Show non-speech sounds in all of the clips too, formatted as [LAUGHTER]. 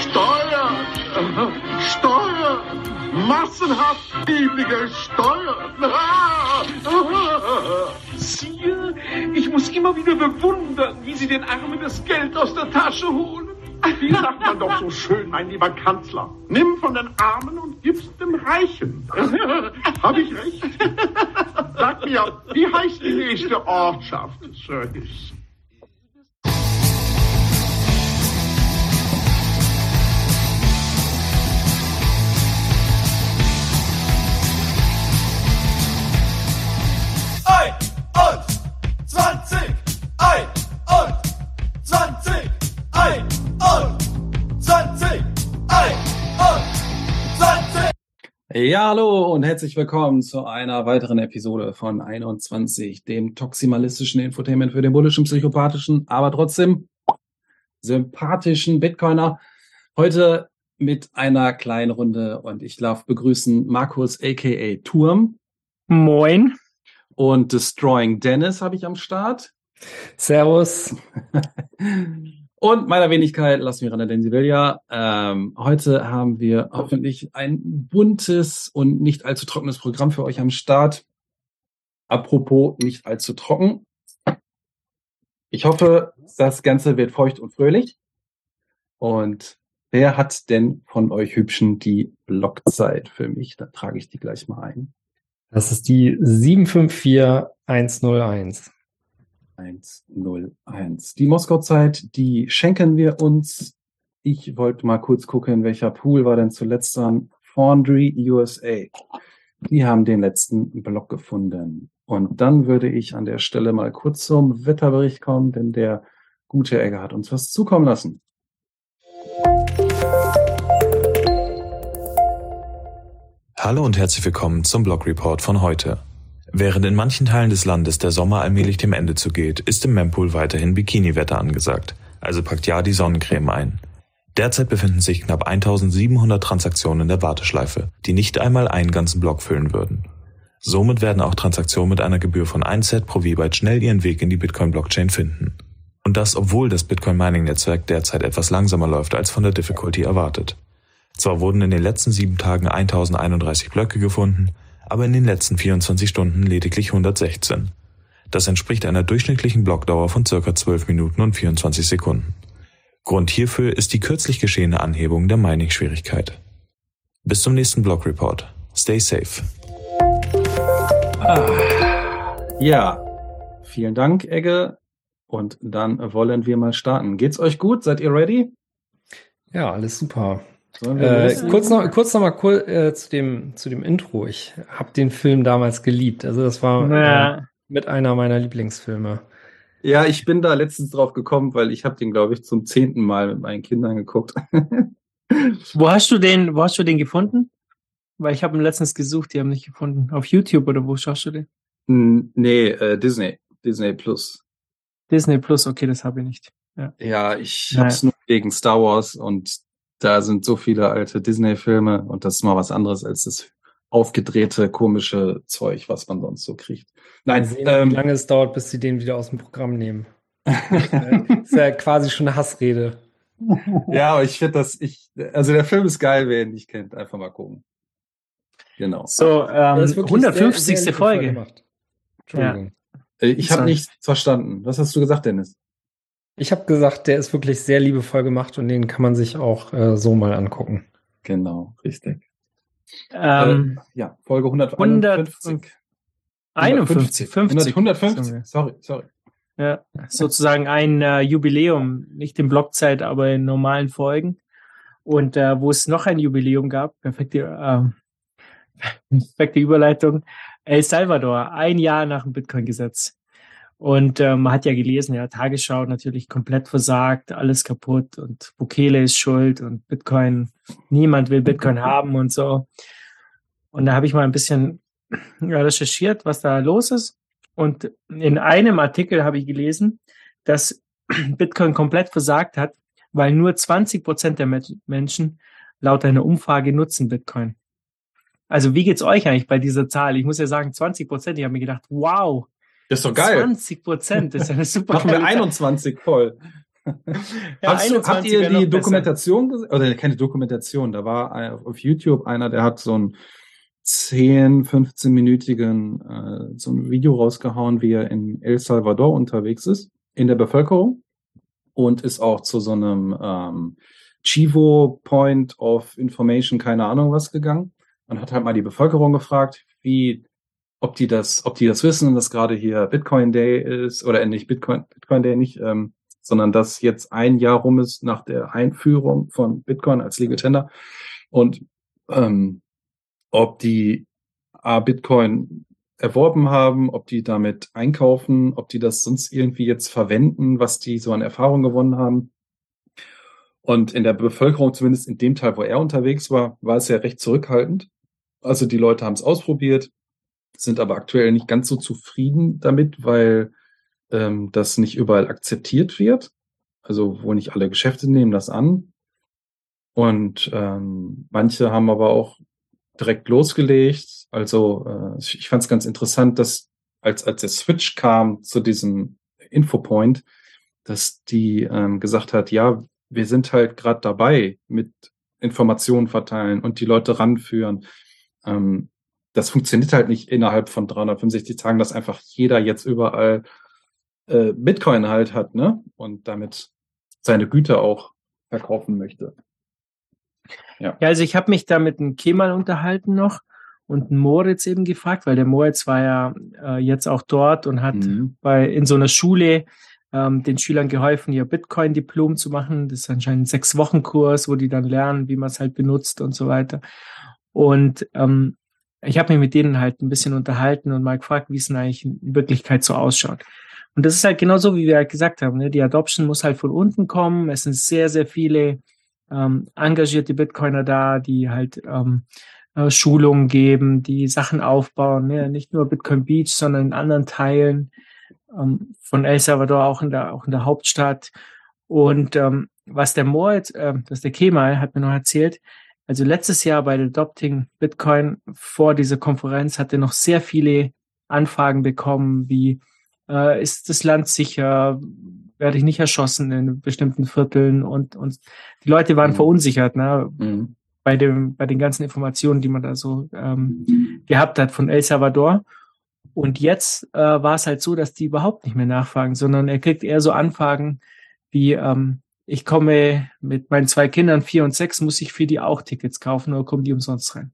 Steuern! Steuern! Massenhaft niedrige Steuern! Sire, ich muss immer wieder bewundern, wie Sie den Armen das Geld aus der Tasche holen. Wie sagt man doch so schön, mein lieber Kanzler? Nimm von den Armen und gib's dem Reichen. [LAUGHS] Hab ich recht? Sag mir, wie heißt die nächste Ortschaft, Sirkis? Ein Ja, hallo und herzlich willkommen zu einer weiteren Episode von 21, dem toximalistischen Infotainment für den bullischen, psychopathischen, aber trotzdem sympathischen Bitcoiner. Heute mit einer kleinen Runde und ich darf begrüßen Markus aka Turm Moin. und Destroying Dennis habe ich am Start. Servus. [LAUGHS] Und meiner Wenigkeit, lass mich ran, denn ja. Ähm, heute haben wir hoffentlich ein buntes und nicht allzu trockenes Programm für euch am Start. Apropos nicht allzu trocken. Ich hoffe, das Ganze wird feucht und fröhlich. Und wer hat denn von euch Hübschen die Blockzeit für mich? Da trage ich die gleich mal ein. Das ist die 754101. 101. Die Moskau-Zeit, die schenken wir uns. Ich wollte mal kurz gucken, welcher Pool war denn zuletzt an Foundry USA. Die haben den letzten Block gefunden. Und dann würde ich an der Stelle mal kurz zum Wetterbericht kommen, denn der gute Egger hat uns was zukommen lassen. Hallo und herzlich willkommen zum Blog Report von heute. Während in manchen Teilen des Landes der Sommer allmählich dem Ende zugeht, ist im Mempool weiterhin Bikini-Wetter angesagt. Also packt ja die Sonnencreme ein. Derzeit befinden sich knapp 1700 Transaktionen in der Warteschleife, die nicht einmal einen ganzen Block füllen würden. Somit werden auch Transaktionen mit einer Gebühr von 1 Set pro V-Byte schnell ihren Weg in die Bitcoin-Blockchain finden. Und das, obwohl das Bitcoin-Mining-Netzwerk derzeit etwas langsamer läuft als von der Difficulty erwartet. Zwar wurden in den letzten sieben Tagen 1031 Blöcke gefunden, aber in den letzten 24 Stunden lediglich 116. Das entspricht einer durchschnittlichen Blockdauer von circa 12 Minuten und 24 Sekunden. Grund hierfür ist die kürzlich geschehene Anhebung der Mining-Schwierigkeit. Bis zum nächsten Blog Report. Stay safe. Ja, vielen Dank, Egge. Und dann wollen wir mal starten. Geht's euch gut? Seid ihr ready? Ja, alles super. Äh, kurz noch, kurz noch mal cool, äh, zu dem zu dem Intro. Ich habe den Film damals geliebt. Also das war äh, Ja. mit einer meiner Lieblingsfilme. Ja, ich bin da letztens drauf gekommen, weil ich habe den, glaube ich, zum zehnten Mal mit meinen Kindern geguckt. [LAUGHS] Wo hast du den, wo hast du den gefunden? Weil ich habe ihn letztens gesucht, die haben nicht gefunden. Auf YouTube oder wo schaust du den? N- nee, äh, Disney. Disney Plus. Disney Plus, okay, das habe ich nicht. Ja, ich Naja. hab's nur wegen Star Wars und da sind so viele alte Disney-Filme und das ist mal was anderes als das aufgedrehte, komische Zeug, was man sonst so kriegt. Nein, sehen, ähm, wie lange es dauert, bis sie den wieder aus dem Programm nehmen. Das [LAUGHS] ist ja quasi schon eine Hassrede. ja, aber ich finde das, ich, also der Film ist geil, wer ihn nicht kennt, einfach mal gucken. Genau. So, ähm, Das ist wirklich 150. sehr- sehr Folge. gemacht. Entschuldigung. Äh, Ich habe nichts verstanden. Was hast du gesagt, Dennis? Ich habe gesagt, der ist wirklich sehr liebevoll gemacht und den kann man sich auch äh, so mal angucken. Genau, richtig. Ähm, Ja, Folge 151. 51, 50. 150, sorry, sorry. Ja, sozusagen ein äh, Jubiläum, nicht in Blockzeit, aber in normalen Folgen. Und äh, wo es noch ein Jubiläum gab, perfekte, äh, [LAUGHS] perfekte Überleitung, El Salvador, ein Jahr nach dem Bitcoin-Gesetz. Und äh, man hat ja gelesen, ja, Tagesschau natürlich komplett versagt, alles kaputt und Bukele ist schuld und Bitcoin, niemand will Bitcoin [LAUGHS] haben und so. Und da habe ich mal ein bisschen recherchiert, was da los ist. Und in einem Artikel habe ich gelesen, dass [CLEARS THROAT] Bitcoin komplett versagt hat, weil nur 20 Prozent der Men- Menschen laut einer Umfrage nutzen Bitcoin. Also wie geht's euch eigentlich bei dieser Zahl? Ich muss ja sagen, 20 Prozent. Ich habe mir gedacht, wow, Das ist doch geil. 20 Prozent, das ist eine [LAUGHS] super Machen wir geile Zahl. 21 voll. Ja, Hast du, habt 21 ihr die. Dokumentation gesehen? Oder keine Dokumentation, da war auf YouTube einer, der hat so ein 10, 15-minütigen äh, so ein Video rausgehauen, wie er in El Salvador unterwegs ist, in der Bevölkerung und ist auch zu so einem ähm, Chivo Point of Information, keine Ahnung was gegangen und hat halt mal die Bevölkerung gefragt, wie ob die das, ob die das wissen, dass gerade hier Bitcoin Day ist oder äh, nicht Bitcoin, Bitcoin Day nicht, ähm, sondern dass jetzt ein Jahr rum ist nach der Einführung von Bitcoin als Legal Tender und ähm, ob die A, Bitcoin erworben haben, ob die damit einkaufen, ob die das sonst irgendwie jetzt verwenden, was die so an Erfahrung gewonnen haben. Und in der Bevölkerung, zumindest in dem Teil, wo er unterwegs war, war es ja recht zurückhaltend. Also die Leute haben es ausprobiert, sind aber aktuell nicht ganz so zufrieden damit, weil ähm, das nicht überall akzeptiert wird. Also wo nicht alle Geschäfte nehmen das an. Und ähm, manche haben aber auch direkt losgelegt. Also äh, ich, fand es ganz interessant, dass als, als der Switch kam zu diesem Infopoint, dass die ähm, gesagt hat, ja, wir sind halt gerade dabei mit Informationen verteilen und die Leute ranführen. Ähm, das funktioniert halt nicht innerhalb von 365 Tagen, dass einfach jeder jetzt überall äh, Bitcoin halt hat, ne? Und damit seine Güter auch verkaufen möchte. Ja, also ich habe mich da mit einem Kemal unterhalten noch und Moritz eben gefragt, weil der Moritz war ja äh, jetzt auch dort und hat Mhm. bei in so einer Schule ähm, den Schülern geholfen, ihr Bitcoin-Diplom zu machen. Das ist anscheinend ein Sechs-Wochen-Kurs, wo die dann lernen, wie man es halt benutzt und so weiter. Und ähm, ich habe mich mit denen halt ein bisschen unterhalten und mal gefragt, wie es denn eigentlich in Wirklichkeit so ausschaut. Und das ist halt genauso, wie wir halt gesagt haben. Ne? Die Adoption muss halt von unten kommen. Es sind sehr, sehr viele ähm, engagierte Bitcoiner da, die halt ähm, äh, Schulungen geben, die Sachen aufbauen, ne? nicht nur Bitcoin Beach, sondern in anderen Teilen ähm, von El Salvador, auch in der, auch in der Hauptstadt. Und ähm, was der Moritz, äh, das der Kemal hat mir noch erzählt, also letztes Jahr bei der Adopting Bitcoin vor dieser Konferenz hat er noch sehr viele Anfragen bekommen, wie äh, ist das Land sicher, werde ich nicht erschossen in bestimmten Vierteln und, und die Leute waren Mhm. verunsichert, ne, Mhm. bei dem, bei den ganzen Informationen, die man da so ähm, gehabt hat von El Salvador. Und jetzt äh, war es halt so, dass die überhaupt nicht mehr nachfragen, sondern er kriegt eher so Anfragen wie, ähm, ich komme mit meinen zwei Kindern, vier und sechs, muss ich für die auch Tickets kaufen oder kommen die umsonst rein?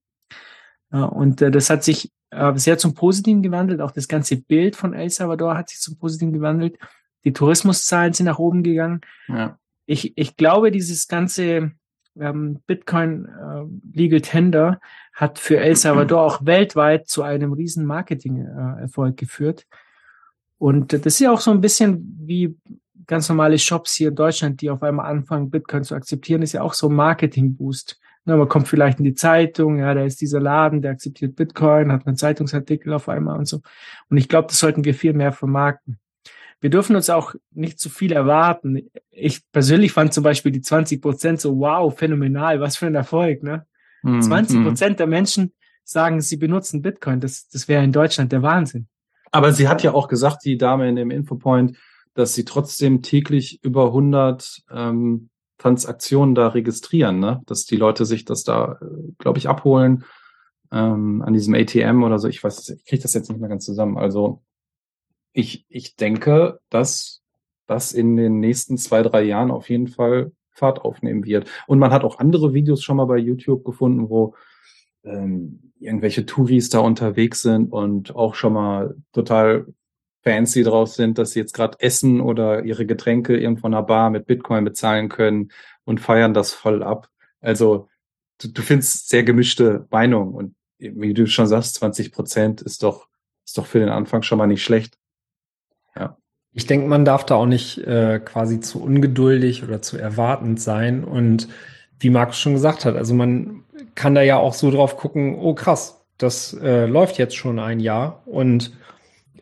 Ja, und äh, das hat sich äh, sehr zum Positiven gewandelt. Auch das ganze Bild von El Salvador hat sich zum Positiven gewandelt. Die Tourismuszahlen sind nach oben gegangen. Ja. Ich, ich glaube, dieses ganze ähm, Bitcoin äh, Legal Tender hat für El Salvador auch weltweit zu einem riesen Marketing-Erfolg geführt. Und das ist ja auch so ein bisschen wie ganz normale Shops hier in Deutschland, die auf einmal anfangen, Bitcoin zu akzeptieren, ist ja auch so ein Marketing-Boost. Ne, man kommt vielleicht in die Zeitung, ja, da ist dieser Laden, der akzeptiert Bitcoin, hat einen Zeitungsartikel auf einmal und so. Und ich glaube, das sollten wir viel mehr vermarkten. Wir dürfen uns auch nicht zu viel erwarten. Ich persönlich fand zum Beispiel die 20 Prozent so, wow, phänomenal, was für ein Erfolg, ne? Mhm. 20 Prozent der Menschen sagen, sie benutzen Bitcoin. Das, das wäre in Deutschland der Wahnsinn. Aber sie hat ja auch gesagt, die Dame in dem Infopoint, dass sie trotzdem täglich über 100 ähm, Transaktionen da registrieren, ne? dass die Leute sich das da, glaube ich, abholen ähm, an diesem ATM oder so. Ich weiß, ich kriege das jetzt nicht mehr ganz zusammen. Also ich, ich denke, dass das in den nächsten zwei, drei Jahren auf jeden Fall Fahrt aufnehmen wird. Und man hat auch andere Videos schon mal bei YouTube gefunden, wo ähm, irgendwelche Touris da unterwegs sind und auch schon mal total fancy drauf sind, dass sie jetzt gerade essen oder ihre Getränke irgendwo in einer Bar mit Bitcoin bezahlen können und feiern das voll ab. Also du, du findest sehr gemischte Meinungen und wie du schon sagst, 20 Prozent ist doch, ist doch für den Anfang schon mal nicht schlecht. Ich denke, man darf da auch nicht äh, quasi zu ungeduldig oder zu erwartend sein. Und wie Markus schon gesagt hat, also man kann da ja auch so drauf gucken, oh krass, das äh, läuft jetzt schon ein Jahr und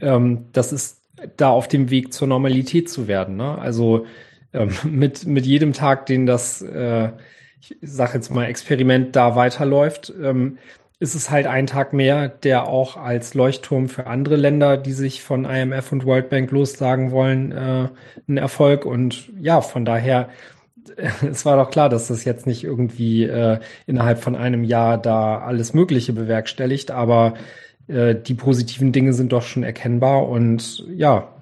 ähm, das ist da auf dem Weg zur Normalität zu werden. Ne? Also ähm, [LAUGHS] mit, mit jedem Tag, den das, äh, ich sage jetzt mal, Experiment da weiterläuft, ähm, ist es halt ein Tag mehr, der auch als Leuchtturm für andere Länder, die sich von IMF und World Bank lossagen wollen, äh, ein Erfolg. Und ja, von daher, [LAUGHS] es war doch klar, dass das jetzt nicht irgendwie äh, innerhalb von einem Jahr da alles Mögliche bewerkstelligt, aber äh, die positiven Dinge sind doch schon erkennbar und ja,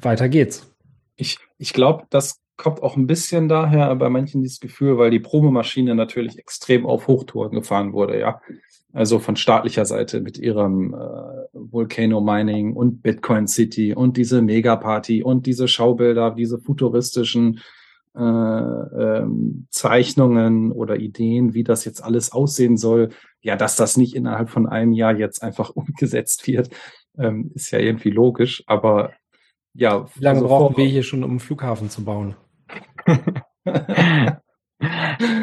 weiter geht's. Ich, ich glaube, das kommt auch ein bisschen daher bei manchen dieses Gefühl, weil die Promemaschine natürlich extrem auf Hochtouren gefahren wurde, ja. Also von staatlicher Seite mit ihrem äh, Volcano Mining und Bitcoin City und diese Megaparty und diese Schaubilder, diese futuristischen äh, ähm, Zeichnungen oder Ideen, wie das jetzt alles aussehen soll. Ja, dass das nicht innerhalb von einem Jahr jetzt einfach [LAUGHS] umgesetzt wird, ähm, ist ja irgendwie logisch. Aber ja, wie lange also brauchen wir hier schon, um einen Flughafen zu bauen? [LAUGHS]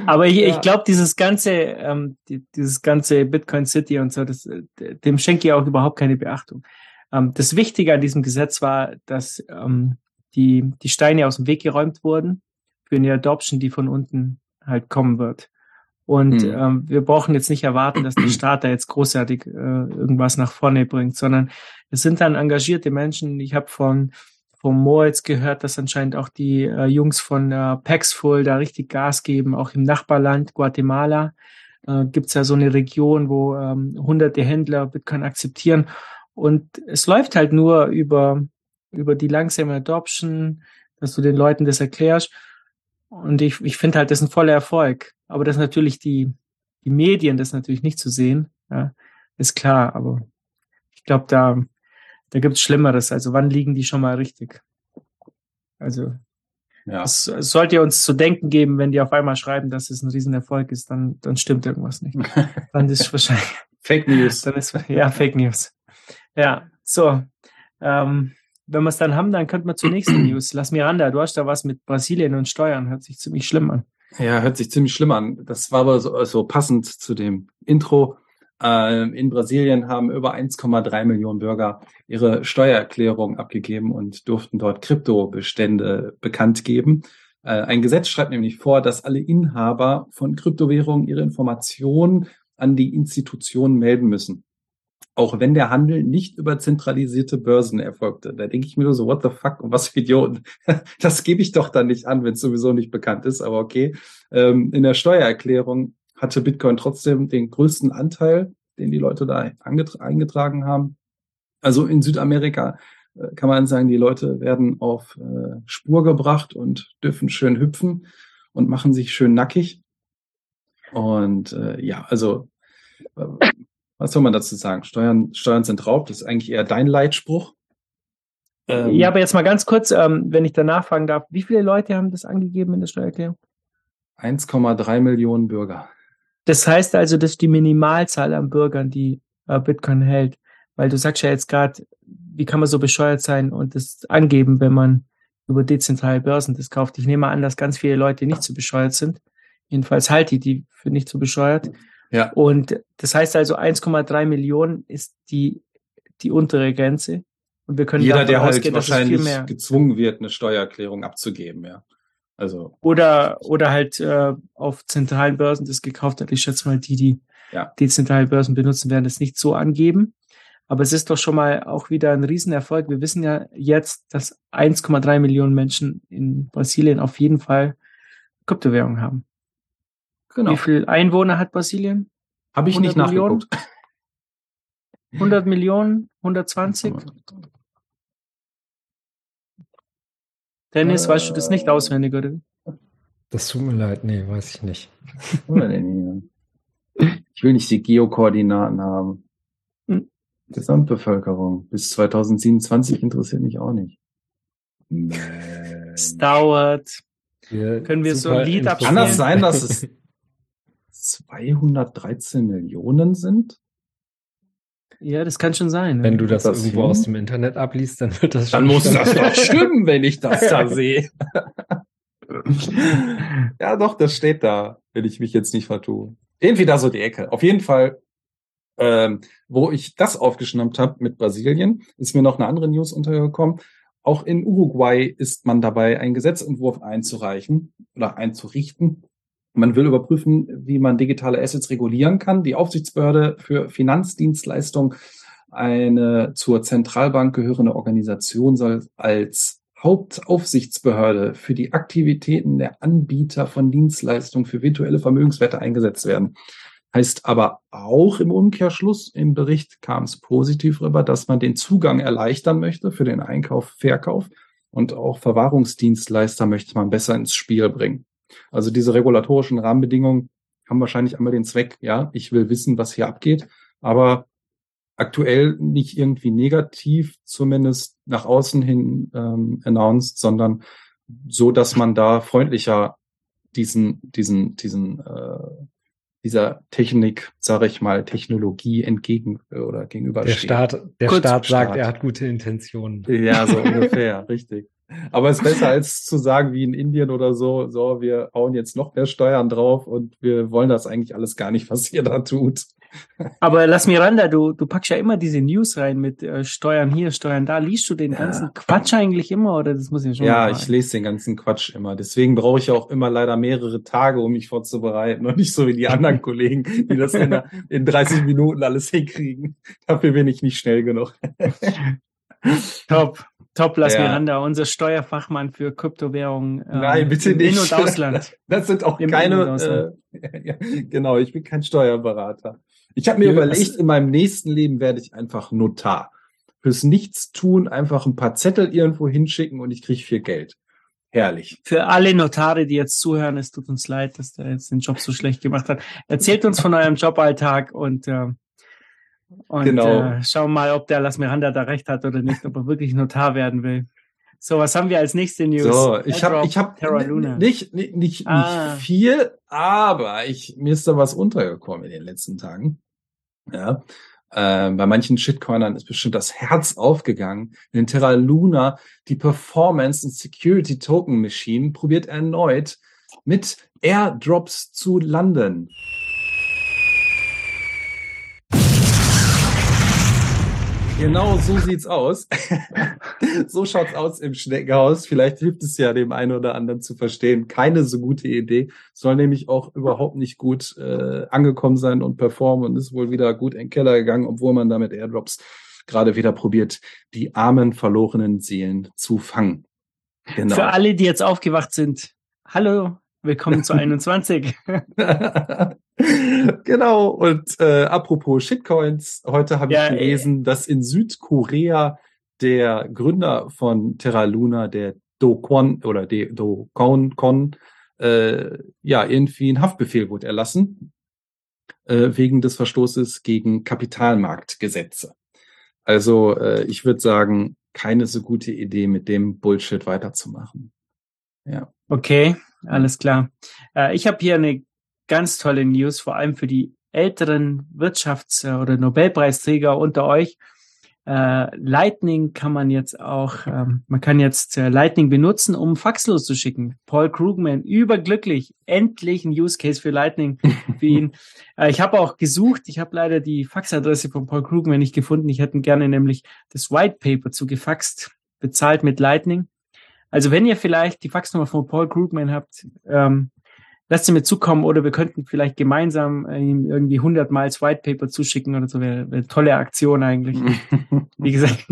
Aber ich, ja. ich glaube, dieses ganze, ähm, die, dieses ganze Bitcoin City und so, das, dem schenke ich auch überhaupt keine Beachtung. Ähm, das Wichtige an diesem Gesetz war, dass ähm, die, die Steine aus dem Weg geräumt wurden für eine Adoption, die von unten halt kommen wird. Und mhm. ähm, wir brauchen jetzt nicht erwarten, dass der [CLEARS THROAT] Staat da jetzt großartig äh, irgendwas nach vorne bringt, sondern es sind dann engagierte Menschen. Ich habe von vom Moritz gehört, dass anscheinend auch die äh, Jungs von äh, Paxful da richtig Gas geben, auch im Nachbarland Guatemala. Äh, Gibt es ja so eine Region, wo ähm, hunderte Händler Bitcoin akzeptieren. Und es läuft halt nur über, über die langsame Adoption, dass du den Leuten das erklärst. Und ich, ich finde halt, das ist ein voller Erfolg. Aber das natürlich die, die Medien, das natürlich nicht zu sehen, ja, ist klar. Aber ich glaube, da da gibt's Schlimmeres. Also wann liegen die schon mal richtig? Also ja. es, es sollte uns zu denken geben, wenn die auf einmal schreiben, dass es ein Riesenerfolg ist, dann, dann stimmt irgendwas nicht. [LAUGHS] Dann ist wahrscheinlich Fake News. [LAUGHS] Dann ist, ja, Fake News. Ja, so. Ähm, wenn wir es dann haben, dann könnten wir zur nächsten [CLEARS THROAT] News. Lass Miranda, du hast da was mit Brasilien und Steuern. Hört sich ziemlich schlimm an. Ja, hört sich ziemlich schlimm an. Das war aber so, so passend zu dem Intro. Äh, in Brasilien haben über 1,3 Millionen Bürger ihre Steuererklärung abgegeben und durften dort Kryptobestände bekannt geben. Äh, ein Gesetz schreibt nämlich vor, dass alle Inhaber von Kryptowährungen ihre Informationen an die Institutionen melden müssen. Auch wenn der Handel nicht über zentralisierte Börsen erfolgte. Da denke ich mir nur so, what the fuck und was für Idioten. [LAUGHS] Das gebe ich doch dann nicht an, wenn es sowieso nicht bekannt ist, aber okay. Ähm, in der Steuererklärung hatte Bitcoin trotzdem den größten Anteil, den die Leute da eingetragen haben. Also in Südamerika äh, kann man sagen, die Leute werden auf äh, Spur gebracht und dürfen schön hüpfen und machen sich schön nackig. Und äh, ja, also äh, was soll man dazu sagen? Steuern, Steuern sind Raub, das ist eigentlich eher dein Leitspruch. Ähm, ja, aber jetzt mal ganz kurz, ähm, wenn ich danach fragen darf, wie viele Leute haben das angegeben in der Steuererklärung? 1,3 Millionen Bürger. Das heißt also, das ist die Minimalzahl an Bürgern, die äh, Bitcoin hält. Weil du sagst ja jetzt gerade, wie kann man so bescheuert sein und das angeben, wenn man über dezentrale Börsen das kauft. Ich nehme an, dass ganz viele Leute nicht so bescheuert sind. Jedenfalls halte ich die für nicht so bescheuert. Ja. Und das heißt also 1,3 Millionen ist die, die untere Grenze. Und wir können Jeder, der halt wahrscheinlich gezwungen wird, eine Steuererklärung abzugeben, ja. Also oder oder halt äh, auf zentralen Börsen das gekauft hat. Ich schätze mal, die die ja. dezentrale Börsen benutzen, werden das nicht so angeben. Aber es ist doch schon mal auch wieder ein Riesenerfolg. Wir wissen ja jetzt, dass 1,3 Millionen Menschen in Brasilien auf jeden Fall Kryptowährung haben. Genau. Wie viel Einwohner hat Brasilien? Habe ich nicht nachgeguckt. 100 Millionen? 120? Dennis, äh, weißt du das nicht auswendig, oder? Das tut mir leid, nee, weiß ich nicht. Ich will nicht die Geokoordinaten haben. Hm. Gesamtbevölkerung bis 2027 interessiert mich auch nicht. Es dauert. Ja, Können wir so ein Lied abspielen? Kann das sein, dass es [LAUGHS] 213 Millionen sind? Ja, das kann schon sein. Wenn du das, das irgendwo hin? aus dem Internet abliest, dann wird das schon. Dann muss das doch [LAUGHS] stimmen, wenn ich das da [LAUGHS] sehe. ja, doch, das steht da, wenn ich mich jetzt nicht vertue. Irgendwie da so die Ecke. Auf jeden Fall, ähm, wo ich das aufgeschnappt habe mit Brasilien, ist mir noch eine andere News untergekommen. Auch in Uruguay ist man dabei, einen Gesetzentwurf einzureichen oder einzurichten, Man will überprüfen, wie man digitale Assets regulieren kann. Die Aufsichtsbehörde für Finanzdienstleistungen, eine zur Zentralbank gehörende Organisation, soll als Hauptaufsichtsbehörde für die Aktivitäten der Anbieter von Dienstleistungen für virtuelle Vermögenswerte eingesetzt werden. Heißt aber auch im Umkehrschluss, im Bericht kam es positiv rüber, dass man den Zugang erleichtern möchte für den Einkauf, Verkauf und auch Verwahrungsdienstleister möchte man besser ins Spiel bringen. Also diese regulatorischen Rahmenbedingungen haben wahrscheinlich einmal den Zweck, ja, ich will wissen, was hier abgeht, aber aktuell nicht irgendwie negativ, zumindest nach außen hin ähm, announced, sondern so, dass man da freundlicher diesen, diesen, diesen, äh, dieser Technik, sage ich mal, Technologie entgegen oder gegenübersteht. Der Staat, der Staat sagt, er hat gute Intentionen. Ja, so [LAUGHS] ungefähr, richtig. Aber es ist besser als zu sagen wie in Indien oder so, so, wir hauen jetzt noch mehr Steuern drauf und wir wollen das eigentlich alles gar nicht, was ihr da tut. Aber lass Miranda, du, du packst ja immer diese News rein mit äh, Steuern hier, Steuern da. Liest du den Ja. ganzen Quatsch eigentlich immer oder das muss ich schon Ja, ich lese den ganzen Quatsch immer. Deswegen brauche ich auch immer leider mehrere Tage, um mich vorzubereiten und nicht so wie die anderen [LAUGHS] Kollegen, die das in, der- in 30 Minuten alles hinkriegen. Dafür bin ich nicht schnell genug. Top, top, lass Ja. Miranda, unser Steuerfachmann für Kryptowährungen. ähm, Nein, bitte nicht. In- und Ausland. [LAUGHS] Das sind auch Im keine. Äh, [LAUGHS] ja, genau, ich bin kein Steuerberater. Ich habe mir Ja, überlegt, in meinem nächsten Leben werde ich einfach Notar. Fürs Nichtstun einfach ein paar Zettel irgendwo hinschicken und ich kriege viel Geld. Herrlich. Für alle Notare, die jetzt zuhören, es tut uns leid, dass der jetzt den Job so schlecht gemacht hat. Erzählt uns von eurem Joballtag und, äh, und Genau. äh, schauen mal, ob der Las Miranda da recht hat oder nicht, ob er wirklich Notar werden will. So, was haben wir als nächste News? So, ich habe ich Luna. nicht nicht nicht, Ah. nicht viel, aber ich mir ist da was untergekommen in den letzten Tagen. Ja. Äh, bei manchen Shitcoinern ist bestimmt das Herz aufgegangen. Denn Terra Luna, die Performance and Security Token Machine, probiert erneut mit Airdrops zu landen. Genau so sieht's aus. [LAUGHS] so schaut's aus im Schneckenhaus. Vielleicht hilft es ja dem einen oder anderen zu verstehen. Keine so gute Idee. Soll nämlich auch überhaupt nicht gut äh, angekommen sein und performen und ist wohl wieder gut in den Keller gegangen, obwohl man damit Airdrops gerade wieder probiert, die armen, verlorenen Seelen zu fangen. Genau. Für alle, die jetzt aufgewacht sind, hallo, willkommen zu 21. [LAUGHS] [LAUGHS] genau. Und äh, apropos Shitcoins, heute habe Ja, ich gelesen, dass in Südkorea der Gründer von Terra Luna, der Do Kwon oder der Do Kwon Kon, äh, ja irgendwie ein Haftbefehl wurde erlassen äh, wegen des Verstoßes gegen Kapitalmarktgesetze. Also äh, ich würde sagen, keine so gute Idee, mit dem Bullshit weiterzumachen. Ja. Okay, alles klar. Äh, ich habe hier eine ganz tolle News, vor allem für die älteren Wirtschafts- oder Nobelpreisträger unter euch. Äh, Lightning kann man jetzt auch, ähm, man kann jetzt äh, Lightning benutzen, um Fax loszuschicken. Paul Krugman, überglücklich, endlich ein Use Case für Lightning für ihn. [LAUGHS] Äh, ich habe auch gesucht, ich habe leider die Faxadresse von Paul Krugman nicht gefunden. Ich hätte gerne nämlich das White Paper zugefaxt, bezahlt mit Lightning. Also wenn ihr vielleicht die Faxnummer von Paul Krugman habt, ähm, lasst sie mir zukommen oder wir könnten vielleicht gemeinsam äh, ihm irgendwie 100 Mal das White Paper zuschicken oder so. Wäre wär eine tolle Aktion eigentlich. [LAUGHS] Wie gesagt.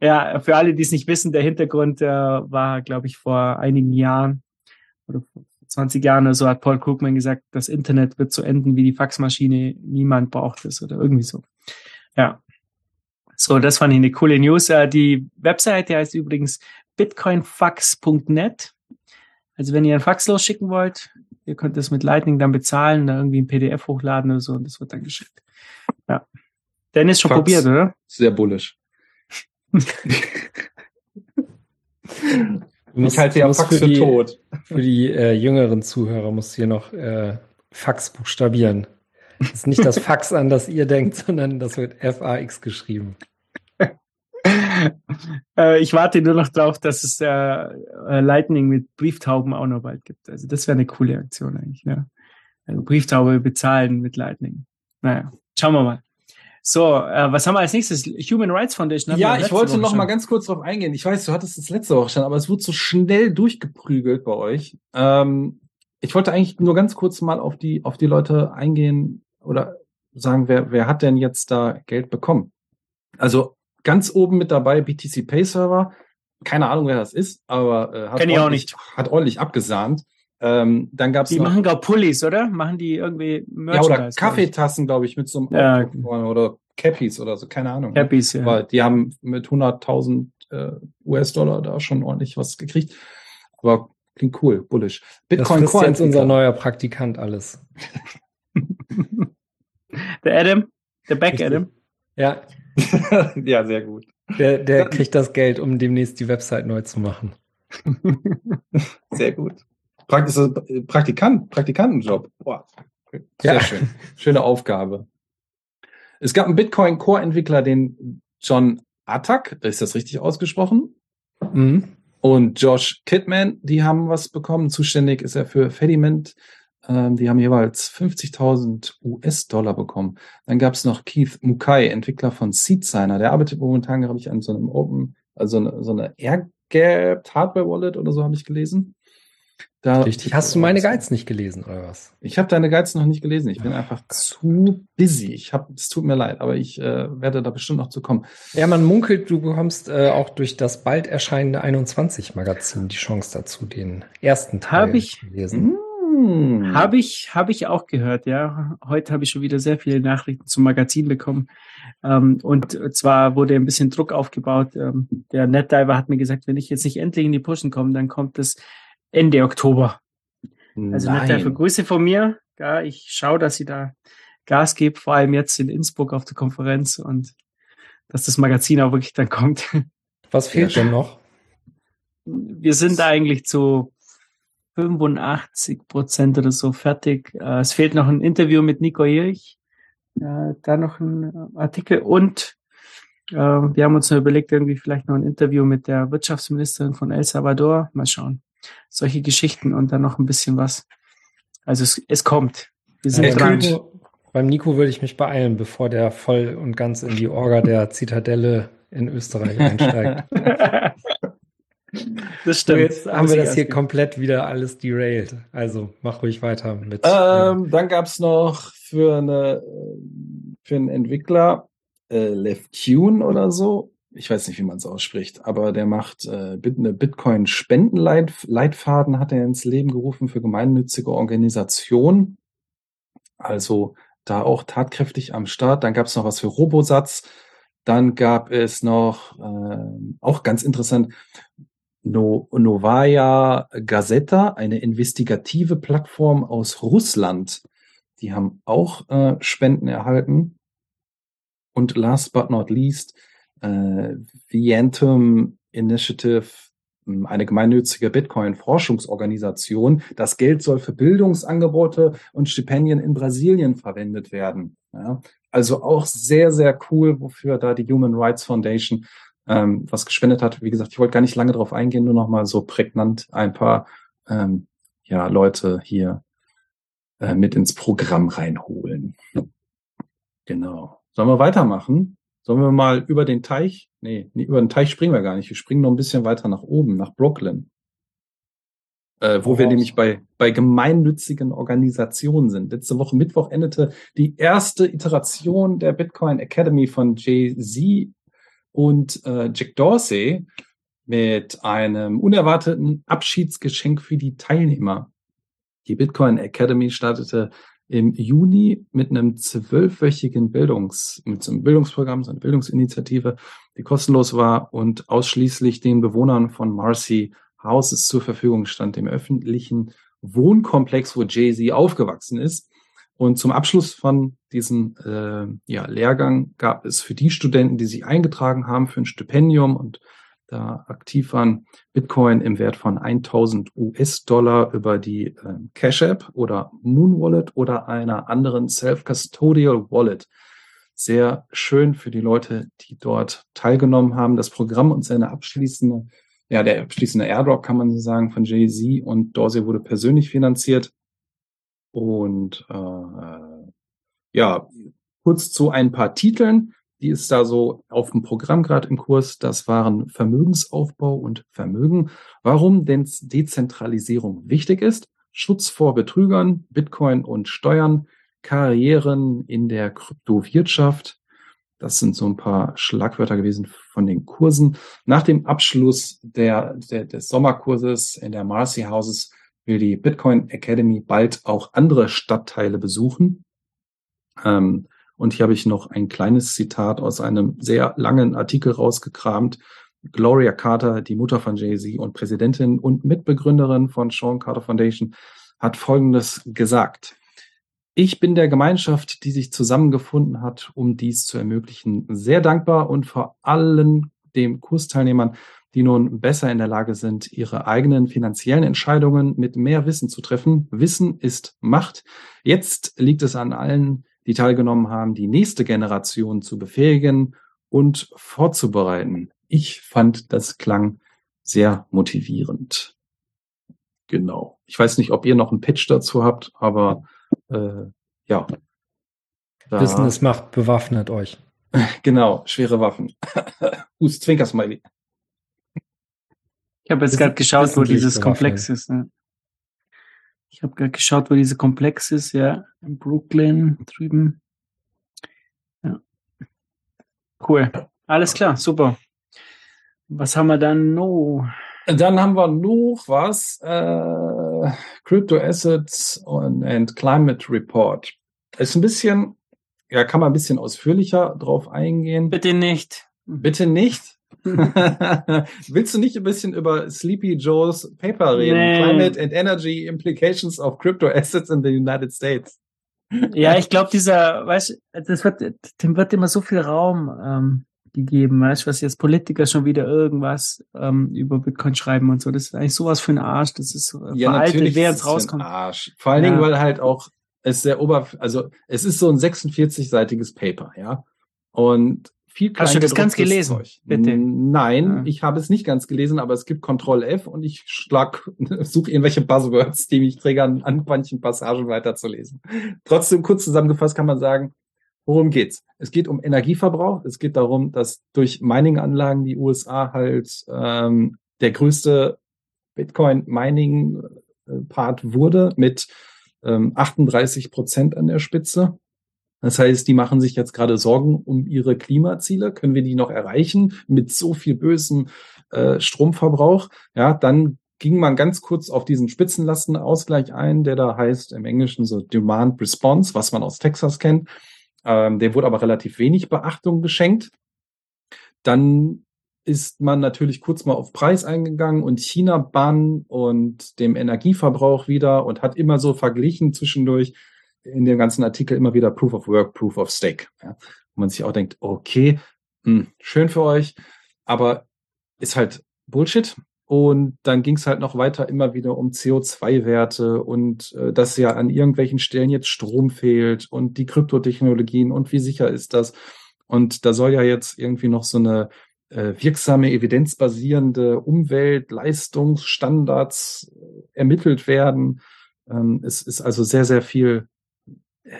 ja, für alle, die es nicht wissen, der Hintergrund äh, war, glaube ich, vor einigen Jahren oder vor 20 Jahren oder so hat Paul Krugman gesagt, das Internet wird so enden wie die Faxmaschine, niemand braucht es oder irgendwie so. Ja. So, das fand ich eine coole News. Äh, Die Webseite heißt übrigens bitcoinfax.net. Also wenn ihr einen Fax losschicken wollt, ihr könnt das mit Lightning dann bezahlen, da irgendwie ein PDF hochladen oder so und das wird dann geschickt. Ja. Dennis schon Fax. probiert, oder? Sehr bullisch. [LAUGHS] Musst- ich halte ja Fax für die, tot. Für die äh, jüngeren Zuhörer musst du hier noch äh, Fax buchstabieren. Das ist nicht das Fax, an das ihr denkt, sondern das wird F-A-X geschrieben. [LAUGHS] Äh, ich warte nur noch drauf, dass es äh, äh, Lightning mit Brieftauben auch noch bald gibt. Also das wäre eine coole Aktion eigentlich. Ja. Also Brieftaube bezahlen mit Lightning. Naja, schauen wir mal. So, äh, was haben wir als nächstes? Human Rights Foundation. Ja, ich wollte Woche noch schon. mal ganz kurz drauf eingehen. Ich weiß, du hattest es letzte Woche schon, aber es wurde so schnell durchgeprügelt bei euch. Ähm, ich wollte eigentlich nur ganz kurz mal auf die, auf die Leute eingehen oder sagen, wer, wer hat denn jetzt da Geld bekommen? Also ganz oben mit dabei BTC Pay Server. Keine Ahnung, wer das ist, aber äh, hat, ordentlich, hat ordentlich abgesahnt. Ähm, dann gab's Die noch, machen gar Pullis, oder? Machen die irgendwie ja, Merchandise? oder glaub ich. Kaffeetassen, glaube ich, mit so einem Ja. Oder Cappies oder so, keine Ahnung. Cappies, ja. Weil die haben mit 100.000 äh, US-Dollar da schon ordentlich was gekriegt. Aber klingt cool, bullish. Das Bitcoin frisst Core jetzt unser neuer Praktikant alles. [LAUGHS] Der Adam, der Back Richtig. Adam. Ja, [LAUGHS] ja, sehr gut. der, der kriegt das Geld, um demnächst die Website neu zu machen. [LAUGHS] Sehr gut. Praktis Praktikant, Praktikantenjob. Boah. Sehr Ja. schön. Schöne Aufgabe. Es gab einen Bitcoin Core Entwickler, den John Attack, ist das richtig ausgesprochen? Mhm. Und Josh Kidman, die haben was bekommen. Zuständig ist er für Fediment. Ähm, die haben jeweils 50.000 US-Dollar bekommen. Dann gab es noch Keith Mukai, Entwickler von SeedSigner. Der arbeitet momentan, glaube ich, an so einem Open, also eine, so eine Air-Gapped Hardware-Wallet oder so habe ich gelesen. Da Richtig. Hast du meine Guides nicht gelesen, oder was? Ich habe deine Guides noch nicht gelesen. Ich bin einfach zu busy. Ich habe, es tut mir leid, aber ich äh, werde da bestimmt noch zu kommen. Ja, man munkelt, du bekommst äh, auch durch das bald erscheinende 21-Magazin die Chance dazu, den ersten Teil Hab ich- zu lesen. Hm. Habe ich, habe ich auch gehört, ja. Heute habe ich schon wieder sehr viele Nachrichten zum Magazin bekommen. Ähm, und zwar wurde ein bisschen Druck aufgebaut. Ähm, der NetDiver hat mir gesagt, wenn ich jetzt nicht endlich in die Pushen komme, dann kommt es Ende Oktober. Also NetDiver. Grüße von mir. Ja, ich schaue, dass sie da Gas gibt, vor allem jetzt in Innsbruck auf der Konferenz und dass das Magazin auch wirklich dann kommt. Was fehlt Ja. denn noch? Wir sind eigentlich zu 85 Prozent oder so fertig. Äh, Es fehlt noch ein Interview mit Nico Irch, äh, da noch ein äh, Artikel und wir haben uns überlegt, irgendwie vielleicht noch ein Interview mit der Wirtschaftsministerin von El Salvador. Mal schauen. Solche Geschichten und dann noch ein bisschen was. Also es, es kommt. Wir sind dran. Nico, beim Nico würde ich mich beeilen, bevor der voll und ganz in die Orga der Zitadelle in Österreich einsteigt. [LAUGHS] Das So, stimmt. jetzt haben wir das hier komplett wieder alles derailed. Also mach ruhig weiter mit. Ähm, dann gab's noch für eine äh, für einen Entwickler äh, Left Tune oder so. Ich weiß nicht, wie man es ausspricht, aber der macht äh, eine Bitcoin Spendenleitfaden hat er ins Leben gerufen für gemeinnützige Organisationen. Also da auch tatkräftig am Start. Dann gab's noch was für Robosatz. Dann gab es noch ähm, auch ganz interessant No, Novaya Gazeta, eine investigative Plattform aus Russland. Die haben auch äh, Spenden erhalten. Und last but not least, äh, Vientum Initiative, mh, eine gemeinnützige Bitcoin-Forschungsorganisation. Das Geld soll für Bildungsangebote und Stipendien in Brasilien verwendet werden. Ja, also auch sehr, sehr cool, wofür da die Human Rights Foundation ähm, was gespendet hat. Wie gesagt, ich wollte gar nicht lange drauf eingehen, nur noch mal so prägnant ein paar ähm, ja, Leute hier äh, mit ins Programm reinholen. Genau. Sollen wir weitermachen? Sollen wir mal über den Teich? Nee, nee, über den Teich springen wir gar nicht. Wir springen noch ein bisschen weiter nach oben, nach Brooklyn. Äh, wo Hau wir nämlich bei, bei gemeinnützigen Organisationen sind. Letzte Woche Mittwoch endete die erste Iteration der Bitcoin Academy von Jay-Z und äh, Jack Dorsey mit einem unerwarteten Abschiedsgeschenk für die Teilnehmer. Die Bitcoin Academy startete im Juni mit einem zwölfwöchigen Bildungs, mit so einem Bildungsprogramm, so einer Bildungsinitiative, die kostenlos war und ausschließlich den Bewohnern von Marcy Houses zur Verfügung stand, dem öffentlichen Wohnkomplex, wo Jay-Z aufgewachsen ist. Und zum Abschluss von diesem äh, ja, Lehrgang gab es für die Studenten, die sich eingetragen haben für ein Stipendium und da aktiv waren, Bitcoin im Wert von 1000 US-Dollar über die äh, Cash App oder Moon Wallet oder einer anderen Self-Custodial Wallet. Sehr schön für die Leute, die dort teilgenommen haben. Das Programm und seine abschließende, ja, der abschließende Airdrop kann man so sagen von Jay-Z und Dorsey wurde persönlich finanziert. Und äh, ja, kurz zu ein paar Titeln die ist da so auf dem Programm gerade im Kurs. Das waren Vermögensaufbau und Vermögen. Warum denn Dezentralisierung wichtig ist, Schutz vor Betrügern, Bitcoin und Steuern, Karrieren in der Kryptowirtschaft. Das sind so ein paar Schlagwörter gewesen von den Kursen. Nach dem Abschluss der, der, des Sommerkurses in der Marcy Houses will die Bitcoin Academy bald auch andere Stadtteile besuchen. Ähm, und hier habe ich noch ein kleines Zitat aus einem sehr langen Artikel rausgekramt. Gloria Carter, die Mutter von Jay-Z und Präsidentin und Mitbegründerin von Sean Carter Foundation, hat Folgendes gesagt. Ich bin der Gemeinschaft, die sich zusammengefunden hat, um dies zu ermöglichen, sehr dankbar und vor allem den Kursteilnehmern, die nun besser in der Lage sind, ihre eigenen finanziellen Entscheidungen mit mehr Wissen zu treffen. Wissen ist Macht. Jetzt liegt es an allen, die teilgenommen haben, die nächste Generation zu befähigen und vorzubereiten. Ich fand, das klang sehr motivierend. Genau. Ich weiß nicht, ob ihr noch einen Pitch dazu habt, aber äh, ja. Da, Wissen es macht, bewaffnet euch. [LAUGHS] Genau, schwere Waffen. [LAUGHS] Hust, Zwinker-Smiley. Ich habe jetzt gerade geschaut, wo dieses Komplex ist. Ne? Ich habe gerade geschaut, wo dieser Komplex ist, ja, in Brooklyn drüben. Ja. Cool. Alles klar, super. Was haben wir dann noch? Dann haben wir noch was. Äh, Crypto Assets und and Climate Report. Ist ein bisschen, ja, kann man ein bisschen ausführlicher drauf eingehen. Bitte nicht. Bitte nicht. [LAUGHS] Willst du nicht ein bisschen über Sleepy Joe's Paper reden? Nee. Climate and Energy Implications of Crypto Assets in the United States. Ja, ich glaube, dieser, weißt das wird, dem wird immer so viel Raum ähm, gegeben, weißt du, was jetzt Politiker schon wieder irgendwas ähm, über Bitcoin schreiben und so. Das ist eigentlich sowas für ein Arsch. Das ist äh, ja, veraltet, wer jetzt rauskommt. Arsch. Vor allen ja. Dingen, weil halt auch es sehr ober, also es ist so ein 46-seitiges Paper, ja. Und viel Hast du das ganz gelesen? Zeug. Bitte. Nein, ja. ich habe es nicht ganz gelesen, aber es gibt Ctrl F und ich schlag, [LAUGHS] suche irgendwelche Buzzwords, die mich triggern, an manchen Passagen weiterzulesen. Trotzdem kurz zusammengefasst kann man sagen, Worum geht's? Es geht um Energieverbrauch. Es geht darum, dass durch Mining-Anlagen die USA halt ähm, der größte Bitcoin-Mining-Part wurde mit ähm, 38 Prozent an der Spitze. Das heißt, die machen sich jetzt gerade Sorgen um ihre Klimaziele. Können wir die noch erreichen mit so viel bösem äh, Stromverbrauch? Ja, dann ging man ganz kurz auf diesen Spitzenlastenausgleich ein, der da heißt im Englischen so Demand Response, was man aus Texas kennt. Ähm, dem wurde aber relativ wenig Beachtung geschenkt. Dann ist man natürlich kurz mal auf Preis eingegangen und China-Bann und dem Energieverbrauch wieder und hat immer so verglichen zwischendurch in dem ganzen Artikel immer wieder Proof of Work, Proof of Stake. Ja, wo man sich auch denkt, okay, mh, hm, schön für euch, aber ist halt Bullshit. Und dann ging es halt noch weiter immer wieder um CO2-Werte und äh, dass ja an irgendwelchen Stellen jetzt Strom fehlt und die Kryptotechnologien und wie sicher ist das. Und da soll ja jetzt irgendwie noch so eine äh, wirksame, evidenzbasierende Umweltleistungsstandards äh, ermittelt werden. Ähm, es ist also sehr, sehr viel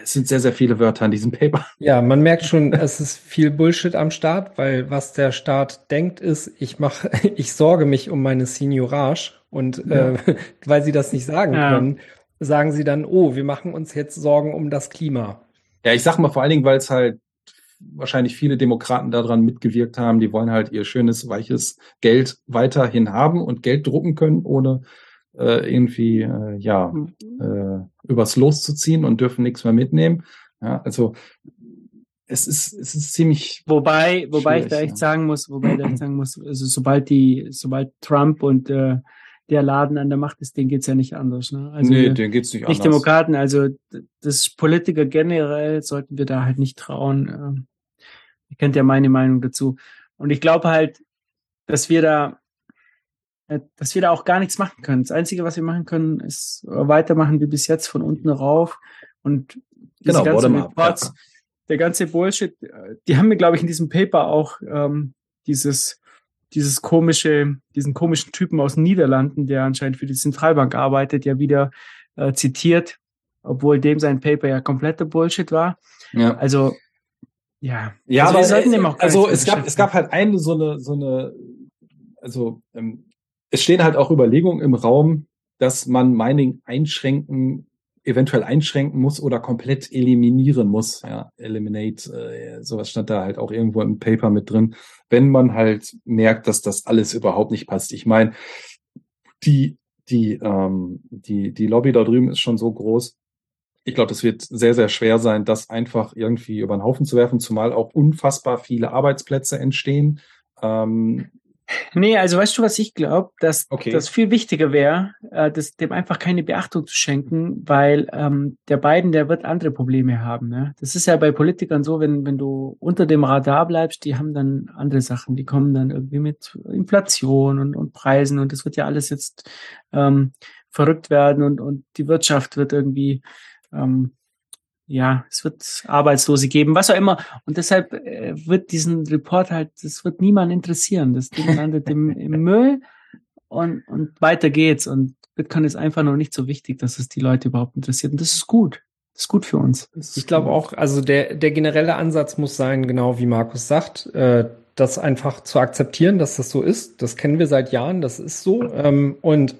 es sind sehr, sehr viele Wörter in diesem Paper. Ja, man merkt schon, es ist viel Bullshit am Start, weil was der Staat denkt ist, ich mache, [LAUGHS] ich sorge mich um meine Seniorage und ja. äh, [LAUGHS] weil sie das nicht sagen ja. können, sagen sie dann, oh, wir machen uns jetzt Sorgen um das Klima. Ja, ich sag mal vor allen Dingen, weil es halt wahrscheinlich viele Demokraten daran mitgewirkt haben, die wollen halt ihr schönes, weiches Geld weiterhin haben und Geld drucken können, ohne äh, irgendwie äh, ja mhm. äh, übers Los zu ziehen und dürfen nichts mehr mitnehmen. Ja, also es ist es ist ziemlich wobei wobei ich da echt ja. sagen muss wobei ich da echt sagen muss also sobald die sobald Trump und äh, der Laden an der Macht ist, den geht's ja nicht anders. Ne? Also nee, den geht's nicht, nicht anders. Demokraten, also das Politiker generell sollten wir da halt nicht trauen. Äh, ihr kennt ja meine Meinung dazu. Und ich glaube halt, dass wir da dass wir da auch gar nichts machen können. Das Einzige, was wir machen können, ist weitermachen wie bis jetzt von unten rauf. Und diese genau, ganze Reports, der ganze Bullshit, äh, die haben mir, glaube ich, in diesem Paper auch ähm, dieses, dieses komische, diesen komischen Typen aus den Niederlanden, der anscheinend für die Zentralbank arbeitet, ja wieder äh, zitiert, obwohl dem sein Paper ja kompletter Bullshit war. Ja. Also ja, ja, also aber, also es gab es gab halt eine so eine so eine also ähm, es stehen halt auch Überlegungen im Raum, dass man Mining einschränken, eventuell einschränken muss oder komplett eliminieren muss. Ja, eliminate, äh, sowas stand da halt auch irgendwo im Paper mit drin, wenn man halt merkt, dass das alles überhaupt nicht passt. Ich meine, die, die, ähm, die, die Lobby da drüben ist schon so groß. Ich glaube, es wird sehr, sehr schwer sein, das einfach irgendwie über den Haufen zu werfen, zumal auch unfassbar viele Arbeitsplätze entstehen. Ähm, Nee, also weißt du, was ich glaube, dass Okay. das viel wichtiger wäre, äh, das, dem einfach keine Beachtung zu schenken, weil ähm, der Biden, der wird andere Probleme haben. Ne? Das ist ja bei Politikern so, wenn, wenn du unter dem Radar bleibst, die haben dann andere Sachen, die kommen dann irgendwie mit Inflation und, und Preisen und das wird ja alles jetzt ähm, verrückt werden und, und die Wirtschaft wird irgendwie ähm, ja, es wird Arbeitslose geben, was auch immer. Und deshalb äh, wird diesen Report halt, das wird niemand interessieren. Das Ding landet im, im [LAUGHS] Müll und, und weiter geht's. Und Bitcoin ist einfach noch nicht so wichtig, dass es die Leute überhaupt interessiert. Und das ist gut. Das ist gut für uns. Ich glaube auch, also der, der generelle Ansatz muss sein, genau wie Markus sagt, äh, das einfach zu akzeptieren, dass das so ist. Das kennen wir seit Jahren, das ist so. Ähm, und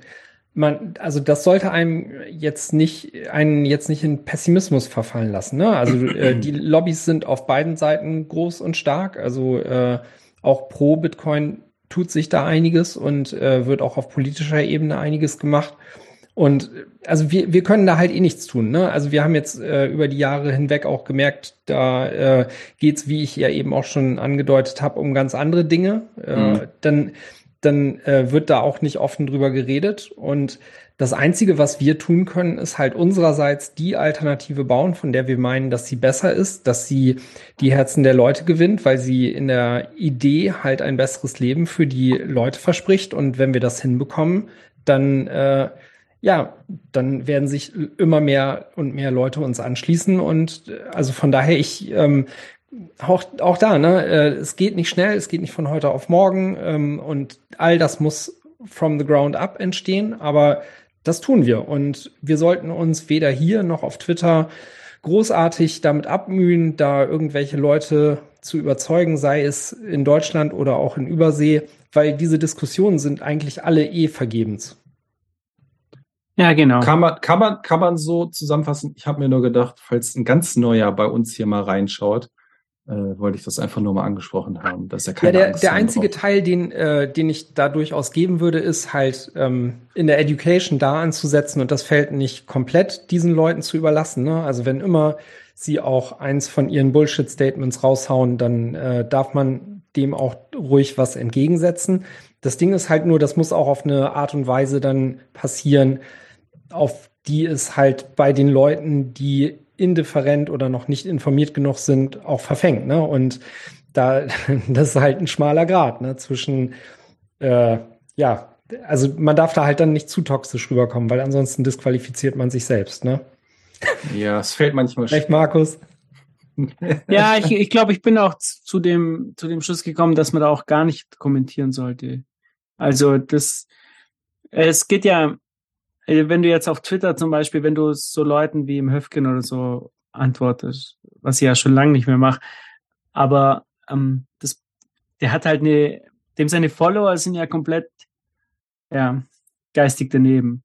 man, also das sollte einem jetzt nicht, einen jetzt nicht in Pessimismus verfallen lassen. Ne? Also äh, [CLEARS THROAT] die Lobbys sind auf beiden Seiten groß und stark. Also äh, auch pro Bitcoin tut sich da einiges und äh, wird auch auf politischer Ebene einiges gemacht. Und also wir, wir können da halt eh nichts tun. Ne? Also wir haben jetzt äh, über die Jahre hinweg auch gemerkt, da äh, geht's, wie ich ja eben auch schon angedeutet habe, um ganz andere Dinge. Äh, Mhm. Dann, dann äh, wird da auch nicht offen drüber geredet. Und das Einzige, was wir tun können, ist halt unsererseits die Alternative bauen, von der wir meinen, dass sie besser ist, dass sie die Herzen der Leute gewinnt, weil sie in der Idee halt ein besseres Leben für die Leute verspricht. Und wenn wir das hinbekommen, dann äh, ja, dann werden sich immer mehr und mehr Leute uns anschließen. Und äh, also von daher, ich ähm, auch, auch da, ne, äh, es geht nicht schnell, es geht nicht von heute auf morgen ähm, und all das muss from the ground up entstehen, aber das tun wir und wir sollten uns weder hier noch auf Twitter großartig damit abmühen, da irgendwelche Leute zu überzeugen, sei es in Deutschland oder auch in Übersee, weil diese Diskussionen sind eigentlich alle eh vergebens. Ja, genau. Kann man, kann man, kann man so zusammenfassen? Ich habe mir nur gedacht, falls ein ganz neuer bei uns hier mal reinschaut, äh, wollte ich das einfach nur mal angesprochen haben, dass er Ja, keine der, Angst der einzige braucht. Teil, den, äh, den ich da durchaus geben würde, ist halt ähm, in der Education da anzusetzen und das Feld nicht komplett diesen Leuten zu überlassen. Ne? Also wenn immer sie auch eins von ihren Bullshit-Statements raushauen, dann äh, darf man dem auch ruhig was entgegensetzen. Das Ding ist halt nur, das muss auch auf eine Art und Weise dann passieren, auf die es halt bei den Leuten, die indifferent oder noch nicht informiert genug sind, auch verfängt. Ne? Und da, [LAUGHS] das ist halt ein schmaler Grad ne? zwischen, äh, ja, also man darf da halt dann nicht zu toxisch rüberkommen, weil ansonsten disqualifiziert man sich selbst. Ne? Ja, es fällt manchmal Recht, Markus? [LAUGHS] Ja, ich, ich glaube, ich bin auch zu dem, zu dem Schluss gekommen, dass man da auch gar nicht kommentieren sollte. Also das, es geht ja, wenn du jetzt auf Twitter zum Beispiel, wenn du so Leuten wie im Höfgen oder so antwortest, was ich ja schon lange nicht mehr mache, aber ähm, das, der hat halt eine, dem seine Follower sind ja komplett, ja, geistig daneben.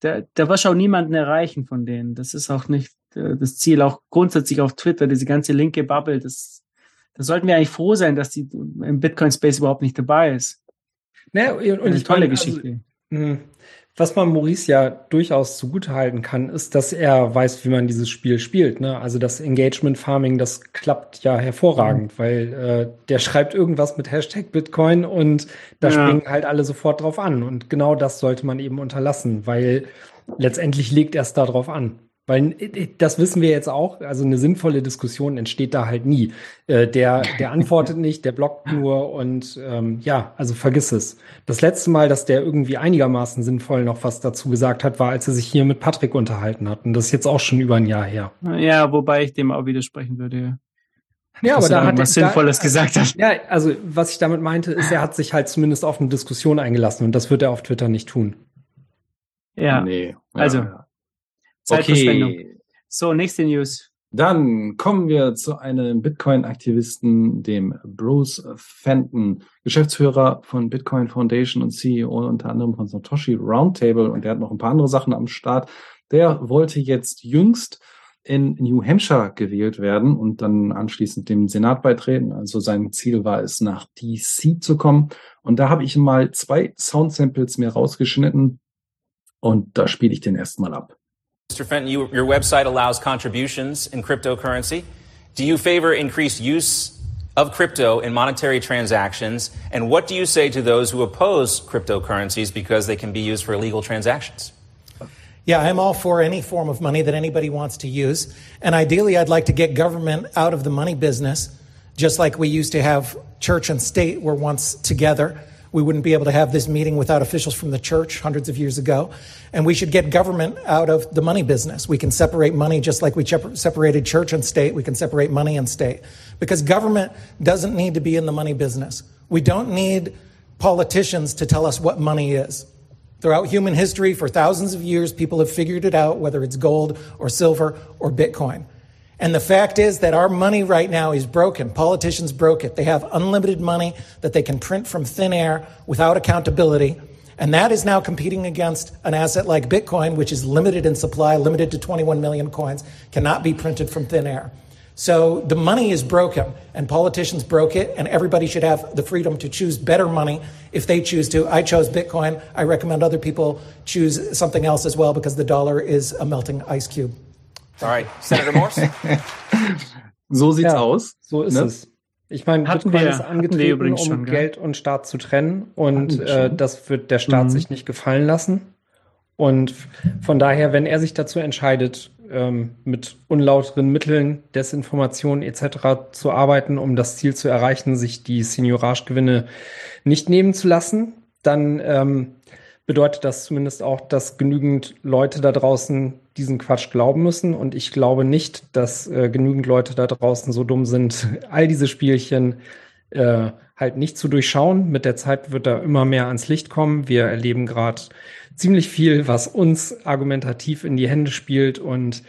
Da, da wirst du auch niemanden erreichen von denen. Das ist auch nicht äh, das Ziel, auch grundsätzlich auf Twitter, diese ganze linke Bubble, das, da sollten wir eigentlich froh sein, dass die im Bitcoin-Space überhaupt nicht dabei ist. Ne, und Eine ich tolle meine, also, Geschichte. Hm. Was man Maurice ja durchaus zugutehalten kann, ist, dass er weiß, wie man dieses Spiel spielt. Ne? Also das Engagement Farming, das klappt ja hervorragend, weil äh, der schreibt irgendwas mit Hashtag Bitcoin und da Ja. springen halt alle sofort drauf an. Und genau das sollte man eben unterlassen, weil letztendlich legt er es da drauf an. Weil äh, das wissen wir jetzt auch, also eine sinnvolle Diskussion entsteht da halt nie. Äh, der, der antwortet nicht, der blockt nur und ähm, ja, also vergiss es. Das letzte Mal, dass der irgendwie einigermaßen sinnvoll noch was dazu gesagt hat, war, als er sich hier mit Patrick unterhalten hat. Und das ist jetzt auch schon über ein Jahr her. Ja, wobei ich dem auch widersprechen würde. Ja, dass aber er da hat er was Sinnvolles da, gesagt hat. Ja, also was ich damit meinte, ist, er hat sich halt zumindest auf eine Diskussion eingelassen und das wird er auf Twitter nicht tun. Ja, Nee. Also, ja. Zeitverschwendung. Okay. So, nächste News. Dann kommen wir zu einem Bitcoin-Aktivisten, dem Bruce Fenton, Geschäftsführer von Bitcoin Foundation und CEO unter anderem von Satoshi Roundtable und der hat noch ein paar andere Sachen am Start. Der wollte jetzt jüngst in New Hampshire gewählt werden und dann anschließend dem Senat beitreten. Also sein Ziel war es, nach DC zu kommen. Und da habe ich mal zwei Soundsamples mir rausgeschnitten und da spiele ich den erstmal ab. Mr. Fenton, you, your website allows contributions in cryptocurrency. Do you favor increased use of crypto in monetary transactions? And what do you say to those who oppose cryptocurrencies because they can be used for illegal transactions? Yeah, I'm all for any form of money that anybody wants to use. And ideally, I'd like to get government out of the money business, just like we used to have church and state were once together. We wouldn't be able to have this meeting without officials from the church hundreds of years ago. And we should get government out of the money business. We can separate money just like we separated church and state. We can separate money and state because government doesn't need to be in the money business. We don't need politicians to tell us what money is. Throughout human history, for thousands of years, people have figured it out, whether it's gold or silver or Bitcoin. And the fact is that our money right now is broken. Politicians broke it. They have unlimited money that they can print from thin air without accountability. And that is now competing against an asset like Bitcoin, which is limited in supply, limited to 21 million coins, cannot be printed from thin air. So the money is broken, and politicians broke it, and everybody should have the freedom to choose better money if they choose to. I chose Bitcoin. I recommend other people choose something else as well because the dollar is a melting ice cube. All right, Senator Morse. [LAUGHS] so sieht's Ja, aus. So ist Ne? es. Ich meine, Hatten Bitcoin wir- ist angetreten, um schon? Geld und Staat zu trennen. Und äh, das wird der Staat Mhm. sich nicht gefallen lassen. Und von daher, wenn er sich dazu entscheidet, ähm, mit unlauteren Mitteln, Desinformation etc. zu arbeiten, um das Ziel zu erreichen, sich die Senioragewinne nicht nehmen zu lassen, dann ähm, bedeutet das zumindest auch, dass genügend Leute da draußen diesen Quatsch glauben müssen. Und ich glaube nicht, dass äh, genügend Leute da draußen so dumm sind, [LAUGHS] all diese Spielchen äh, halt nicht zu durchschauen. Mit der Zeit wird da immer mehr ans Licht kommen. Wir erleben gerade ziemlich viel, was uns argumentativ in die Hände spielt. Und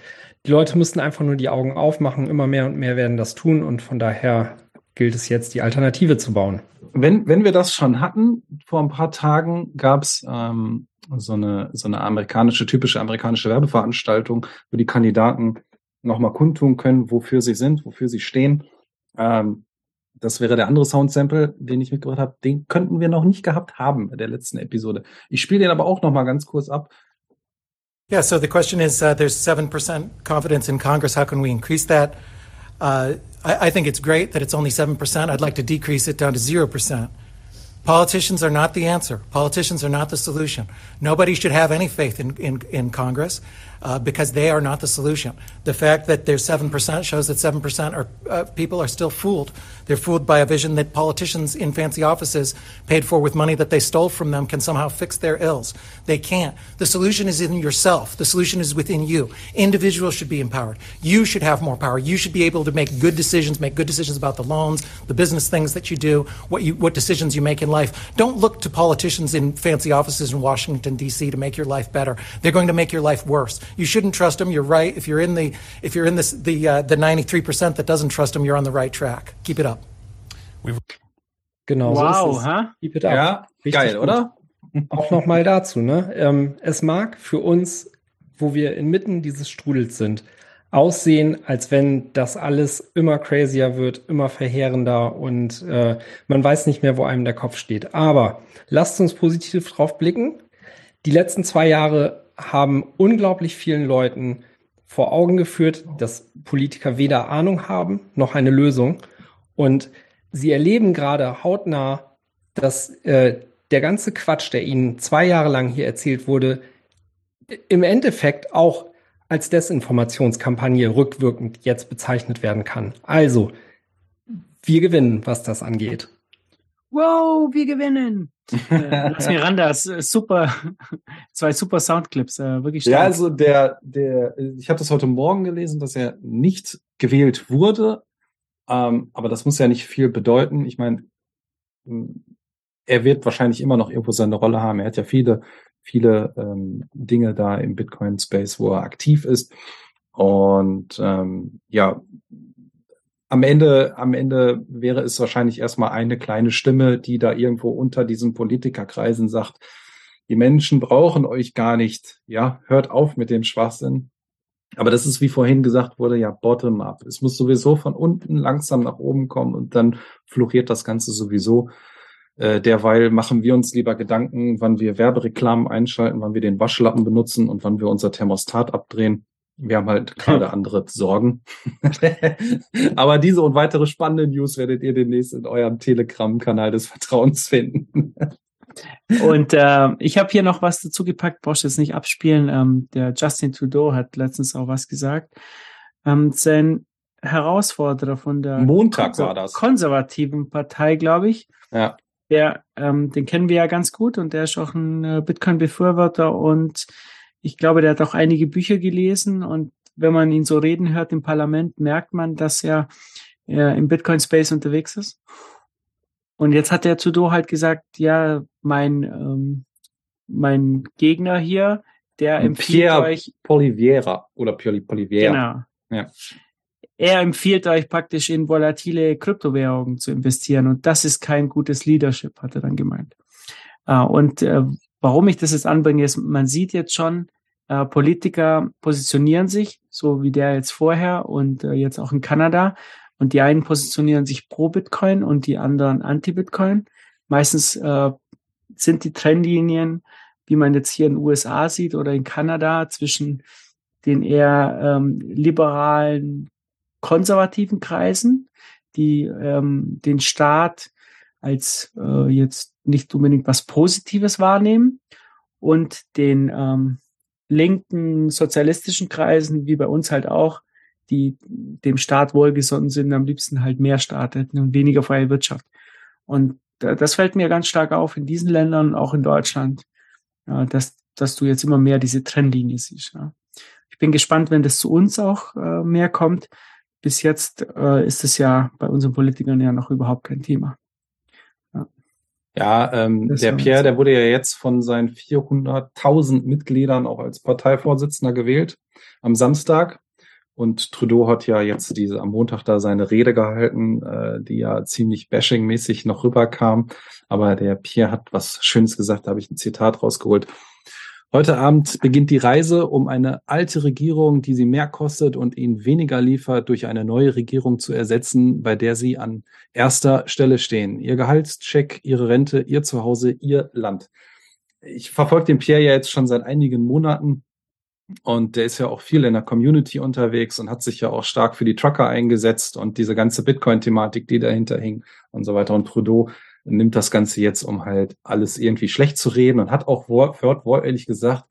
die Leute müssten einfach nur die Augen aufmachen. Immer mehr und mehr werden das tun. Und von daher gilt es jetzt, die Alternative zu bauen. Wenn, wenn wir das schon hatten, vor ein paar Tagen gab's ähm, so eine so eine amerikanische, typische amerikanische Werbeveranstaltung, wo die Kandidaten nochmal kundtun können, wofür sie sind, wofür sie stehen. Ähm, das wäre der andere Soundsample, den ich mitgebracht habe. Den könnten wir noch nicht gehabt haben bei der letzten Episode. Ich spiele den aber auch nochmal ganz kurz ab. Yeah, so the question is uh, there's 7% confidence in Congress. How can we increase that? Uh, I, I think it's great that it's only 7%. I'd like to decrease it down to 0%. Politicians are not the answer. Politicians are not the solution. Nobody should have any faith in, in, in Congress uh, because they are not the solution. The fact that there's 7% shows that 7% are, uh, people are still fooled. They're fooled by a vision that politicians in fancy offices paid for with money that they stole from them can somehow fix their ills. They can't. The solution is in yourself. The solution is within you. Individuals should be empowered. You should have more power. You should be able to make good decisions, make good decisions about the loans, the business things that you do, what you, what decisions you make in life. Don't look to politicians in fancy offices in Washington D.C. to make your life better. They're going to make your life worse. You shouldn't trust them. You're right. If you're in the if you're in this the uh, the 93% that doesn't trust them, you're on the right track. Keep it up. Genau wow, so ha? Keep it up. Ja, Richtig geil, gut. oder? auch nochmal dazu, ne? Ähm, es mag für uns, wo wir inmitten dieses Strudels sind, aussehen, als wenn das alles immer crazier wird, immer verheerender und äh, man weiß nicht mehr, wo einem der Kopf steht. Aber lasst uns positiv drauf blicken. Die letzten zwei Jahre haben unglaublich vielen Leuten vor Augen geführt, dass Politiker weder Ahnung haben noch eine Lösung. Und sie erleben gerade hautnah, dass äh, der ganze Quatsch, der ihnen zwei Jahre lang hier erzählt wurde, im Endeffekt auch als Desinformationskampagne rückwirkend jetzt bezeichnet werden kann. Also, wir gewinnen, was das angeht. Wow, wir gewinnen. Äh, Max Mirandas äh, super, [LAUGHS] zwei super Soundclips, äh, wirklich stark. Ja, also der, der, ich habe das heute Morgen gelesen, dass er nicht gewählt wurde. Ähm, aber das muss ja nicht viel bedeuten. Ich meine, er wird wahrscheinlich immer noch irgendwo seine Rolle haben. Er hat ja viele, viele ähm, Dinge da im Bitcoin-Space, wo er aktiv ist. Und ähm, ja, am Ende, am Ende wäre es wahrscheinlich erstmal eine kleine Stimme, die da irgendwo unter diesen Politikerkreisen sagt, die Menschen brauchen euch gar nicht. Ja, hört auf mit dem Schwachsinn. Aber das ist, wie vorhin gesagt wurde, ja bottom up. Es muss sowieso von unten langsam nach oben kommen und dann floriert das Ganze sowieso. Äh, derweil machen wir uns lieber Gedanken, wann wir Werbereklamen einschalten, wann wir den Waschlappen benutzen und wann wir unser Thermostat abdrehen. Wir haben halt gerade andere Sorgen. [LAUGHS] Aber diese und weitere spannende News werdet ihr demnächst in eurem Telegram-Kanal des Vertrauens finden. [LAUGHS] Und äh, ich habe hier noch was dazu gepackt, brauchst jetzt nicht abspielen. Ähm, der Justin Trudeau hat letztens auch was gesagt. Ähm, sein Herausforderer von der Montag war das. konservativen Partei, glaube ich. Ja. Der, ähm, den kennen wir ja ganz gut und der ist auch ein äh, Bitcoin-Befürworter und ich glaube, der hat auch einige Bücher gelesen und wenn man ihn so reden hört im Parlament, merkt man, dass er äh, im Bitcoin-Space unterwegs ist. Und jetzt hat der Trudeau halt gesagt, ja, mein, ähm, mein Gegner hier, der empfiehlt Pierre euch, Poliviera oder Poli Poliviera. genau, Ja. er empfiehlt euch praktisch in volatile Kryptowährungen zu investieren und das ist kein gutes Leadership, hat er dann gemeint. Äh, und äh, warum ich das jetzt anbringe, ist, man sieht jetzt schon, äh, Politiker positionieren sich, so wie der jetzt vorher und äh, jetzt auch in Kanada. Und die einen positionieren sich pro Bitcoin und die anderen anti-Bitcoin. Meistens äh, sind die Trennlinien, wie man jetzt hier in den USA sieht oder in Kanada, zwischen den eher ähm, liberalen, konservativen Kreisen, die ähm, den Staat als äh, jetzt nicht unbedingt was Positives wahrnehmen und den ähm, linken sozialistischen Kreisen, wie bei uns halt auch, die dem Staat wohlgesonnen sind, am liebsten halt mehr Staat hätten und weniger freie Wirtschaft. Und da- das fällt mir ganz stark auf in diesen Ländern, auch in Deutschland, ja, dass, dass du jetzt immer mehr diese Trennlinie siehst. Ja. Ich bin gespannt, wenn das zu uns auch äh, mehr kommt. Bis jetzt äh, ist es ja bei unseren Politikern ja noch überhaupt kein Thema. Ja, ähm, der Pierre, der wurde ja jetzt von seinen 400.000 Mitgliedern auch als Parteivorsitzender gewählt am Samstag. Und Trudeau hat ja jetzt diese am Montag da seine Rede gehalten, äh, die ja ziemlich bashing-mäßig noch rüberkam. Aber der Pierre hat was Schönes gesagt, da habe ich ein Zitat rausgeholt. Heute Abend beginnt die Reise, um eine alte Regierung, die sie mehr kostet und ihnen weniger liefert, durch eine neue Regierung zu ersetzen, bei der sie an erster Stelle stehen. Ihr Gehaltscheck, ihre Rente, ihr Zuhause, ihr Land. Ich verfolge den Pierre ja jetzt schon seit einigen Monaten und der ist ja auch viel in der Community unterwegs und hat sich ja auch stark für die Trucker eingesetzt und diese ganze Bitcoin-Thematik, die dahinter hing und so weiter. Und Trudeau nimmt das Ganze jetzt, um halt alles irgendwie schlecht zu reden und hat auch wort, wort, wortwörtlich gesagt,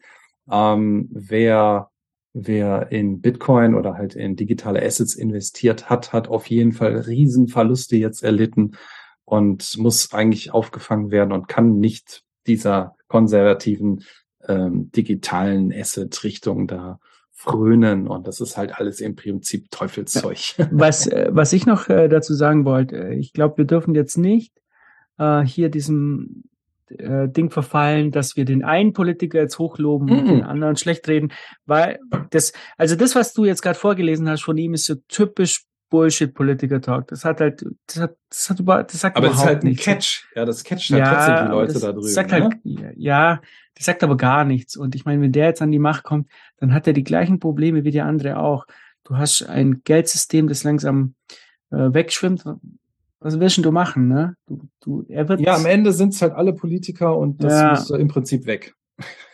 ähm, wer, wer in Bitcoin oder halt in digitale Assets investiert hat, hat auf jeden Fall Riesenverluste jetzt erlitten und muss eigentlich aufgefangen werden und kann nicht dieser konservativen ähm, digitalen Asset-Richtung da frönen. Und das ist halt alles im Prinzip Teufelszeug. Was, äh, was ich noch äh, dazu sagen wollte, äh, ich glaube, wir dürfen jetzt nicht äh, hier diesem äh, Ding verfallen, dass wir den einen Politiker jetzt hochloben und Mhm. den anderen schlecht reden, weil das, also das, was du jetzt gerade vorgelesen hast von ihm, ist so typisch Bullshit-Politiker-Talk. Das hat halt, das hat, das hat über, das sagt Aber das ist überhaupt halt ein nichts. Catch. Ja, das catcht halt trotzdem die Leute das da drüben. Sagt ne? halt, ja, das sagt aber gar nichts. Und ich meine, wenn der jetzt an die Macht kommt, dann hat er die gleichen Probleme wie der andere auch. Du hast ein Geldsystem, das langsam äh, wegschwimmt. Was willst denn du machen, ne? Du, du, er wird Ja, am Ende sind es halt alle Politiker und das Ja. muss im Prinzip weg.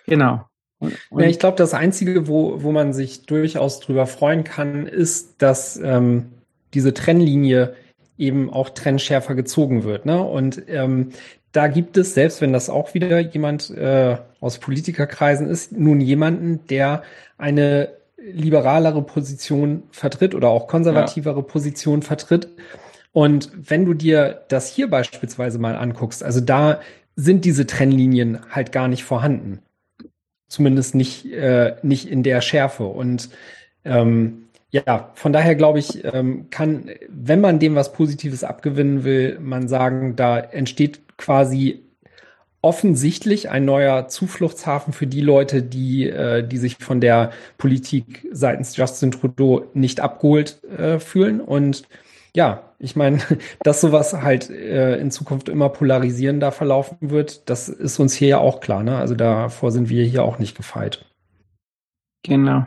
genau. Und, und Ja, ich glaube, das Einzige, wo, wo man sich durchaus drüber freuen kann, ist, dass ähm, diese Trennlinie eben auch trennschärfer gezogen wird. Ne? Und ähm, da gibt es, selbst wenn das auch wieder jemand äh, aus Politikerkreisen ist, nun jemanden, der eine liberalere Position vertritt oder auch konservativere Position vertritt. Und wenn du dir das hier beispielsweise mal anguckst, also da sind diese Trennlinien halt gar nicht vorhanden. Zumindest nicht, äh, nicht in der Schärfe. Und ähm, ja, von daher glaube ich, ähm, kann, wenn man dem was Positives abgewinnen will, man sagen, da entsteht quasi offensichtlich ein neuer Zufluchtshafen für die Leute, die, äh, die sich von der Politik seitens Justin Trudeau nicht abgeholt äh, fühlen. Und ja, ich meine, [LAUGHS] dass sowas halt äh, in Zukunft immer polarisierender verlaufen wird, das ist uns hier ja auch klar. Ne? Also davor sind wir hier auch nicht gefeit. Genau.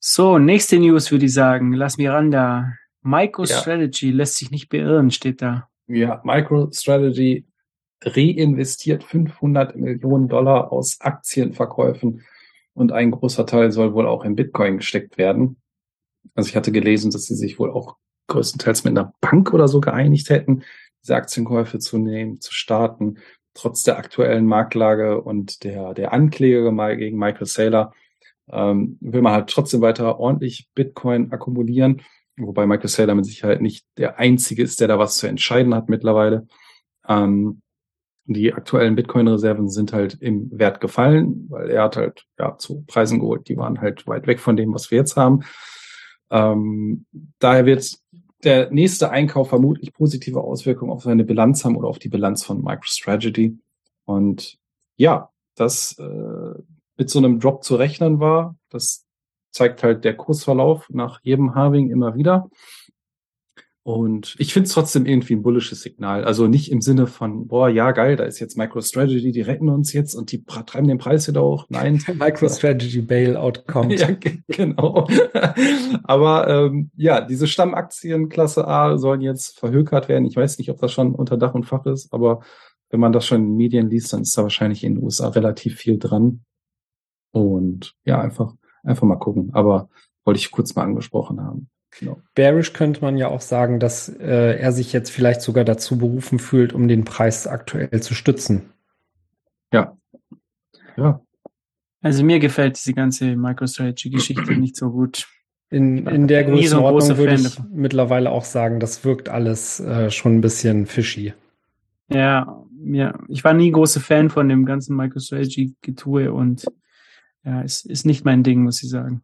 So, nächste News würde ich sagen. Lass Miranda. MicroStrategy ja. lässt sich nicht beirren, steht da. Ja, MicroStrategy reinvestiert 500 Millionen Dollar aus Aktienverkäufen und ein großer Teil soll wohl auch in Bitcoin gesteckt werden. Also ich hatte gelesen, dass sie sich wohl auch größtenteils mit einer Bank oder so geeinigt hätten, diese Aktienkäufe zu nehmen, zu starten, trotz der aktuellen Marktlage und der, der Ankläge gegen Michael Saylor, ähm, will man halt trotzdem weiter ordentlich Bitcoin akkumulieren, wobei Michael Saylor mit Sicherheit nicht der Einzige ist, der da was zu entscheiden hat mittlerweile. Ähm, die aktuellen Bitcoin-Reserven sind halt im Wert gefallen, weil er hat halt ja zu Preisen geholt, die waren halt weit weg von dem, was wir jetzt haben. Ähm, daher wird der nächste Einkauf vermutlich positive Auswirkungen auf seine Bilanz haben oder auf die Bilanz von MicroStrategy. Und ja, das äh, mit so einem Drop zu rechnen war, das zeigt halt der Kursverlauf nach jedem Harving immer wieder. Und ich finde es trotzdem irgendwie ein bullisches Signal. Also nicht im Sinne von, boah, ja, geil, da ist jetzt MicroStrategy, die retten uns jetzt und die treiben den Preis wieder hoch. Nein. [LAUGHS] MicroStrategy Bailout kommt. ja, genau. [LAUGHS] Aber ähm, ja, diese Stammaktien Klasse A sollen jetzt verhökert werden. Ich weiß nicht, ob das schon unter Dach und Fach ist, aber wenn man das schon in den Medien liest, dann ist da wahrscheinlich in den USA relativ viel dran. Und ja, einfach, einfach mal gucken. Aber wollte ich kurz mal angesprochen haben. Genau. Bearish könnte man ja auch sagen, dass äh, er sich jetzt vielleicht sogar dazu berufen fühlt, um den Preis aktuell zu stützen. Ja. Ja. Also mir gefällt diese ganze MicroStrategy-Geschichte nicht so gut. In, in der Größenordnung so würde ich davon. mittlerweile auch sagen, das wirkt alles äh, schon ein bisschen fishy. Ja, ja, ich war nie großer Fan von dem ganzen MicroStrategy-Getue und ja, es ist nicht mein Ding, muss ich sagen.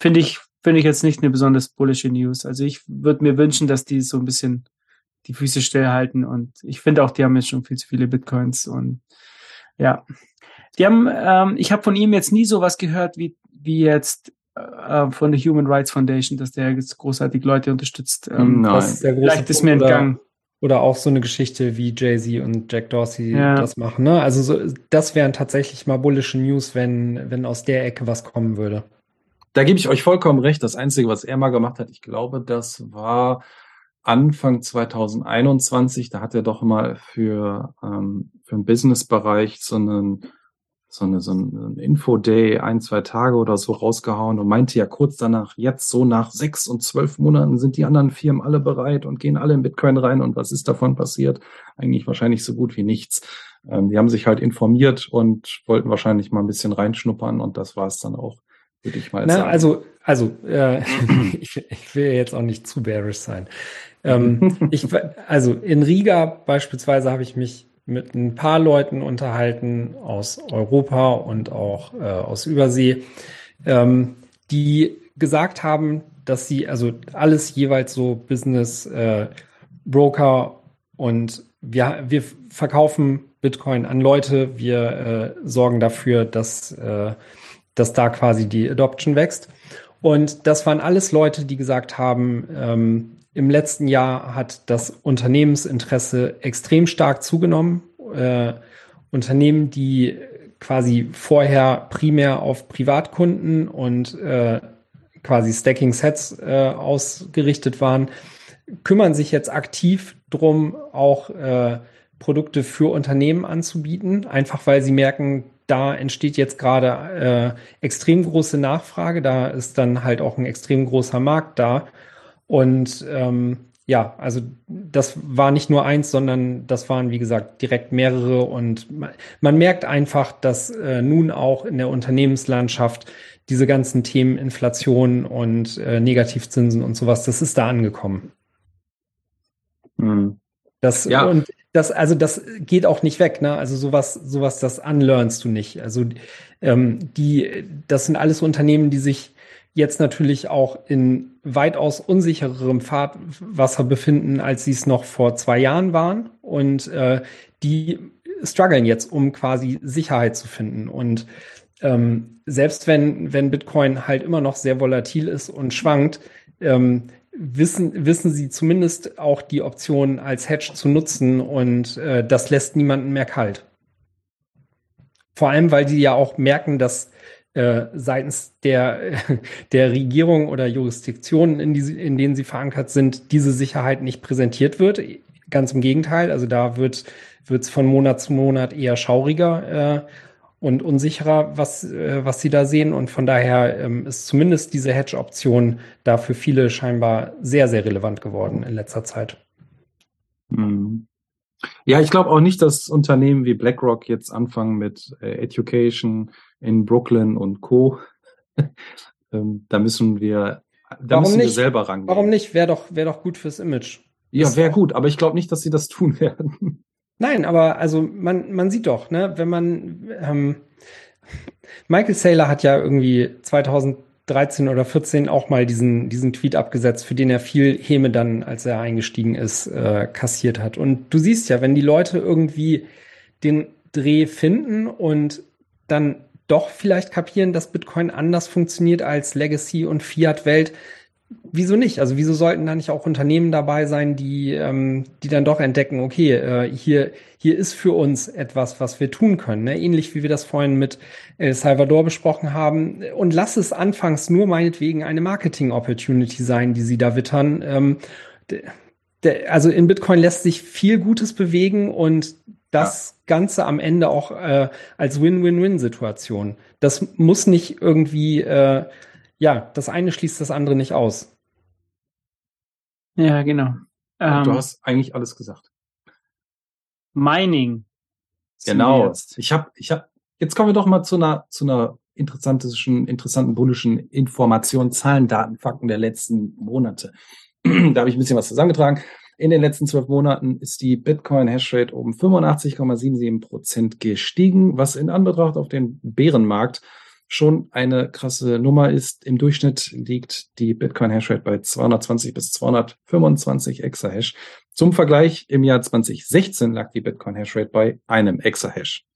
Finde ich finde ich jetzt nicht eine besonders bullische News. Also ich würde mir wünschen, dass die so ein bisschen die Füße stillhalten und ich finde auch, die haben jetzt schon viel zu viele Bitcoins und ja. Die haben, ähm, ich habe von ihm jetzt nie sowas gehört wie, wie jetzt äh, von der Human Rights Foundation, dass der jetzt großartig Leute unterstützt. Ähm, Nein. Das vielleicht ist mir entgangen. Oder, oder auch so eine Geschichte wie Jay-Z und Jack Dorsey ja. das machen. Ne? Also so, das wären tatsächlich mal bullische News, wenn, wenn aus der Ecke was kommen würde. Da gebe ich euch vollkommen recht. Das Einzige, was er mal gemacht hat, ich glaube, das war Anfang 2021. Da hat er doch mal für, ähm, für den Business-Bereich so einen so eine, so ein Info-Day, ein, zwei Tage oder so rausgehauen und meinte ja kurz danach, jetzt so nach sechs und zwölf Monaten sind die anderen Firmen alle bereit und gehen alle in Bitcoin rein und was ist davon passiert? Eigentlich wahrscheinlich so gut wie nichts. Ähm, die haben sich halt informiert und wollten wahrscheinlich mal ein bisschen reinschnuppern und das war es dann auch würde ich mal Na, sagen. Also, also äh, [LAUGHS] ich, ich will jetzt auch nicht zu bearish sein. Ähm, [LAUGHS] ich, also in Riga beispielsweise habe ich mich mit ein paar Leuten unterhalten aus Europa und auch äh, aus Übersee, ähm, die gesagt haben, dass sie also alles jeweils so Business äh, Broker und wir, wir verkaufen Bitcoin an Leute, wir äh, sorgen dafür, dass äh, dass da quasi die Adoption wächst. Und das waren alles Leute, die gesagt haben, ähm, im letzten Jahr hat das Unternehmensinteresse extrem stark zugenommen. Äh, Unternehmen, die quasi vorher primär auf Privatkunden und äh, quasi Stacking Sets äh, ausgerichtet waren, kümmern sich jetzt aktiv drum, auch äh, Produkte für Unternehmen anzubieten, einfach weil sie merken, da entsteht jetzt gerade äh, extrem große Nachfrage, da ist dann halt auch ein extrem großer Markt da. Und ähm, ja, also das war nicht nur eins, sondern das waren, wie gesagt, direkt mehrere. Und man, man merkt einfach, dass äh, nun auch in der Unternehmenslandschaft diese ganzen Themen Inflation und äh, Negativzinsen und sowas, das ist da angekommen. Mhm. Das, ja. Und das, also das geht auch nicht weg, ne? Also sowas, sowas, das unlearnst du nicht. Also ähm, die, das sind alles Unternehmen, die sich jetzt natürlich auch in weitaus unsichererem Fahrtwasser befinden, als sie es noch vor zwei Jahren waren. Und äh, die strugglen jetzt, um quasi Sicherheit zu finden. Und ähm, selbst wenn, wenn Bitcoin halt immer noch sehr volatil ist und schwankt, ähm, wissen, wissen sie zumindest auch die Option als Hedge zu nutzen und äh, das lässt niemanden mehr kalt. Vor allem, weil sie ja auch merken, dass äh, seitens der, [LAUGHS] der Regierung oder Jurisdiktionen, in, die, in denen sie verankert sind, diese Sicherheit nicht präsentiert wird. Ganz im Gegenteil, also da wird es von Monat zu Monat eher schauriger. Äh, und unsicherer, was, äh, was sie da sehen. Und von daher ähm, ist zumindest diese Hedge-Option da für viele scheinbar sehr, sehr relevant geworden in letzter Zeit. Hm. Ja, ich glaube auch nicht, dass Unternehmen wie BlackRock jetzt anfangen mit äh, Education in Brooklyn und Co. [LAUGHS] ähm, da müssen wir, da warum müssen nicht? wir selber rangehen. Warum nicht? Wäre doch, wäre doch gut fürs Image. Ja, wäre gut, aber ich glaube nicht, dass sie das tun [LAUGHS] werden. Nein, aber also man, man sieht doch, ne, wenn man ähm, Michael Saylor hat ja irgendwie 2013 oder 14 auch mal diesen, diesen Tweet abgesetzt, für den er viel Häme dann, als er eingestiegen ist, äh, kassiert hat. Und du siehst ja, wenn die Leute irgendwie den Dreh finden und dann doch vielleicht kapieren, dass Bitcoin anders funktioniert als Legacy und Fiat-Welt, wieso nicht? Also wieso sollten da nicht auch Unternehmen dabei sein, die, ähm, die dann doch entdecken, okay, äh, hier, hier ist für uns etwas, was wir tun können. Ne? Ähnlich wie wir das vorhin mit El Salvador besprochen haben. Und lass es anfangs nur meinetwegen eine Marketing-Opportunity sein, die sie da wittern. Ähm, also in Bitcoin lässt sich viel Gutes bewegen und das ja. Ganze am Ende auch äh, als Win-Win-Win-Situation. Das muss nicht irgendwie äh, ja, das eine schließt das andere nicht aus. Ja, genau. Ähm, du hast eigentlich alles gesagt. Mining. Genau. Ich habe, ich habe, jetzt kommen wir doch mal zu einer, zu einer interessantischen, interessanten bullischen Information, Zahlen, Daten, Fakten der letzten Monate. da habe ich ein bisschen was zusammengetragen. In den letzten zwölf Monaten ist die Bitcoin Hashrate um 85,77 Prozent gestiegen, was in Anbetracht auf den Bärenmarkt schon eine krasse Nummer ist. Im Durchschnitt liegt die Bitcoin Hashrate bei 220 bis 225 Exahash. Zum Vergleich, im Jahr 2016 lag die Bitcoin Hashrate bei einem Exahash.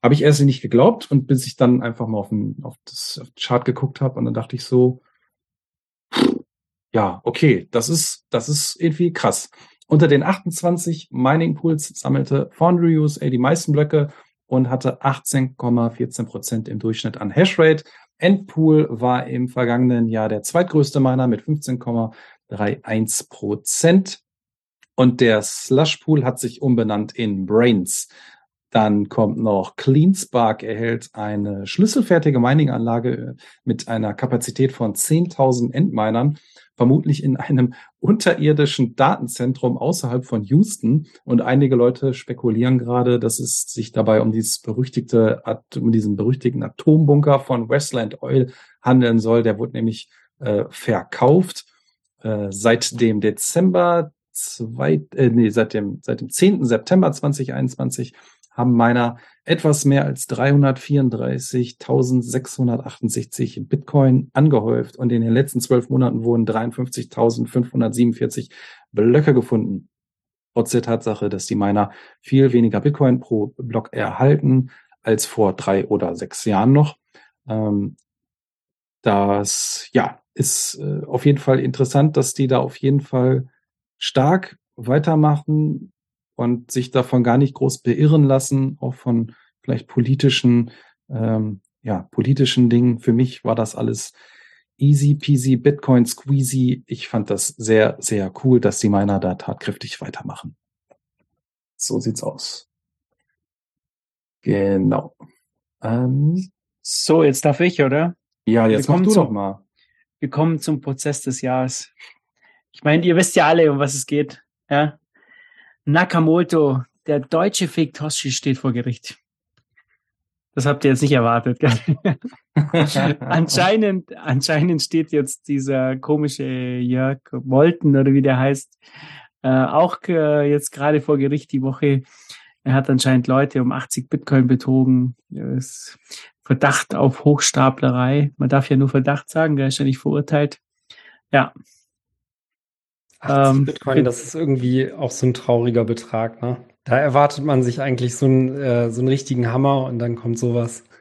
Habe ich erst nicht geglaubt und bis ich dann einfach mal auf, den, auf das Chart geguckt habe und dann dachte ich so, ja, okay, das ist, das ist irgendwie krass. Unter den 28 Mining Pools sammelte Foundry USA die meisten Blöcke und hatte 18,14 Prozent im Durchschnitt an Hashrate. Endpool war im vergangenen Jahr der zweitgrößte Miner mit 15,31 Prozent. Und der Slush Pool hat sich umbenannt in Brains. Dann kommt noch CleanSpark, erhält eine schlüsselfertige Mining-Anlage mit einer Kapazität von 10.000 Endminern, vermutlich in einem unterirdischen Datenzentrum außerhalb von Houston. Und einige Leute spekulieren gerade, dass es sich dabei um dieses berüchtigte, um diesen berüchtigten Atombunker von Westland Oil handeln soll. Der wurde nämlich äh, verkauft. Äh, seit dem Dezember zwei, äh, nee, seit dem, seit dem 10. September 2021 haben meiner etwas mehr als 334.668 Bitcoin angehäuft und in den letzten zwölf Monaten wurden 53.547 Blöcke gefunden. Trotz der Tatsache, dass die Miner viel weniger Bitcoin pro Block erhalten als vor drei oder sechs Jahren noch. Ähm, das, ja, ist äh, auf jeden Fall interessant, dass die da auf jeden Fall stark weitermachen, und sich davon gar nicht groß beirren lassen, auch von vielleicht politischen, ähm, ja, politischen Dingen. Für mich war das alles easy peasy, Bitcoin squeezy. Ich fand das sehr, sehr cool, dass die Miner da tatkräftig weitermachen. So sieht's aus. Genau. Ähm, so, jetzt darf ich, oder? Ja, jetzt mach du zum, doch mal. Wir kommen zum Prozess des Jahres. Ich meine, ihr wisst ja alle, um was es geht. Ja, Nakamoto, der deutsche Fake Toshi, steht vor Gericht. Das habt ihr jetzt nicht erwartet. [LAUGHS] anscheinend, anscheinend steht jetzt dieser komische Jörg Wolten oder wie der heißt, äh, auch äh, jetzt gerade vor Gericht die Woche. Er hat anscheinend Leute um 80 Bitcoin betrogen. ist Verdacht auf Hochstaplerei. Man darf ja nur Verdacht sagen, der ist ja nicht verurteilt. Ja, 80 ähm, Bitcoin, das ist irgendwie auch so ein trauriger Betrag, ne? Da erwartet man sich eigentlich so einen, äh, so einen richtigen Hammer und dann kommt sowas. [LAUGHS]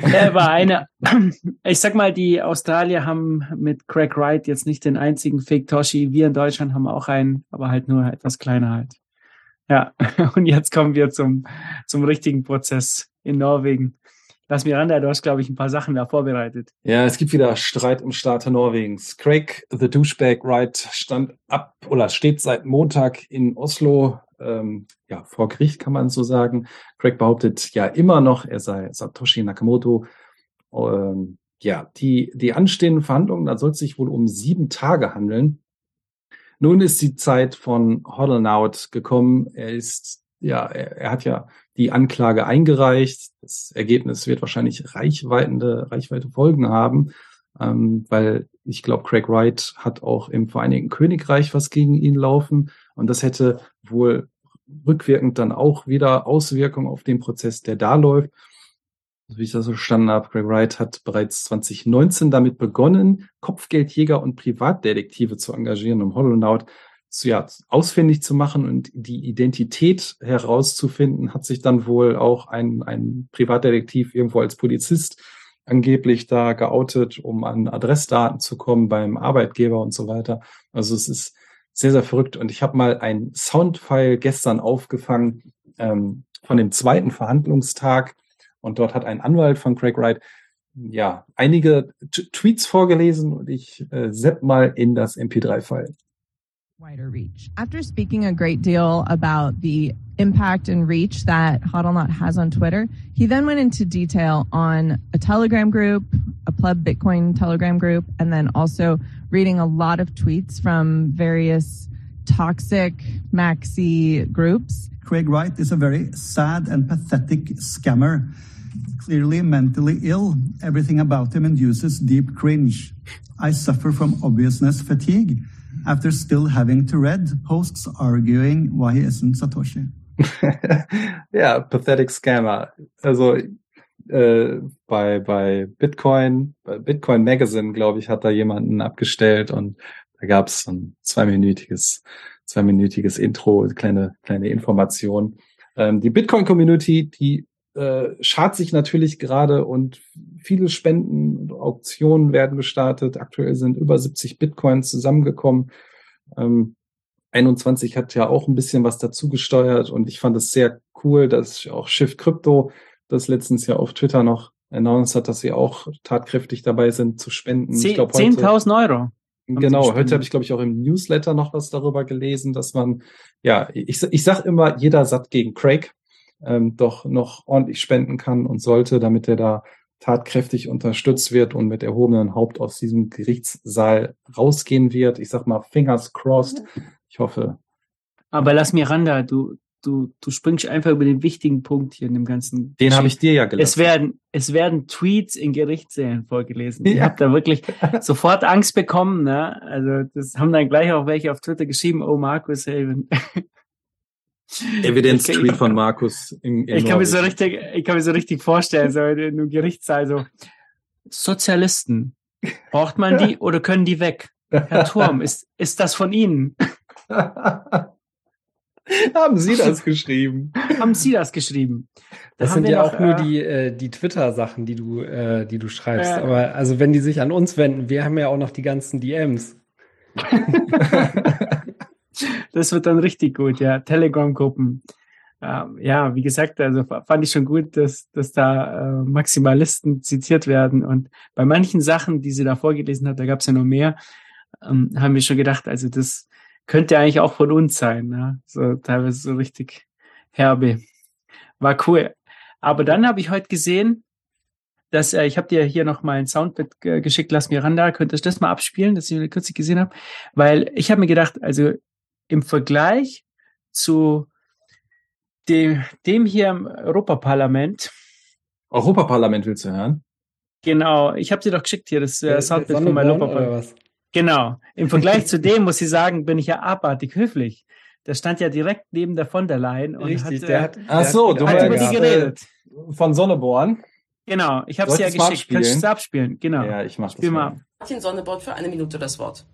Er war eine, [CLEARS THROAT] ich sag mal, die Australier haben mit Craig Wright jetzt nicht den einzigen Fake Toshi. Wir in Deutschland haben auch einen, aber halt nur etwas kleiner halt. Ja, [LAUGHS] und jetzt kommen wir zum, zum richtigen Prozess in Norwegen. Lass Miranda, du hast, glaube ich, ein paar Sachen da vorbereitet. Ja, es gibt wieder Streit im Staate Norwegens. Craig, the Douchebag Wright, stand ab oder steht seit Montag in Oslo, ähm, ja, vor Gericht kann man so sagen. Craig behauptet ja immer noch, er sei Satoshi Nakamoto. Ähm, ja, die, die anstehenden Verhandlungen, da soll es sich wohl um sieben Tage handeln. Nun ist die Zeit von Hollenout gekommen. Er ist, ja, er, er hat ja die Anklage eingereicht. Das Ergebnis wird wahrscheinlich reichweitende, reichweite Folgen haben, ähm, weil ich glaube, Craig Wright hat auch im Vereinigten Königreich was gegen ihn laufen und das hätte wohl rückwirkend dann auch wieder Auswirkungen auf den Prozess, der da läuft. Wie ich das so verstanden habe, Craig Wright hat bereits 2019 damit begonnen, Kopfgeldjäger und Privatdetektive zu engagieren, um Hollow zu, ja, ausfindig zu machen und die Identität herauszufinden, hat sich dann wohl auch ein, ein Privatdetektiv irgendwo als Polizist angeblich da geoutet, um an Adressdaten zu kommen beim Arbeitgeber und so weiter. Also es ist sehr, sehr verrückt. Und ich habe mal ein Soundfile gestern aufgefangen ähm, von dem zweiten Verhandlungstag. Und dort hat ein Anwalt von Craig Wright ja einige Tweets vorgelesen und ich äh, sepp mal in das MP3-File. Wider reach. After speaking a great deal about the impact and reach that HODLNOT has on Twitter, he then went into detail on a Telegram group, a Pleb Bitcoin Telegram group, and then also reading a lot of tweets from various toxic maxi groups. Craig Wright is a very sad and pathetic scammer. Clearly mentally ill, everything about him induces deep cringe. I suffer from obviousness fatigue after still having to read posts arguing why he isn't Satoshi. [LAUGHS] ja, pathetic scammer. Also äh, bei bei Bitcoin, bei Bitcoin Magazine, glaube ich, hat da jemanden abgestellt und da gab es ein zweiminütiges zweiminütiges Intro, kleine kleine Information. Ähm, die Bitcoin Community, die äh, schart sich natürlich gerade und viele Spenden und Auktionen werden gestartet. Aktuell sind über 70 Bitcoins zusammengekommen. Ähm, 21 hat ja auch ein bisschen was dazu gesteuert und ich fand es sehr cool, dass auch Shift Crypto das letztens ja auf Twitter noch announced hat, dass sie auch tatkräftig dabei sind zu spenden. 10.000 Euro. Genau, heute habe ich, glaube ich, auch im Newsletter noch was darüber gelesen, dass man, ja, ich, ich sag immer, jeder satt gegen Craig ähm, doch noch ordentlich spenden kann und sollte, damit er da tatkräftig unterstützt wird und mit erhobenem Haupt aus diesem Gerichtssaal rausgehen wird. Ich sag mal, fingers crossed. Ich hoffe. Aber lass Miranda, du, du, du springst einfach über den wichtigen Punkt hier in dem ganzen. Den habe ich dir ja gelassen. Es werden, es werden Tweets in Gerichtssälen vorgelesen. Ja. Ich habe da wirklich sofort Angst bekommen. Ne? Also das haben dann gleich auch welche auf Twitter geschrieben. Oh Markus, Evidenz-Tweet von Markus. Im, im ich kann mir so richtig, ich kann mir so richtig vorstellen, so in einem Gerichtssaal so Sozialisten. Braucht man die [LAUGHS] oder können die weg? Herr Turm, ist, ist das von Ihnen? [LAUGHS] Haben Sie das geschrieben? Haben Sie das geschrieben? Da das sind ja auch nur äh, die, äh, die Twitter-Sachen, die du, äh, die du schreibst. Äh, Aber also wenn die sich an uns wenden, wir haben ja auch noch die ganzen DMs. [LAUGHS] das wird dann richtig gut, ja. Telegram-Gruppen. Ähm, ja, wie gesagt, also fand ich schon gut, dass, dass da äh, Maximalisten zitiert werden. Und bei manchen Sachen, die sie da vorgelesen hat, da gab es ja noch mehr, ähm, haben wir schon gedacht, also das könnte eigentlich auch von uns sein. Ne? So teilweise so richtig herbe. War cool. Aber dann habe ich heute gesehen, dass äh, ich habe dir hier noch mal ein Soundbit äh, geschickt, lass Miranda, könntest du das mal abspielen, das ich kürzlich gesehen habe, weil ich habe mir gedacht, also im Vergleich zu dem, dem hier im Europaparlament. Europaparlament willst du hören? Genau, ich habe sie doch geschickt hier, das äh, Soundbild vom Europaparlament. Genau. Im Vergleich zu [LAUGHS] dem muss ich sagen, bin ich ja abartig höflich. Der stand ja direkt neben der von der Leyen und Richtig, hat, der hat, ach so, du hast über die geredet. Von Sonneborn. Genau, ich habe sie ja geschickt. Kannst du es abspielen? Genau. Ja, ich mach Spiel das mal. Martin Sonneborn für eine Minute das Wort.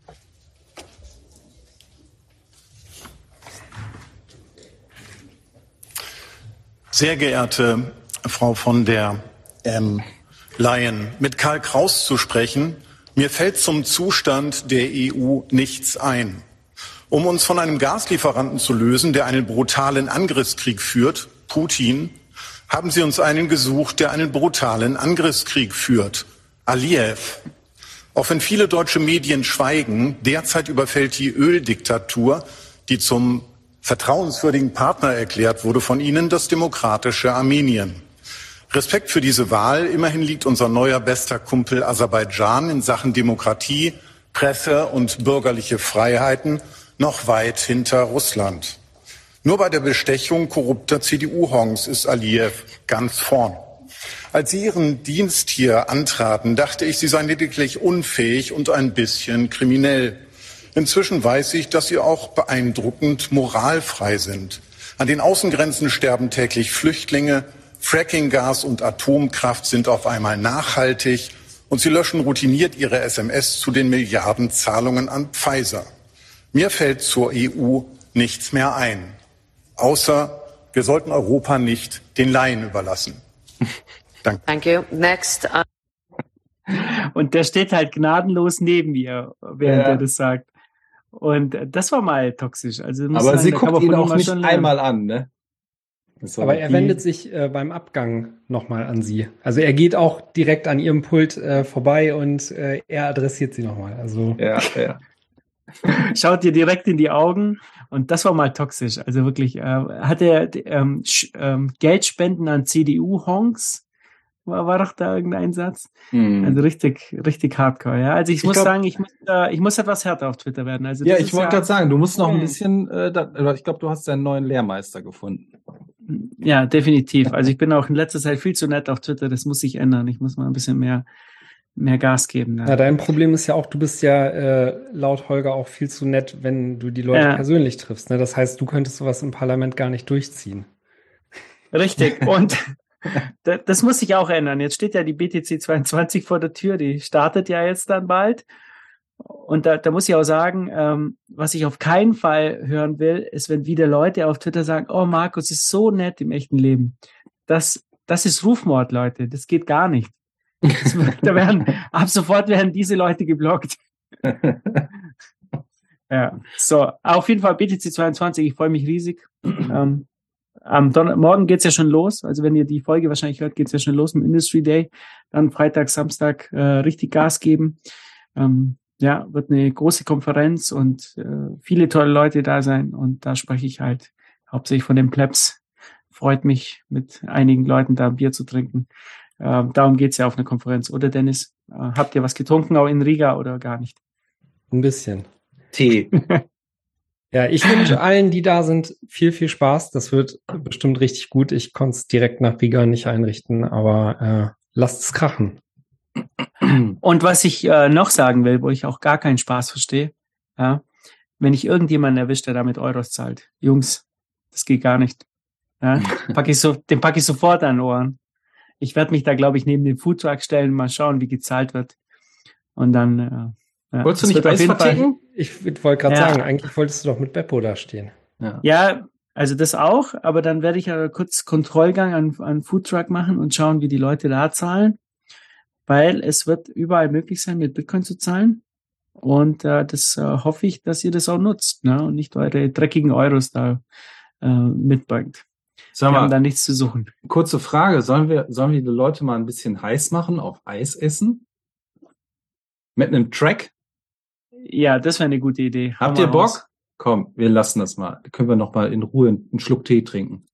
Sehr geehrte Frau von der ähm, Leyen, mit Karl Kraus zu sprechen, mir fällt zum Zustand der EU nichts ein. Um uns von einem Gaslieferanten zu lösen, der einen brutalen Angriffskrieg führt, Putin, haben Sie uns einen gesucht, der einen brutalen Angriffskrieg führt, Aliyev. Auch wenn viele deutsche Medien schweigen, derzeit überfällt die Öldiktatur, die zum vertrauenswürdigen Partner erklärt wurde von Ihnen, das demokratische Armenien. Respekt für diese Wahl. Immerhin liegt unser neuer bester Kumpel Aserbaidschan in Sachen Demokratie, Presse und bürgerliche Freiheiten noch weit hinter Russland. Nur bei der Bestechung korrupter CDU-Hongs ist Aliyev ganz vorn. Als Sie Ihren Dienst hier antraten, dachte ich, Sie seien lediglich unfähig und ein bisschen kriminell. Inzwischen weiß ich, dass Sie auch beeindruckend moralfrei sind. An den Außengrenzen sterben täglich Flüchtlinge, Frackinggas und Atomkraft sind auf einmal nachhaltig und Sie löschen routiniert Ihre SMS zu den Milliardenzahlungen an Pfizer. Mir fällt zur EU nichts mehr ein, außer wir sollten Europa nicht den Laien überlassen. [LAUGHS] Danke. Thank you. Next. Uh und der steht halt gnadenlos neben mir, während ja. er das sagt. Und das war mal toxisch. Also aber sagen, sie guckt ihn auch nicht einmal an, ne? Aber er wendet sich äh, beim Abgang nochmal an sie. Also er geht auch direkt an ihrem Pult äh, vorbei und äh, er adressiert sie nochmal. Also ja, ja. [LAUGHS] Schaut ihr direkt in die Augen und das war mal toxisch. Also wirklich, äh, hat er ähm, ähm, Geldspenden an CDU-Honks war, war doch da irgendein Satz. Mhm. Also richtig, richtig hardcore, ja. Also ich, ich muss glaub, sagen, ich muss, äh, ich muss etwas härter auf Twitter werden. Also ja, ich wollte ja, gerade sagen, du musst noch ein bisschen, äh, da, ich glaube, du hast deinen neuen Lehrmeister gefunden. Ja, definitiv. Also ich bin auch in letzter Zeit viel zu nett auf Twitter, das muss sich ändern. Ich muss mal ein bisschen mehr, mehr Gas geben. Ne? Ja, dein Problem ist ja auch, du bist ja äh, laut Holger auch viel zu nett, wenn du die Leute ja. persönlich triffst. Ne? Das heißt, du könntest sowas im Parlament gar nicht durchziehen. Richtig. Und das muss sich auch ändern. Jetzt steht ja die BTC 22 vor der Tür, die startet ja jetzt dann bald. Und da, da muss ich auch sagen, ähm, was ich auf keinen Fall hören will, ist, wenn wieder Leute auf Twitter sagen, oh, Markus ist so nett im echten Leben. Das, das ist Rufmord, Leute. Das geht gar nicht. Das, [LAUGHS] da werden, ab sofort werden diese Leute geblockt. [LAUGHS] ja, so, auf jeden Fall BTC 22, ich freue mich riesig. Ähm, am Don morgen geht's ja schon los. Also wenn ihr die Folge wahrscheinlich hört, geht's ja schon los mit Industry Day. Dann Freitag, Samstag äh, richtig Gas geben. Ähm, ja, wird eine große Konferenz und äh, viele tolle Leute da sein. Und da spreche ich halt hauptsächlich von den Plebs. Freut mich, mit einigen Leuten da ein Bier zu trinken. Ähm, darum geht's ja auf einer Konferenz. Oder Dennis, äh, habt ihr was getrunken auch in Riga oder gar nicht? Ein bisschen. Tee. [LAUGHS] Ja, ich [CLEARS THROAT] wünsche allen, die da sind, viel, viel Spaß. Das wird bestimmt richtig gut. Ich konnte es direkt nach Riga nicht einrichten, aber äh, lasst es krachen. [CLEARS THROAT] Und was ich äh, noch sagen will, wo ich auch gar keinen Spaß verstehe, ja, wenn ich irgendjemanden erwische, der damit Euros zahlt, Jungs, das geht gar nicht. Ja, [LAUGHS] pack ich so, den packe ich sofort an Ohren. Ich werde mich da, glaube ich, neben den Foodtruck stellen, mal schauen, wie gezahlt wird. Und dann äh, ja, Wolltest du nicht Eis verticken? Ich wollte gerade ja. sagen, eigentlich wolltest du doch mit Beppo da stehen. Ja. ja, also das auch, aber dann werde ich ja kurz Kontrollgang an, an Foodtruck machen und schauen, wie die Leute da zahlen, weil es wird überall möglich sein, mit Bitcoin zu zahlen. Und äh, das äh, hoffe ich, dass ihr das auch nutzt ne? und nicht eure dreckigen Euros da äh, mitbringt. Sag mal, wir haben da nichts zu suchen. Kurze Frage, sollen wir, sollen wir die Leute mal ein bisschen heiß machen auf Eis essen? Mit einem Track? Ja, das wäre eine gute Idee. Habt ihr Bock? Raus. Komm, wir lassen das mal. Können wir noch mal in Ruhe einen Schluck Tee trinken.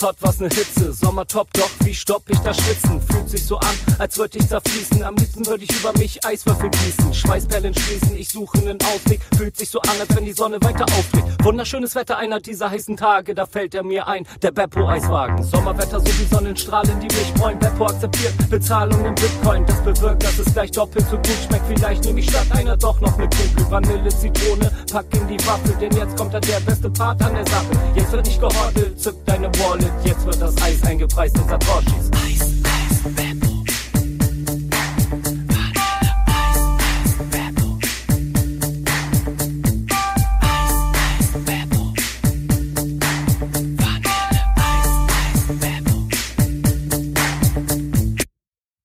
Hot, was ne Hitze. Sommer top, doch wie stopp ich das Schwitzen? Fühlt sich so an, als würde ich zerfließen. Am liebsten würde ich über mich Eiswürfel gießen. Schweißperlen schließen, ich suche nen Ausweg. Fühlt sich so an, als wenn die Sonne weiter aufgeht. Wunderschönes Wetter, einer dieser heißen Tage. Da fällt er mir ein, der Beppo-Eiswagen. Sommerwetter, so wie Sonnenstrahlen, die mich freuen. Beppo akzeptiert Bezahlung in Bitcoin. Das bewirkt, dass es gleich doppelt so gut schmeckt. Vielleicht nehme ich statt einer doch noch ne Kugel Vanille, Zitrone. Pack in die Waffel, denn jetzt kommt da der beste Part an der Sache. Jetzt wird nicht gehortet, zück deine Wallet. Jetzt wird das Eis eingepreist in Satoshis. Eis, Eis, Beppo.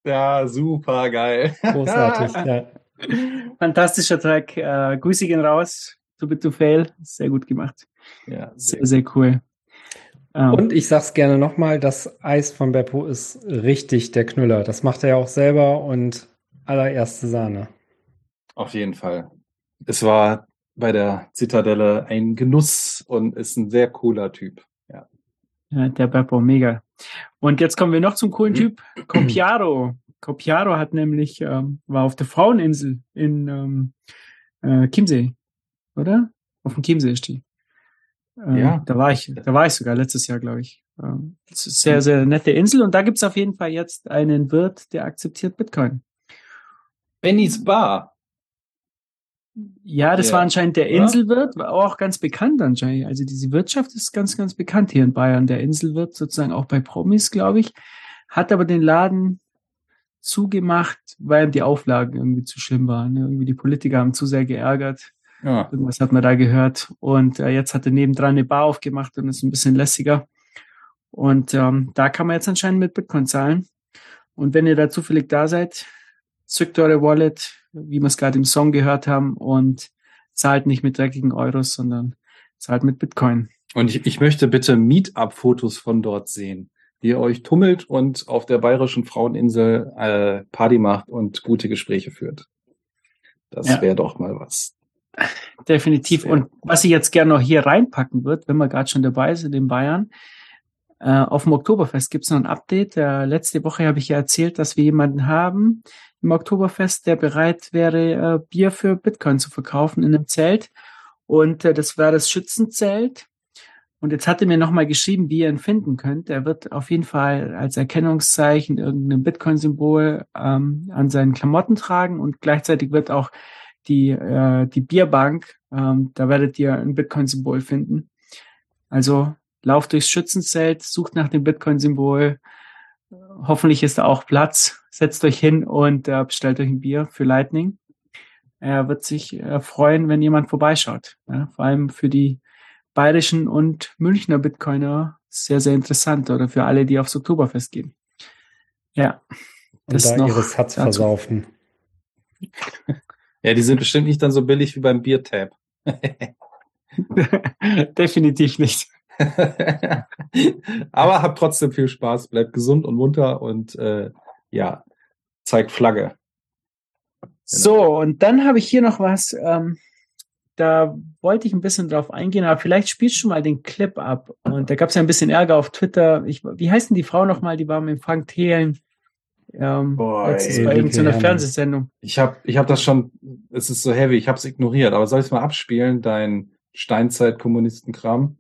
Ja, super geil. Großartig, [LAUGHS] ja. Fantastischer Track. Äh, Grüße gehen raus. Too Bit to Fail. Sehr gut gemacht. Ja, sehr, sehr cool. Ähm, Und ich sag's gerne nochmal, das Eis von Beppo ist richtig der Knüller. Das macht er ja auch selber und allererste Sahne. Auf jeden Fall. Es war bei der Zitadelle ein Genuss und ist ein sehr cooler Typ. Ja. Ja, der Beppo, mega. Und jetzt kommen wir noch zum coolen Typ, Copiaro. Copiaro hat nämlich, ähm, war auf der Fraueninsel in ähm, äh, Chiemsee, oder? Auf dem Chiemsee ist die. Ähm, Ja. Da war ich, da war ich sogar letztes Jahr, glaube ich. Ähm, es ist sehr, sehr nette Insel und da gibt's auf jeden Fall jetzt einen Wirt, der akzeptiert Bitcoin. Benny's Bar. Ja, das Ja. war anscheinend der? Inselwirt, war auch ganz bekannt anscheinend. Also diese Wirtschaft ist ganz, ganz bekannt hier in Bayern. Der Inselwirt sozusagen auch bei Promis, glaube ich, hat aber den Laden zugemacht, weil ihm die Auflagen irgendwie zu schlimm waren. ne? Irgendwie die Politiker haben zu sehr geärgert. Ja. Irgendwas hat man da gehört. Und äh, jetzt hat er nebendran eine Bar aufgemacht und ist ein bisschen lässiger. Und ähm, da kann man jetzt anscheinend mit Bitcoin zahlen. Und wenn ihr da zufällig da seid, zückt eure Wallet, wie wir es gerade im Song gehört haben, und zahlt nicht mit dreckigen Euros, sondern zahlt mit Bitcoin. Und ich, ich möchte bitte Meetup-Fotos von dort sehen, wie ihr euch tummelt und auf der bayerischen Fraueninsel äh, Party macht und gute Gespräche führt. Das Ja. wäre doch mal was. Definitiv. Und was ich jetzt gerne noch hier reinpacken wird, wenn wir gerade schon dabei sind in Bayern, äh, auf dem Oktoberfest gibt es noch ein Update. Äh, letzte Woche habe ich ja erzählt, dass wir jemanden haben im Oktoberfest, der bereit wäre, äh, Bier für Bitcoin zu verkaufen in einem Zelt. Und äh, das war das Schützenzelt. Und jetzt hat er mir nochmal geschrieben, wie ihr ihn finden könnt. Er wird auf jeden Fall als Erkennungszeichen irgendein Bitcoin-Symbol ähm, an seinen Klamotten tragen und gleichzeitig wird auch die, äh, die Bierbank, ähm, da werdet ihr ein Bitcoin-Symbol finden. Also lauft durchs Schützenzelt, sucht nach dem Bitcoin-Symbol. Hoffentlich ist da auch Platz. Setzt euch hin und äh, bestellt euch ein Bier für Lightning. Er wird sich äh, freuen, wenn jemand vorbeischaut. Ja, vor allem für die bayerischen und Münchner Bitcoiner sehr, sehr interessant oder für alle, die aufs Oktoberfest gehen. Ja. Und da ihre Satz dazu. versaufen. [LAUGHS] Ja, die sind bestimmt nicht dann so billig wie beim Biertab. [LAUGHS] Definitiv nicht. [LAUGHS] Aber habt trotzdem viel Spaß, bleibt gesund und munter und äh, ja, zeigt Flagge. So, und dann habe ich hier noch was, ähm, da wollte ich ein bisschen drauf eingehen, aber vielleicht spielst du mal den Clip ab. Und da gab es ja ein bisschen Ärger auf Twitter. Ich, wie heißt denn die Frau nochmal? Die war mit Frank Thelen ähm, Boah, letztens ey, bei irgendeiner. Fernsehsendung. Ich habe ich hab das schon, es ist so heavy, ich habe es ignoriert, aber soll ich es mal abspielen, dein Steinzeit-Kommunisten-Kram?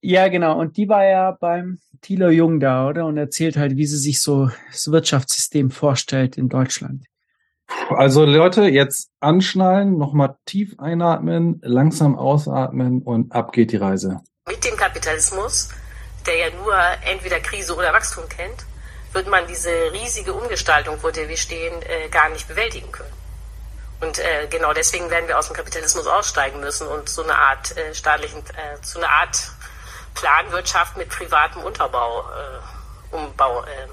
Ja, genau. Und die war ja beim Thilo Jung da, oder? Und erzählt halt, wie sie sich so das Wirtschaftssystem vorstellt in Deutschland. Also Leute, jetzt anschnallen, nochmal tief einatmen, langsam ausatmen und ab geht die Reise. Mit dem Kapitalismus, der ja nur entweder Krise oder Wachstum kennt, wird man diese riesige Umgestaltung, vor der wir stehen, äh, gar nicht bewältigen können. Und äh, genau deswegen werden wir aus dem Kapitalismus aussteigen müssen und so eine Art äh, staatlichen, äh, so eine Art Planwirtschaft mit privatem Unterbau, äh, Umbau, ähm,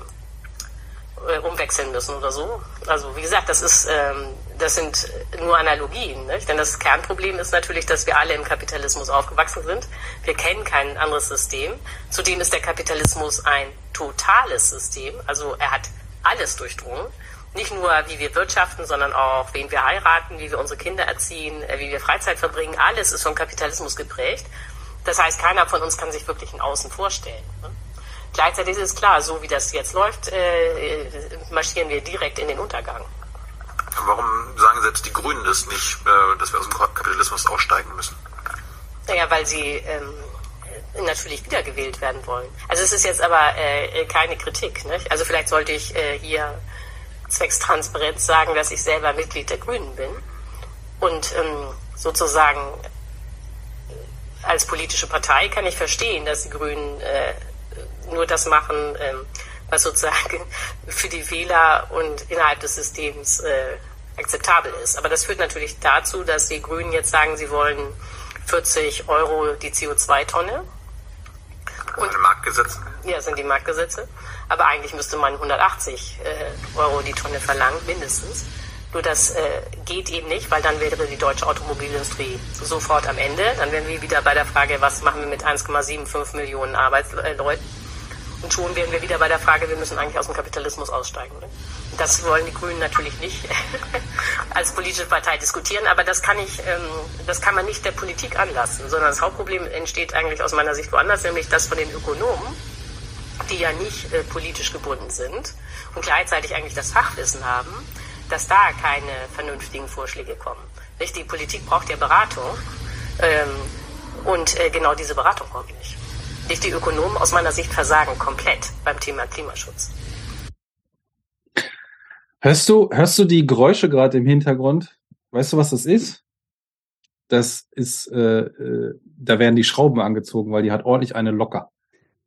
äh, umwechseln müssen oder so. Also wie gesagt, das ist, ähm, das sind nur Analogien, nicht? denn das Kernproblem ist natürlich, dass wir alle im Kapitalismus aufgewachsen sind. Wir kennen kein anderes System. Zudem ist der Kapitalismus ein totales System, also er hat alles durchdrungen. Nicht nur, wie wir wirtschaften, sondern auch, wen wir heiraten, wie wir unsere Kinder erziehen, äh, wie wir Freizeit verbringen. Alles ist vom Kapitalismus geprägt. Das heißt, keiner von uns kann sich wirklich ein Außen vorstellen. Ne? Gleichzeitig ist es klar, so wie das jetzt läuft, äh, marschieren wir direkt in den Untergang. Warum sagen jetzt die Grünen das nicht, äh, dass wir aus dem Kapitalismus aussteigen müssen? Naja, weil sie ähm, natürlich wiedergewählt werden wollen. Also es ist jetzt aber äh, keine Kritik. Nicht? Also vielleicht sollte ich äh, hier zwecks Transparenz sagen, dass ich selber Mitglied der Grünen bin und ähm, sozusagen als politische Partei kann ich verstehen, dass die Grünen äh, nur das machen, ähm, was sozusagen [LAUGHS] für die Wähler und innerhalb des Systems äh, akzeptabel ist. Aber das führt natürlich dazu, dass die Grünen jetzt sagen, sie wollen 40 Euro die CO2-Tonne. Und Marktgesetze? Ja, sind die Marktgesetze. Aber eigentlich müsste man 180 äh, Euro die Tonne verlangen, mindestens. Nur das äh, geht eben nicht, weil dann wäre die deutsche Automobilindustrie sofort am Ende. Dann wären wir wieder bei der Frage, was machen wir mit 1,75 Millionen Arbeitsleuten? Und schon wären wir wieder bei der Frage, wir müssen eigentlich aus dem Kapitalismus aussteigen. Ne? Das wollen die Grünen natürlich nicht [LAUGHS] als politische Partei diskutieren, aber das kann ich, ähm, das kann man nicht der Politik anlassen, sondern das Hauptproblem entsteht eigentlich aus meiner Sicht woanders, nämlich das von den Ökonomen, die ja nicht äh, politisch gebunden sind und gleichzeitig eigentlich das Fachwissen haben, dass da keine vernünftigen Vorschläge kommen. Die Politik braucht ja Beratung ähm, und äh, genau diese Beratung kommt nicht. Nicht die Ökonomen aus meiner Sicht versagen komplett beim Thema Klimaschutz. Hörst du, hörst du die Geräusche gerade im Hintergrund? Weißt du, was das ist? Das ist, äh, äh, da werden die Schrauben angezogen, weil die hat ordentlich eine locker.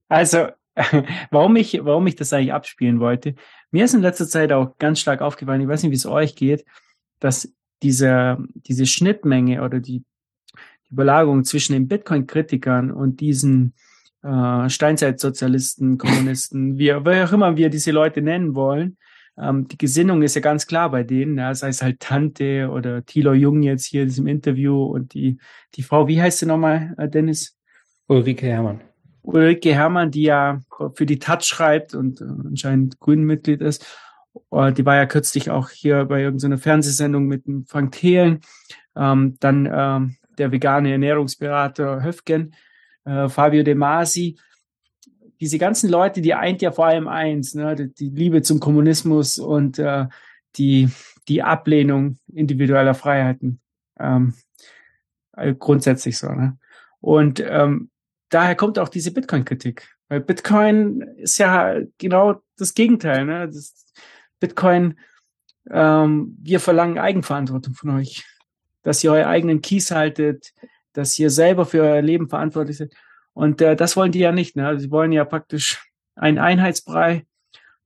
Also, [LAUGHS] warum ich, warum ich das eigentlich abspielen wollte. Mir ist in letzter Zeit auch ganz stark aufgefallen, ich weiß nicht, wie es euch geht, dass diese, diese Schnittmenge oder die, die Überlagerung zwischen den Bitcoin-Kritikern und diesen äh, Steinzeitsozialisten, Kommunisten, wie, wie auch immer wir diese Leute nennen wollen, ähm, die Gesinnung ist ja ganz klar bei denen, ja, sei es halt Tante oder Thilo Jung jetzt hier in diesem Interview und die, die Frau, wie heißt sie nochmal, äh, Dennis? Ulrike Hermann. Ulrike Hermann, die ja für die Taz schreibt und äh, anscheinend Grünen-Mitglied ist. Die war ja kürzlich auch hier bei irgendeiner Fernsehsendung mit dem Frank Thelen. Ähm, dann ähm, der vegane Ernährungsberater Höfgen, äh, Fabio De Masi. Diese ganzen Leute, die eint ja vor allem eins, ne? die, Liebe zum Kommunismus und äh, die, die Ablehnung individueller Freiheiten. Ähm, äh, grundsätzlich so. Ne? Und ähm, daher kommt auch diese Bitcoin-Kritik. Weil Bitcoin ist ja genau das Gegenteil. Ne? Das Bitcoin, ähm, wir verlangen Eigenverantwortung von euch, dass ihr euer eigenen Keys haltet, dass ihr selber für euer Leben verantwortlich seid. Und äh, das wollen die ja nicht. Ne? Sie wollen ja praktisch einen Einheitsbrei.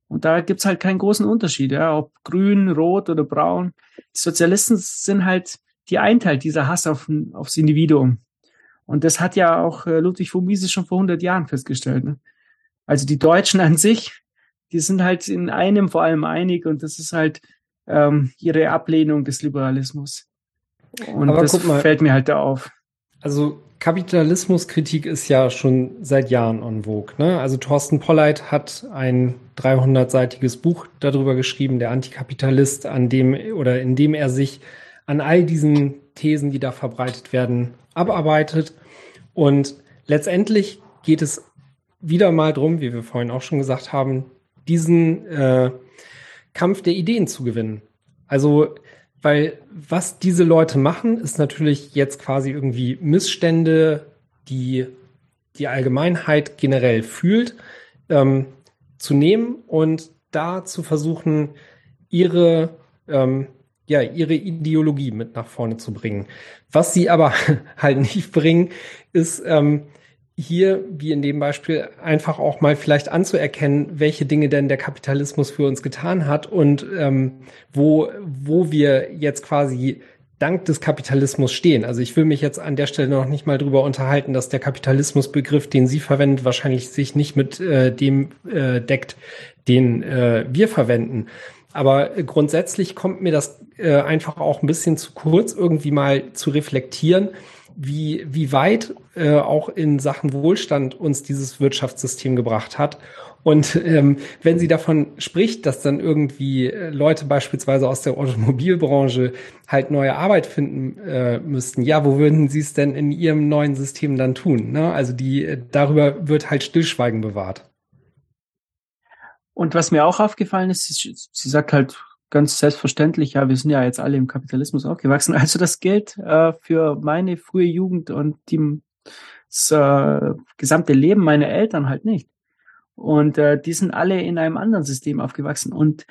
Und da gibt's halt keinen großen Unterschied, ja, ob grün, rot oder braun. Die Sozialisten sind halt, die eint halt dieser Hass auf, aufs Individuum. Und das hat ja auch äh, Ludwig von Mises schon vor 100 Jahren festgestellt. Ne? Also die Deutschen an sich, die sind halt in einem vor allem einig und das ist halt ähm, ihre Ablehnung des Liberalismus. Und Aber das fällt mir halt da auf. Also Kapitalismuskritik ist ja schon seit Jahren en vogue. Ne? Also Thorsten Polleit hat ein 300-seitiges Buch darüber geschrieben, der Antikapitalist, an dem oder in dem er sich an all diesen Thesen, die da verbreitet werden, abarbeitet. Und letztendlich geht es wieder mal drum, wie wir vorhin auch schon gesagt haben, diesen äh, Kampf der Ideen zu gewinnen. Also, weil was diese Leute machen, ist natürlich jetzt quasi irgendwie Missstände, die die Allgemeinheit generell fühlt, ähm, zu nehmen und da zu versuchen, ihre ähm, ja, ihre Ideologie mit nach vorne zu bringen. Was sie aber [LAUGHS] halt nicht bringen, ist ähm, hier, wie in dem Beispiel, einfach auch mal vielleicht anzuerkennen, welche Dinge denn der Kapitalismus für uns getan hat und ähm, wo, wo wir jetzt quasi dank des Kapitalismus stehen. Also ich will mich jetzt an der Stelle noch nicht mal drüber unterhalten, dass der Kapitalismusbegriff, den Sie verwenden, wahrscheinlich sich nicht mit äh, dem äh, deckt, den äh, wir verwenden. Aber grundsätzlich kommt mir das äh, einfach auch ein bisschen zu kurz, irgendwie mal zu reflektieren, wie, wie weit äh, auch in Sachen Wohlstand uns dieses Wirtschaftssystem gebracht hat Und ähm, wenn sie davon spricht, dass dann irgendwie äh, Leute beispielsweise aus der Automobilbranche halt neue Arbeit finden äh, müssten, ja, wo würden sie es denn in ihrem neuen System dann tun? Ne? Also die äh, darüber wird halt Stillschweigen bewahrt. Und was mir auch aufgefallen ist, sie, sie sagt halt ganz selbstverständlich, ja, wir sind ja jetzt alle im Kapitalismus aufgewachsen. [LAUGHS] Also das gilt äh, für meine frühe Jugend und die, das äh, gesamte Leben meiner Eltern halt nicht. Und äh, die sind alle in einem anderen System aufgewachsen. Und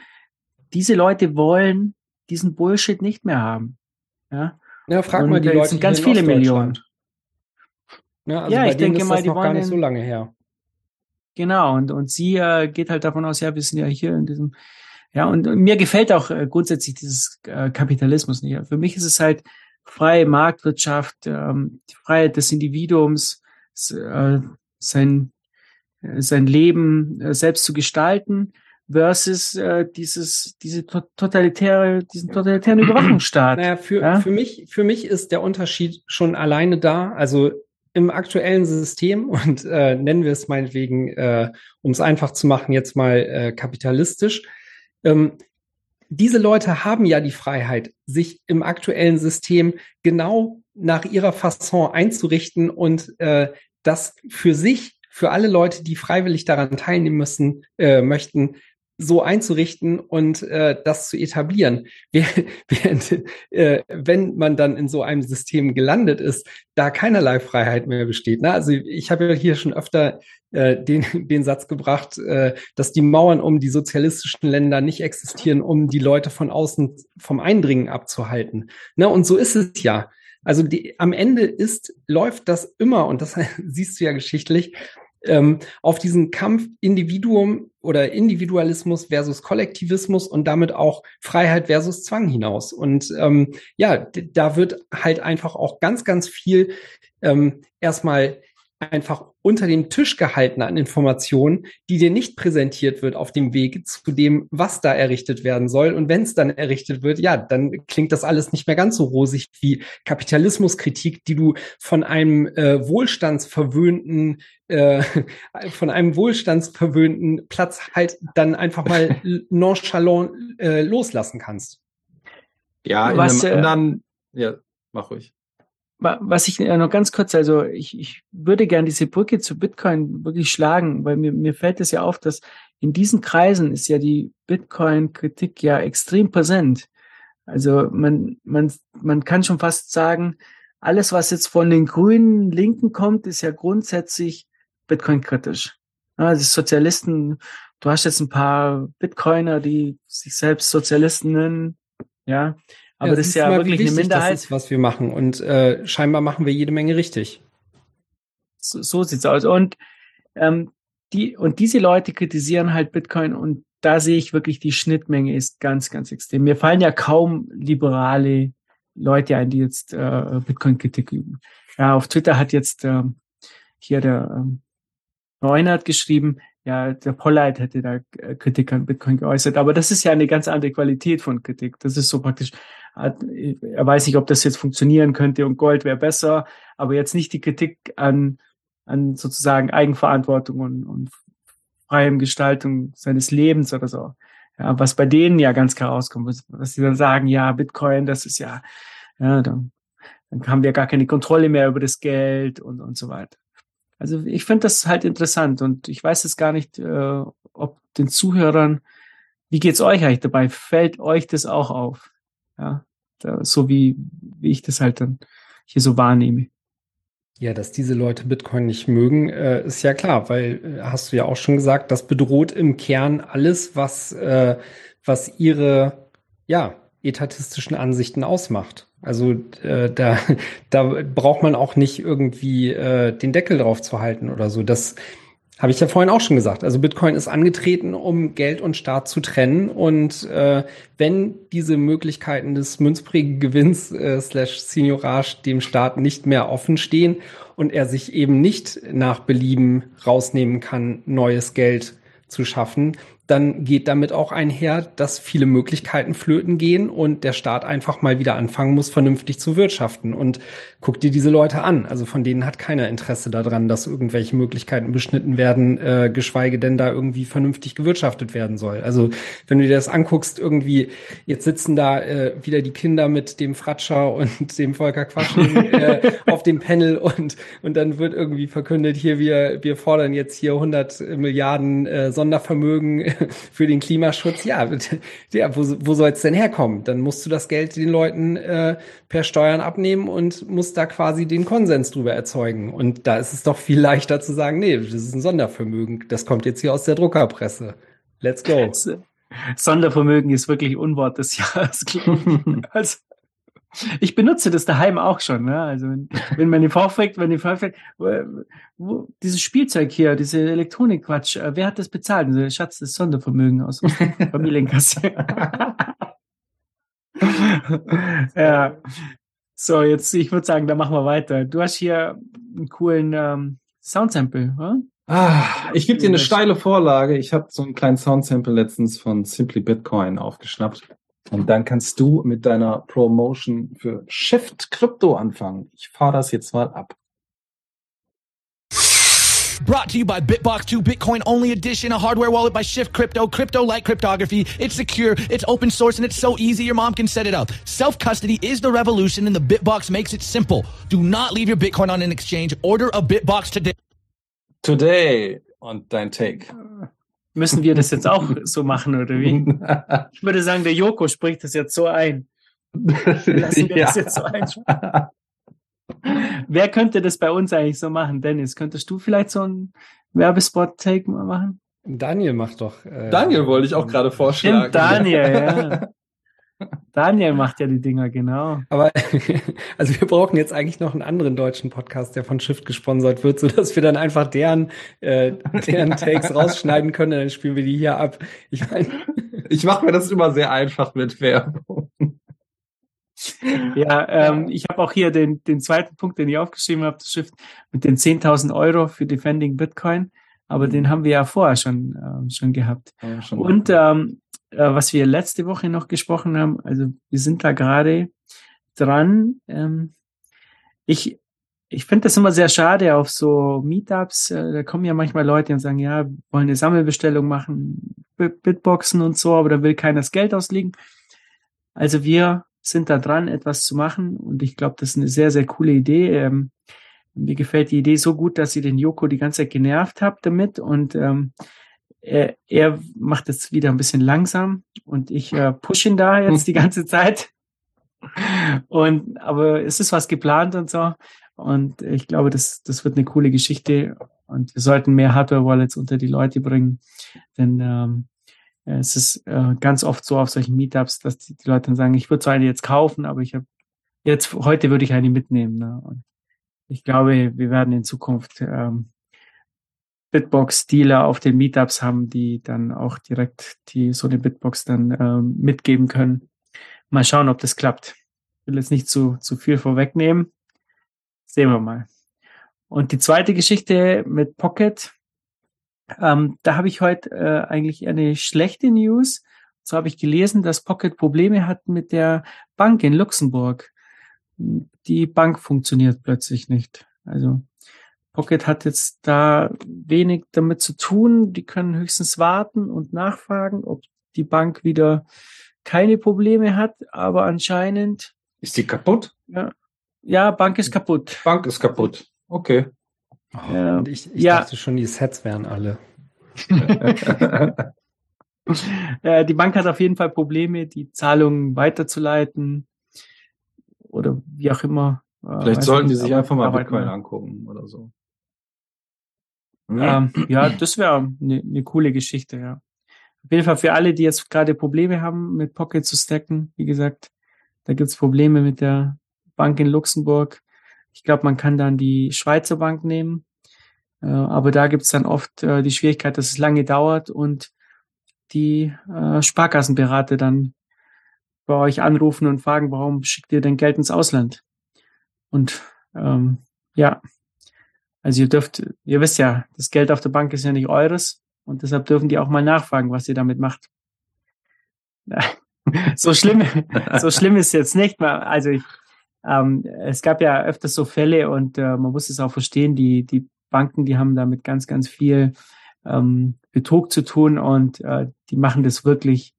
diese Leute wollen diesen Bullshit nicht mehr haben. Ja, ja frag und mal die Leute. sind ganz viele Millionen. Ja, also ja ich denke mal, die noch gar wollen nicht so lange her. Genau, und, und sie äh, geht halt davon aus, ja, wir sind ja hier in diesem, ja, und, und mir gefällt auch äh, grundsätzlich dieses äh, Kapitalismus nicht. Für mich ist es halt freie Marktwirtschaft, ähm, die Freiheit des Individuums, äh, sein, sein Leben äh, selbst zu gestalten versus äh, dieses, diese to totalitäre, diesen totalitären Überwachungsstaat. Naja, für, ja? für mich, für mich ist der Unterschied schon alleine da. Also im aktuellen System [LAUGHS] und äh, nennen wir es meinetwegen, äh, um es einfach zu machen, jetzt mal äh, kapitalistisch. Ähm, diese Leute haben ja die Freiheit, sich im aktuellen System genau nach ihrer Fasson einzurichten und äh, das für sich, für alle Leute, die freiwillig daran teilnehmen müssen, äh, möchten, so einzurichten und äh, das zu etablieren. [LAUGHS] Während, äh, wenn man dann in so einem System gelandet ist, da keinerlei Freiheit mehr besteht. Ne? Also ich habe ja hier schon öfter äh, den, [LAUGHS] den Satz gebracht, äh, dass die Mauern um die sozialistischen Länder nicht existieren, um die Leute von außen vom Eindringen abzuhalten. Ne? Und so ist es ja. Also die, am Ende ist, läuft das immer, und das [LAUGHS] siehst du ja geschichtlich, ähm, auf diesen Kampf Individuum oder Individualismus versus Kollektivismus und damit auch Freiheit versus Zwang hinaus. Und ähm, ja, da wird halt einfach auch ganz, ganz viel ähm, erstmal einfach unter dem Tisch gehalten an Informationen, die dir nicht präsentiert wird auf dem Weg zu dem, was da errichtet werden soll. Und wenn es dann errichtet wird, ja, dann klingt das alles nicht mehr ganz so rosig wie Kapitalismuskritik, die du von einem äh, wohlstandsverwöhnten äh, [LAUGHS] von einem wohlstandsverwöhnten Platz halt dann einfach mal [LAUGHS] nonchalant äh, loslassen kannst. Ja, in Was, einem äh, anderen, ja, mach ruhig. Wa- Was ich äh, noch ganz kurz, also ich, ich würde gern diese Brücke zu Bitcoin wirklich schlagen, weil mir, mir fällt es ja auf, dass in diesen Kreisen ist ja die Bitcoin-Kritik ja extrem präsent. Also man, man, man kann schon fast sagen, alles, was jetzt von den grünen Linken kommt, ist ja grundsätzlich Bitcoin-kritisch. Also Sozialisten, du hast jetzt ein paar Bitcoiner, die sich selbst Sozialisten nennen, ja, aber das ist ja wirklich eine Minderheit. Das ist, was wir machen. Und äh, scheinbar machen wir jede Menge richtig. So, so sieht's aus. Und ähm, die und diese Leute kritisieren halt Bitcoin und da sehe ich wirklich die Schnittmenge ist ganz, ganz extrem. Mir fallen ja kaum liberale Leute ein, die jetzt äh, Bitcoin-Kritik üben. Ja, auf Twitter hat jetzt ähm, hier der ähm, Neunert geschrieben, ja, der Polleit hätte da äh, Kritik an Bitcoin geäußert, aber das ist ja eine ganz andere Qualität von Kritik. Das ist so praktisch, äh, er weiß nicht, ob das jetzt funktionieren könnte und Gold wäre besser, aber jetzt nicht die Kritik an, an sozusagen Eigenverantwortung und, und freiem Gestaltung seines Lebens oder so. Ja, was bei denen ja ganz klar rauskommt, was, sie dann sagen, ja, Bitcoin, das ist ja, ja, dann, dann haben wir gar keine Kontrolle mehr über das Geld und, und so weiter. Also ich finde das halt interessant und ich weiß jetzt gar nicht, äh, ob den Zuhörern, wie geht's euch eigentlich dabei? Fällt euch das auch auf? Ja, so wie, wie ich das halt dann hier so wahrnehme. Ja, dass diese Leute Bitcoin nicht mögen, äh, ist ja klar, weil äh, hast du ja auch schon gesagt, das bedroht im Kern alles, was, äh, was ihre ja, etatistischen Ansichten ausmacht. Also äh, da, [LAUGHS] da braucht man auch nicht irgendwie äh, den Deckel drauf zu halten oder so. Das habe ich ja vorhin auch schon gesagt. Also Bitcoin ist angetreten, um Geld und Staat zu trennen. Und äh, wenn diese Möglichkeiten des münzprägen Gewinns äh, slash Seniorage dem Staat nicht mehr offen stehen und er sich eben nicht nach Belieben rausnehmen kann, neues Geld zu schaffen, dann geht damit auch einher, dass viele Möglichkeiten flöten gehen und der Staat einfach mal wieder anfangen muss, vernünftig zu wirtschaften. Und guck dir diese Leute an. Also von denen hat keiner Interesse daran, dass irgendwelche Möglichkeiten beschnitten werden, äh, geschweige denn da irgendwie vernünftig gewirtschaftet werden soll. Also wenn du dir das anguckst, irgendwie, jetzt sitzen da äh, wieder die Kinder mit dem Fratscher [LAUGHS] und dem Volker Quaschen äh, [LAUGHS] auf dem Panel und, und dann wird irgendwie verkündet, hier, wir, wir fordern jetzt hier 100 Milliarden äh, Sondervermögen [LAUGHS] für den Klimaschutz. Ja, [LAUGHS] ja wo, wo soll es denn herkommen? Dann musst du das Geld den Leuten äh, per Steuern abnehmen und musst da quasi den Konsens drüber erzeugen. Und da ist es doch viel leichter zu sagen, nee, das ist ein Sondervermögen. Das kommt jetzt hier aus der Druckerpresse. Let's go. [LAUGHS] Sondervermögen ist wirklich Unwort des Jahres. also, ich benutze das daheim auch schon. Ne? Also wenn, wenn meine Frau fragt, wenn die Frau fragt, wo, wo, dieses Spielzeug hier, diese Elektronikquatsch, äh, wer hat das bezahlt? So, Schatz, das Sondervermögen aus der [LAUGHS] Familienkasse. [LAUGHS] ja. So, jetzt, ich würde sagen, da machen wir weiter. Du hast hier einen coolen ähm, Soundsample, oder? Ah, ich gebe dir eine steile Vorlage. Ich habe so einen kleinen Soundsample letztens von Simply Bitcoin aufgeschnappt. Und dann kannst du mit deiner Promotion für Shift Crypto anfangen. Ich fahre das jetzt mal ab. Brought to you by Bitbox 2 Bitcoin only edition, a hardware wallet by Shift Crypto, crypto like cryptography. It's secure, it's open source, and it's so easy your mom can set it up. Self custody is the revolution, and the Bitbox makes it simple. Do not leave your Bitcoin on an exchange. Order a Bitbox today. Today on dein Take. Ah. Müssen wir das jetzt auch so machen, oder wie? [LAUGHS] Ich würde sagen, der Joko spricht das jetzt so ein. Lassen wir ja. das jetzt so ein. Wer könnte das bei uns eigentlich so machen? Dennis, könntest du vielleicht so einen Werbespot-Take machen? Daniel macht doch. Äh, Daniel wollte ich auch gerade vorschlagen. Stimmt, Daniel, ja. [LAUGHS] Daniel macht ja die Dinger, genau. Aber [LAUGHS] also wir brauchen jetzt eigentlich noch einen anderen deutschen Podcast, der von Shift gesponsert wird, so dass wir dann einfach deren, äh, deren Takes rausschneiden können, dann spielen wir die hier ab. Ich meine, [LAUGHS] ich mache mir das immer sehr einfach mit Werbung. Ja, ähm, ich habe auch hier den, den zweiten Punkt, den ich aufgeschrieben habe, das Shift mit den 10.000 Euro für Defending Bitcoin. Aber mhm. den haben wir ja vorher schon, äh, schon gehabt. Ja, schon Und ähm, äh, was wir letzte Woche noch gesprochen haben, also wir sind da gerade dran. Ähm, ich ich finde das immer sehr schade auf so Meetups. Äh, da kommen ja manchmal Leute und sagen, ja, wollen eine Sammelbestellung machen, Bitboxen und so, aber da will keiner das Geld auslegen. Also wir sind da dran, etwas zu machen und ich glaube, das ist eine sehr, sehr coole Idee. Ähm, mir gefällt die Idee so gut, dass ihr den Joko die ganze Zeit genervt habt damit und ähm, er, er macht es wieder ein bisschen langsam und ich äh, push ihn da jetzt die ganze Zeit. Und aber es ist was geplant und so. Und ich glaube, das, das wird eine coole Geschichte. Und wir sollten mehr Hardware-Wallets unter die Leute bringen. Denn ähm, es ist äh, ganz oft so auf solchen Meetups, dass die, die Leute dann sagen, ich würde so eine jetzt kaufen, aber ich habe jetzt heute würde ich eine mitnehmen. Ne? Und ich glaube, wir werden in Zukunft ähm, Bitbox-Dealer auf den Meetups haben, die dann auch direkt die so eine Bitbox dann ähm, mitgeben können. Mal schauen, ob das klappt. Ich will jetzt nicht zu, zu viel vorwegnehmen. Sehen wir mal. Und die zweite Geschichte mit Pocket, ähm, da habe ich heute äh, eigentlich eine schlechte News. So habe ich gelesen, dass Pocket Probleme hat mit der Bank in Luxemburg. Die Bank funktioniert plötzlich nicht. Also Pocket hat jetzt da wenig damit zu tun. Die können höchstens warten und nachfragen, ob die Bank wieder keine Probleme hat, aber anscheinend. Ist die kaputt? Ja, ja Bank ist kaputt. Bank ist kaputt. Okay. Oh, ja. ich, ich ja. dachte schon, die Sets wären alle. [LAUGHS] die Bank hat auf jeden Fall Probleme, die Zahlungen weiterzuleiten oder wie auch immer. Vielleicht sollten die sich einfach mal Bitcoin angucken oder so. Ja, ähm, ja das wäre eine ne coole Geschichte, ja. Auf jeden Fall für alle, die jetzt gerade Probleme haben, mit Pocket zu stacken, wie gesagt, da gibt's Probleme mit der Bank in Luxemburg. Ich glaube, man kann dann die Schweizer Bank nehmen, äh, aber da gibt's dann oft äh, die Schwierigkeit, dass es lange dauert und die äh, Sparkassenberater dann bei euch anrufen und fragen, warum schickt ihr denn Geld ins Ausland? Und ähm, ja, also ihr dürft, ihr wisst ja, das Geld auf der Bank ist ja nicht eures Und deshalb dürfen die auch mal nachfragen, was ihr damit macht. [LAUGHS] so schlimm, so schlimm ist jetzt nicht. Also ich, ähm, es gab ja öfters so Fälle und äh, man muss es auch verstehen, die, die Banken, die haben damit ganz, ganz viel ähm, Betrug zu tun und äh, die machen das wirklich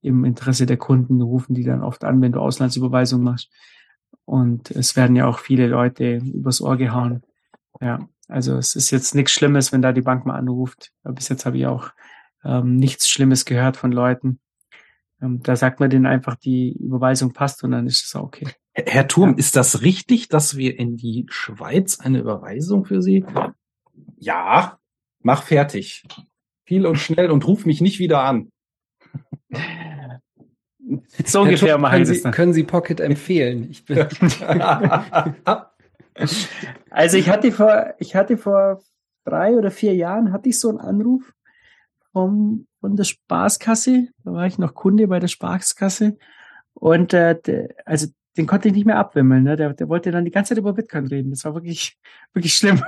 im Interesse der Kunden, rufen die dann oft an, wenn du Auslandsüberweisung machst. Und es werden ja auch viele Leute übers Ohr gehauen. Ja, also es ist jetzt nichts Schlimmes, wenn da die Bank mal anruft. Aber bis jetzt habe ich auch ähm, nichts Schlimmes gehört von Leuten. Ähm, da sagt man denen einfach, die Überweisung passt und dann ist es auch okay. Herr Turm, ja. ist das richtig, dass wir in die Schweiz eine Überweisung für Sie? Ja, mach fertig. Viel und schnell und ruf mich nicht wieder an. So ungefähr Turm, machen Sie, können Sie Pocket empfehlen? Ich bin [LAUGHS] [LAUGHS] also ich hatte vor, ich hatte vor drei oder vier Jahren hatte ich so einen Anruf vom, von der Spaßkasse. Da war ich noch Kunde bei der Spaßkasse. Und äh, de, also den konnte ich nicht mehr abwimmeln. Ne? Der, der wollte dann die ganze Zeit über Bitcoin reden. Das war wirklich, wirklich schlimm.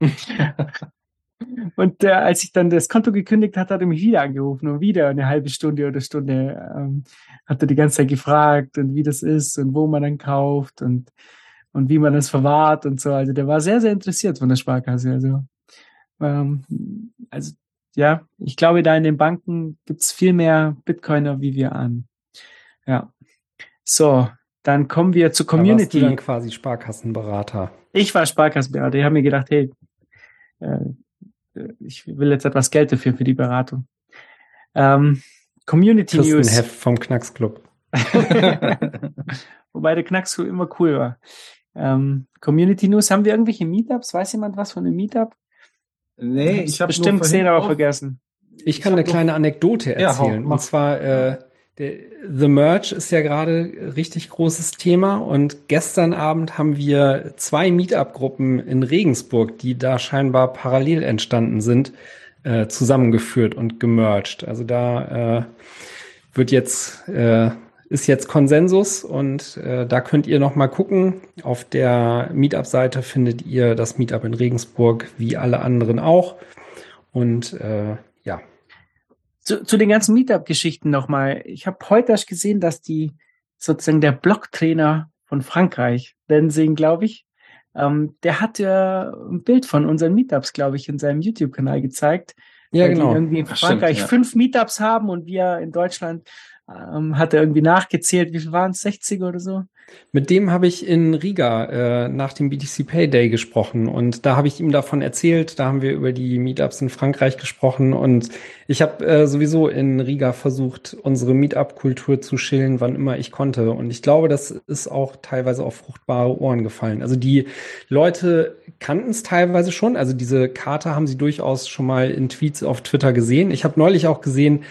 [LAUGHS] und äh, als ich dann das Konto gekündigt hatte, hat er mich wieder angerufen und wieder eine halbe Stunde oder Stunde ähm, hat er die ganze Zeit gefragt und wie das ist und wo man dann kauft und und wie man das verwahrt und so. Also der war sehr, sehr interessiert von der Sparkasse. Also, ähm, also ja, ich glaube, da in den Banken gibt's viel mehr Bitcoiner wie wir an. Ja. So, dann kommen wir zur Community. Da warst du dann quasi Sparkassenberater. Ich war Sparkassenberater. Ich habe mir gedacht, hey, äh, ich will jetzt etwas Geld dafür für die Beratung. Ähm, Community News. Heft vom Knacksclub. [LAUGHS] [LAUGHS] Wobei der Knacksclub immer cool war. Ähm, Community News, haben wir irgendwelche Meetups? Weiß jemand was von einem Meetup? Nee, ich habe bestimmt gesehen, aber vergessen. Ich kann ich eine kleine Anekdote erzählen. Ja, und zwar, äh, der, The Merge ist ja gerade richtig großes Thema und gestern Abend haben wir zwei Meetup-Gruppen in Regensburg, die da scheinbar parallel entstanden sind, äh, zusammengeführt und gemerged. Also da äh, wird jetzt äh, ist jetzt Konsensus und äh, da könnt ihr noch mal gucken. Auf der Meetup-Seite findet ihr das Meetup in Regensburg wie alle anderen auch. Und äh, ja. Zu, zu den ganzen Meetup-Geschichten noch mal. Ich habe heute erst gesehen, dass die sozusagen der Blocktrainer von Frankreich, ihn, glaube ich, ähm, der hat ja ein Bild von unseren Meetups, glaube ich, in seinem YouTube-Kanal gezeigt. Ja, genau. Die irgendwie in Frankreich Stimmt, ja. fünf Meetups haben und wir in Deutschland ähm, hat er irgendwie nachgezählt, wie viel waren es, 60 oder so? Mit dem habe ich in Riga äh, nach dem BTC Payday gesprochen und da habe ich ihm davon erzählt, da haben wir über die Meetups in Frankreich gesprochen und ich habe äh, sowieso in Riga versucht, unsere Meetup-Kultur zu schillen, wann immer ich konnte und ich glaube, das ist auch teilweise auf fruchtbare Ohren gefallen. Also die Leute kannten es teilweise schon, also diese Karte haben sie durchaus schon mal in Tweets auf Twitter gesehen. Ich habe neulich auch gesehen,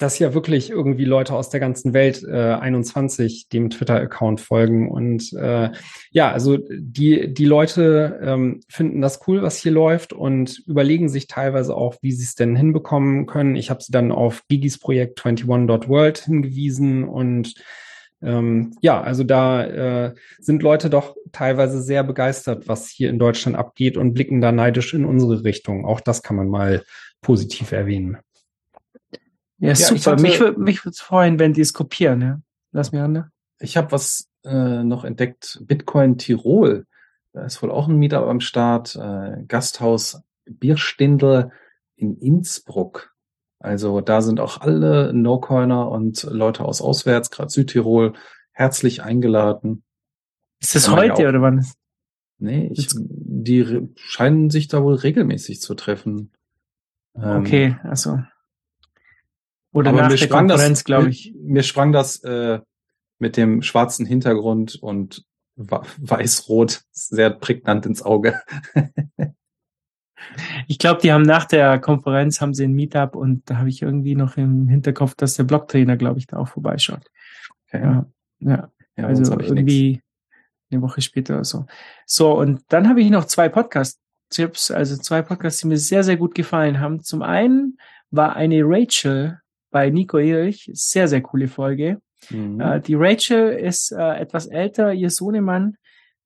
dass ja wirklich irgendwie Leute aus der ganzen Welt äh, 21 dem Twitter-Account folgen. Und äh, ja, also die, die Leute ähm, finden das cool, was hier läuft und überlegen sich teilweise auch, wie sie es denn hinbekommen können. Ich habe sie dann auf Gigis Projekt 21.world hingewiesen und ähm, ja, also da äh, sind Leute doch teilweise sehr begeistert, was hier in Deutschland abgeht und blicken da neidisch in unsere Richtung. Auch das kann man mal positiv erwähnen. Ja, super. Hatte, mich mich würde es freuen, wenn die es kopieren. Ja. Lass mir an. Ne? Ich habe was äh, noch entdeckt. Bitcoin Tirol. Da ist wohl auch ein Meetup am Start. Äh, Gasthaus Bierstindel in Innsbruck. Also da sind auch alle No-Coiner und Leute aus auswärts, gerade Südtirol, herzlich eingeladen. Ist das heute oder wann? Nee, ich, die scheinen sich da wohl regelmäßig zu treffen. Ähm, okay, also. Oder Aber nach der Konferenz, glaube ich. Mir, mir sprang das äh, mit dem schwarzen Hintergrund und weiß-rot sehr prägnant ins Auge. [LAUGHS] ich glaube, die haben nach der Konferenz haben sie ein Meetup und da habe ich irgendwie noch im Hinterkopf, dass der Blocktrainer, glaube ich, da auch vorbeischaut. Okay. Ja, ja. ja also irgendwie nix. eine Woche später oder so. So, und dann habe ich noch zwei Podcast-Tipps, also zwei Podcasts, die mir sehr, sehr gut gefallen haben. Zum einen war eine Rachel bei Nico Erich. Sehr, sehr coole Folge. Mhm. Äh, die Rachel ist äh, etwas älter, ihr Sohnemann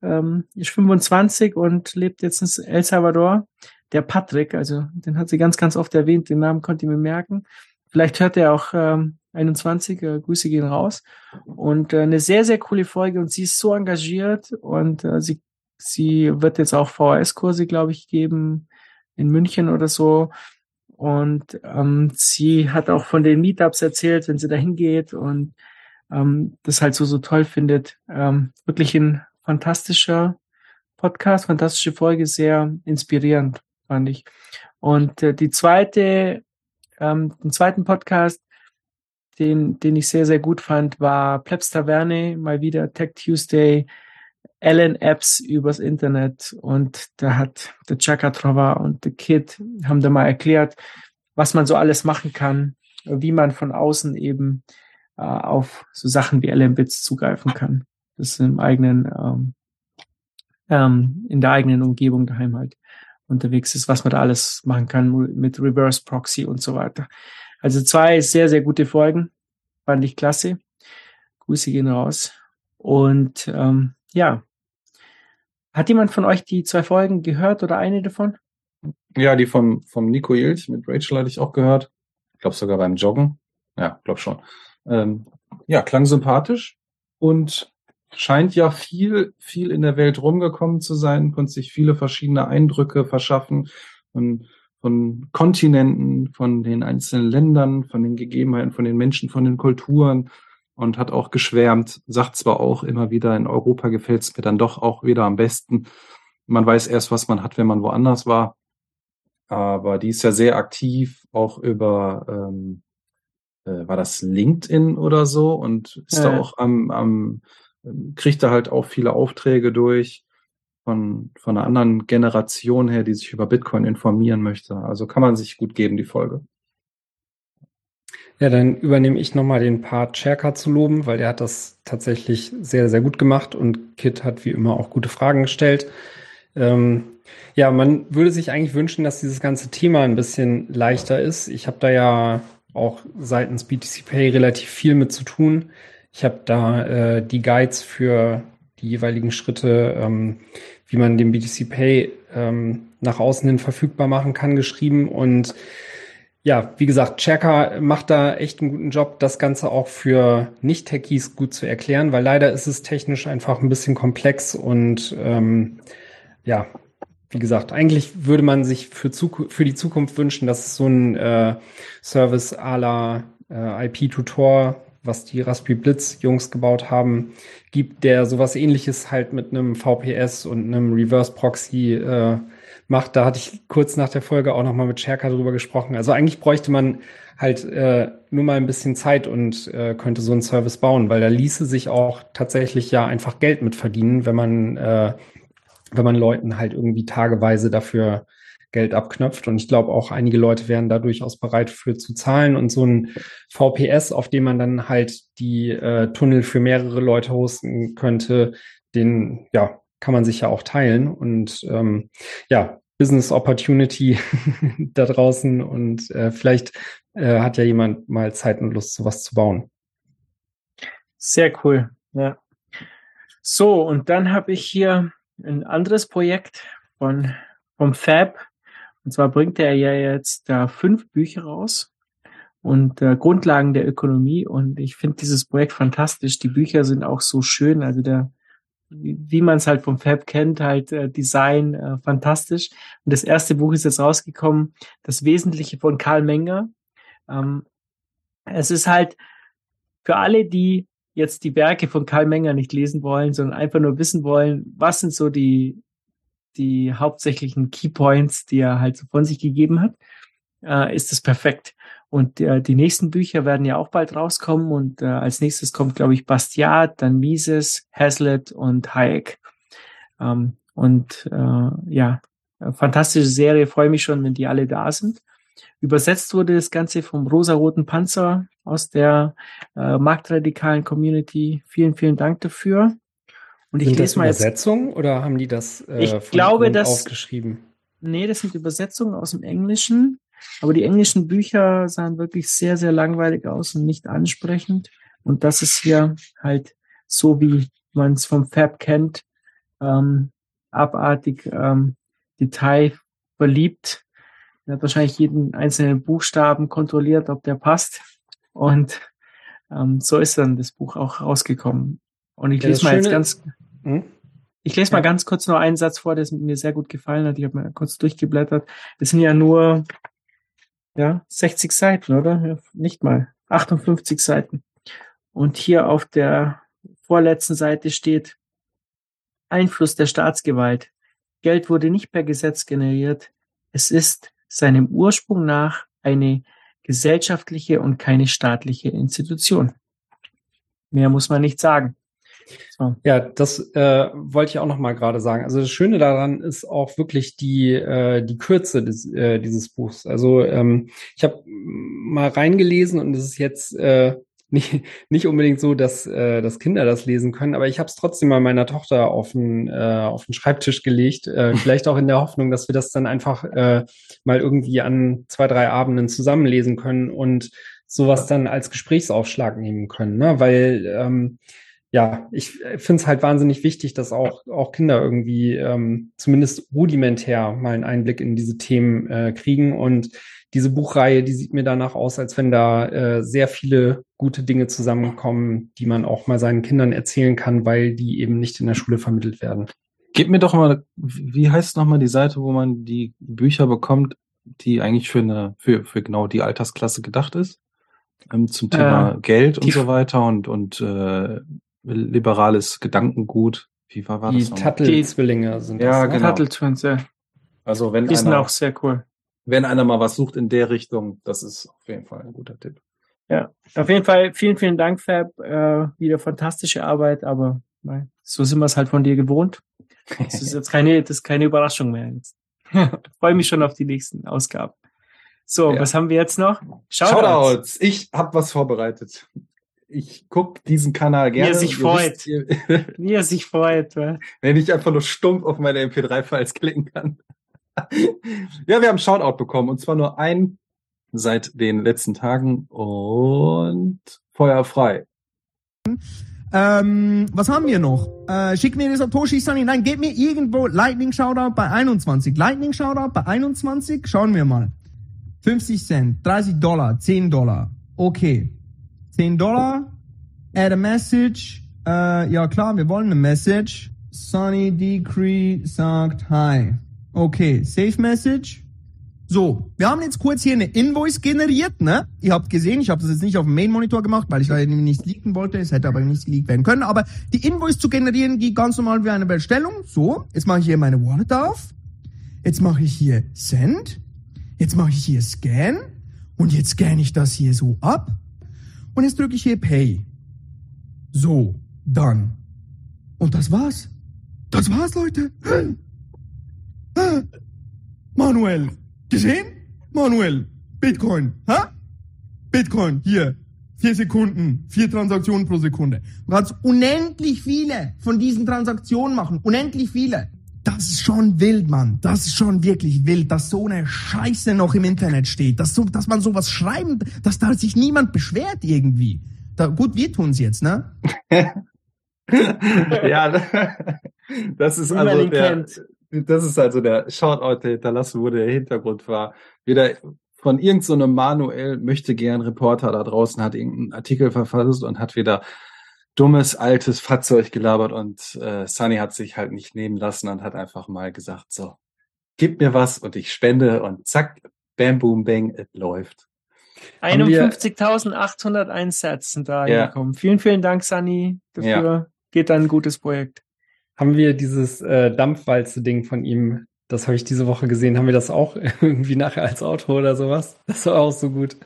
ähm, ist 25 und lebt jetzt in El Salvador. der Patrick, also den hat sie ganz, ganz oft erwähnt, den Namen konnte ich mir merken. Vielleicht hört er auch ähm, 21, äh, Grüße gehen raus. Und äh, eine sehr, sehr coole Folge und sie ist so engagiert und äh, sie, sie wird jetzt auch VHS-Kurse, glaube ich, geben in München oder so. Und ähm, sie hat auch von den Meetups erzählt, wenn sie da hingeht und ähm, das halt so, so toll findet. Ähm, wirklich ein fantastischer Podcast, fantastische Folge, sehr inspirierend, fand ich. Und äh, die zweite, ähm, den zweiten Podcast, den, den ich sehr, sehr gut fand, war Plebs Taverne, mal wieder Tech Tuesday, Allen Apps übers Internet und da hat der Chaka Trova und der Kid haben da mal erklärt, was man so alles machen kann, wie man von außen eben äh, auf so Sachen wie LM-Bits zugreifen kann. Das ist im eigenen, ähm, ähm, in der eigenen Umgebung daheim halt unterwegs ist, was man da alles machen kann mit Reverse Proxy und so weiter. Also zwei sehr, sehr gute Folgen. Fand ich klasse. Grüße gehen raus. Und ähm, ja. Hat jemand von euch die zwei Folgen gehört oder eine davon? Ja, die vom, vom Nico Ilch mit Rachel hatte ich auch gehört. Ich glaube sogar beim Joggen. Ja, glaube schon. Ähm, ja, klang sympathisch und scheint ja viel, viel in der Welt rumgekommen zu sein, konnte sich viele verschiedene Eindrücke verschaffen von, von Kontinenten, von den einzelnen Ländern, von den Gegebenheiten, von den Menschen, von den Kulturen und hat auch geschwärmt, sagt zwar auch immer wieder, in Europa gefällt es mir dann doch auch wieder am besten. Man weiß erst, was man hat, wenn man woanders war. Aber die ist ja sehr aktiv, auch über, ähm, äh, war das LinkedIn oder so und ist ja. da auch am, am kriegt da halt auch viele Aufträge durch von, von einer anderen Generation her, die sich über Bitcoin informieren möchte. Also kann man sich gut geben, die Folge. Ja, dann übernehme ich nochmal den Part Cherka zu loben, weil der hat das tatsächlich sehr, sehr gut gemacht und Kit hat wie immer auch gute Fragen gestellt. Ähm, ja, man würde sich eigentlich wünschen, dass dieses ganze Thema ein bisschen leichter ist. Ich habe da ja auch seitens BTC Pay relativ viel mit zu tun. Ich habe da äh, die Guides für die jeweiligen Schritte, ähm, wie man den BTC Pay ähm, nach außen hin verfügbar machen kann, geschrieben. Und ja, wie gesagt, Cherka macht da echt einen guten Job, das Ganze auch für Nicht-Techies gut zu erklären, weil leider ist es technisch einfach ein bisschen komplex und ähm, ja, wie gesagt, eigentlich würde man sich für, für die Zukunft wünschen, dass es so ein äh, Service à la äh, IP-Tutor was die Raspberry Blitz Jungs gebaut haben, gibt, der sowas ähnliches halt mit einem VPS und einem Reverse Proxy äh, macht. Da hatte ich kurz nach der Folge auch nochmal mit Sherka drüber gesprochen. Also eigentlich bräuchte man halt äh, nur mal ein bisschen Zeit und äh, könnte so einen Service bauen, weil da ließe sich auch tatsächlich ja einfach Geld mit verdienen, wenn man äh, wenn man Leuten halt irgendwie tageweise dafür Geld abknöpft. Und ich glaube auch einige Leute wären da durchaus bereit für zu zahlen. Und so ein VPS, auf dem man dann halt die äh, Tunnel für mehrere Leute hosten könnte, den ja, kann man sich ja auch teilen. Und ähm, ja, Business Opportunity [LAUGHS] da draußen und äh, vielleicht äh, hat ja jemand mal Zeit und Lust, sowas zu bauen. Sehr cool, ja. So, und dann habe ich hier ein anderes Projekt von vom Fab. Und zwar bringt er ja jetzt da fünf Bücher raus und äh, Grundlagen der Ökonomie. Und ich finde dieses Projekt fantastisch. Die Bücher sind auch so schön. Also der, wie, wie man es halt vom Fab kennt, halt äh, Design äh, fantastisch. Und das erste Buch ist jetzt rausgekommen, das Wesentliche von Karl Menger. Ähm, es ist halt für alle, die jetzt die Werke von Karl Menger nicht lesen wollen, sondern einfach nur wissen wollen, was sind so die die hauptsächlichen Keypoints, die er halt so von sich gegeben hat, äh, ist es perfekt. Und äh, die nächsten Bücher werden ja auch bald rauskommen und äh, als nächstes kommt, glaube ich, Bastiat, dann Mises, Hazlitt und Hayek. Ähm, und äh, ja, fantastische Serie, freue mich schon, wenn die alle da sind. Übersetzt wurde das Ganze vom rosa-roten Panzer aus der äh, marktradikalen Community. Vielen, vielen Dank dafür. Und ich sind lese mal Übersetzungen oder haben die das äh, ich glaube, das, aufgeschrieben? Nee, das sind Übersetzungen aus dem Englischen. Aber die englischen Bücher sahen wirklich sehr, sehr langweilig aus und nicht ansprechend. Und das ist hier halt so, wie man es vom Fab kennt, ähm, abartig ähm, Detail verliebt. Er hat wahrscheinlich jeden einzelnen Buchstaben kontrolliert, ob der passt. Und ähm, so ist dann das Buch auch rausgekommen. Und ich Ja, lese das mal jetzt ganz, Hm? ich lese mal ganz kurz nur einen Satz vor, der mir sehr gut gefallen hat. Ich habe mal kurz durchgeblättert. Es sind ja nur ja, 60 Seiten, oder? Nicht mal. 58 Seiten. Und hier auf der vorletzten Seite steht Einfluss der Staatsgewalt. Geld wurde nicht per Gesetz generiert. Es ist seinem Ursprung nach eine gesellschaftliche und keine staatliche Institution. Mehr muss man nicht sagen. So. Ja, das äh, wollte ich auch noch mal gerade sagen. Also das Schöne daran ist auch wirklich die äh, die Kürze des, äh, dieses Buchs. Also ähm, ich habe mal reingelesen und es ist jetzt äh, nicht nicht unbedingt so, dass äh, dass Kinder das lesen können, aber ich habe es trotzdem mal meiner Tochter auf den äh, auf den Schreibtisch gelegt. Äh, [LAUGHS] vielleicht auch in der Hoffnung, dass wir das dann einfach äh, mal irgendwie an zwei drei Abenden zusammenlesen können und sowas dann als Gesprächsaufschlag nehmen können, ne? Weil ähm, ja, ich finde es halt wahnsinnig wichtig, dass auch, auch Kinder irgendwie ähm, zumindest rudimentär mal einen Einblick in diese Themen äh, kriegen. Und diese Buchreihe, die sieht mir danach aus, als wenn da äh, sehr viele gute Dinge zusammenkommen, die man auch mal seinen Kindern erzählen kann, weil die eben nicht in der Schule vermittelt werden. Gib mir doch mal, wie heißt nochmal die Seite, wo man die Bücher bekommt, die eigentlich für eine, für, für genau die Altersklasse gedacht ist? Ähm, zum Thema Äh, Geld und so weiter und, und äh, liberales Gedankengut. Wie war, war Die das nochmal? Tuttle-Zwillinge sind Ja, das. ne? genau. Tuttle Twins, ja. Also wenn Die sind einer, auch sehr cool. wenn einer mal was sucht in der Richtung, das ist auf jeden Fall ein guter Tipp. Ja, auf jeden Fall vielen, vielen Dank, Fab. Äh, wieder fantastische Arbeit, aber nein, so sind wir es halt von dir gewohnt. Das ist [LAUGHS] jetzt keine, das ist keine Überraschung mehr. Jetzt. [LAUGHS] Freue mich schon auf die nächsten Ausgaben. So, Ja. was haben wir jetzt noch? Shoutouts. Ich habe was vorbereitet. Ich guck diesen Kanal Wie gerne. er sich freut. ihr- [LAUGHS] Wie er sich freut. wa? wenn ich einfach nur stumpf auf meine MP3-Files klicken kann. [LAUGHS] ja, wir haben Shoutout bekommen und zwar nur ein seit den letzten Tagen und Feuer frei. Ähm, was haben wir noch? Äh, schick mir das auf Toshi Sunny. Nein, gib mir irgendwo Lightning Shoutout bei 21. Lightning Shoutout bei 21. Schauen wir mal. 50 Cent, 30 Dollar, 10 Dollar. Okay. 10 Dollar. Add a message. Äh, ja klar, wir wollen eine Message. Sunny Decree sagt Hi. Okay, Safe Message. So, wir haben jetzt kurz hier eine Invoice generiert, ne? Ihr habt gesehen, ich habe das jetzt nicht auf dem Main-Monitor gemacht, weil ich da irgendwie nichts leaken wollte. Es hätte aber nichts geleakt werden können. Aber die Invoice zu generieren geht ganz normal wie eine Bestellung. So, jetzt mache ich hier meine Wallet auf. Jetzt mache ich hier Send. Jetzt mache ich hier Scan. Und jetzt scanne ich das hier so ab. Und jetzt drücke ich hier Pay. So, dann. Und das war's. Das war's, Leute. Manuel. Gesehen? Manuel. Bitcoin. Ha? Bitcoin. Hier. Vier Sekunden. Vier Transaktionen pro Sekunde. Du kannst unendlich viele von diesen Transaktionen machen. Unendlich viele. Das ist schon wild, Mann. Das ist schon wirklich wild, dass so eine Scheiße noch im Internet steht. Dass, so, dass man sowas schreiben, dass da sich niemand beschwert irgendwie. Da, gut, wir tun's jetzt, ne? [LAUGHS] ja, das ist also der, das ist also der Shoutout, der hinterlassen wurde. Der Hintergrund war wieder von irgendeinem so Manuel möchte gern Reporter da draußen hat irgendeinen Artikel verfasst und hat wieder dummes altes Fahrzeug gelabert und äh, Sunny hat sich halt nicht nehmen lassen und hat einfach mal gesagt so gib mir was und ich spende und zack bam boom bang es läuft. Haben wir- 51.800 Einsätze sind da Ja. angekommen. Vielen, vielen Dank, Sunny, dafür. Ja. Geht dann ein gutes Projekt. Haben wir dieses äh, Dampfwalze-Ding von ihm, das habe ich diese Woche gesehen, haben wir das auch [LAUGHS] irgendwie nachher als Auto oder sowas? Das war auch so gut.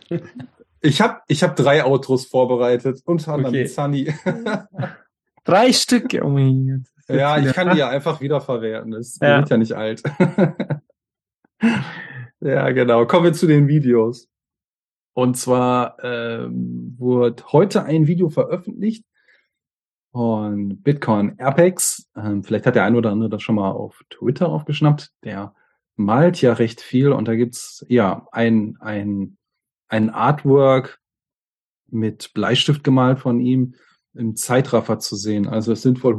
Ich habe ich hab drei Autos vorbereitet, unter anderem Okay. Sunny. [LAUGHS] Drei Stücke. Oh mein Gott. Ja, ich kann die ja einfach wiederverwerten. Das Ja. wird ja nicht alt. [LAUGHS] ja, genau. Kommen wir zu den Videos. Und zwar ähm, wurde heute ein Video veröffentlicht von Bitcoin Apex. Ähm, vielleicht hat der ein oder andere das schon mal auf Twitter aufgeschnappt. Der malt ja recht viel und da gibt's ja ein, ein, ein Artwork mit Bleistift gemalt von ihm im Zeitraffer zu sehen. Also es sind wohl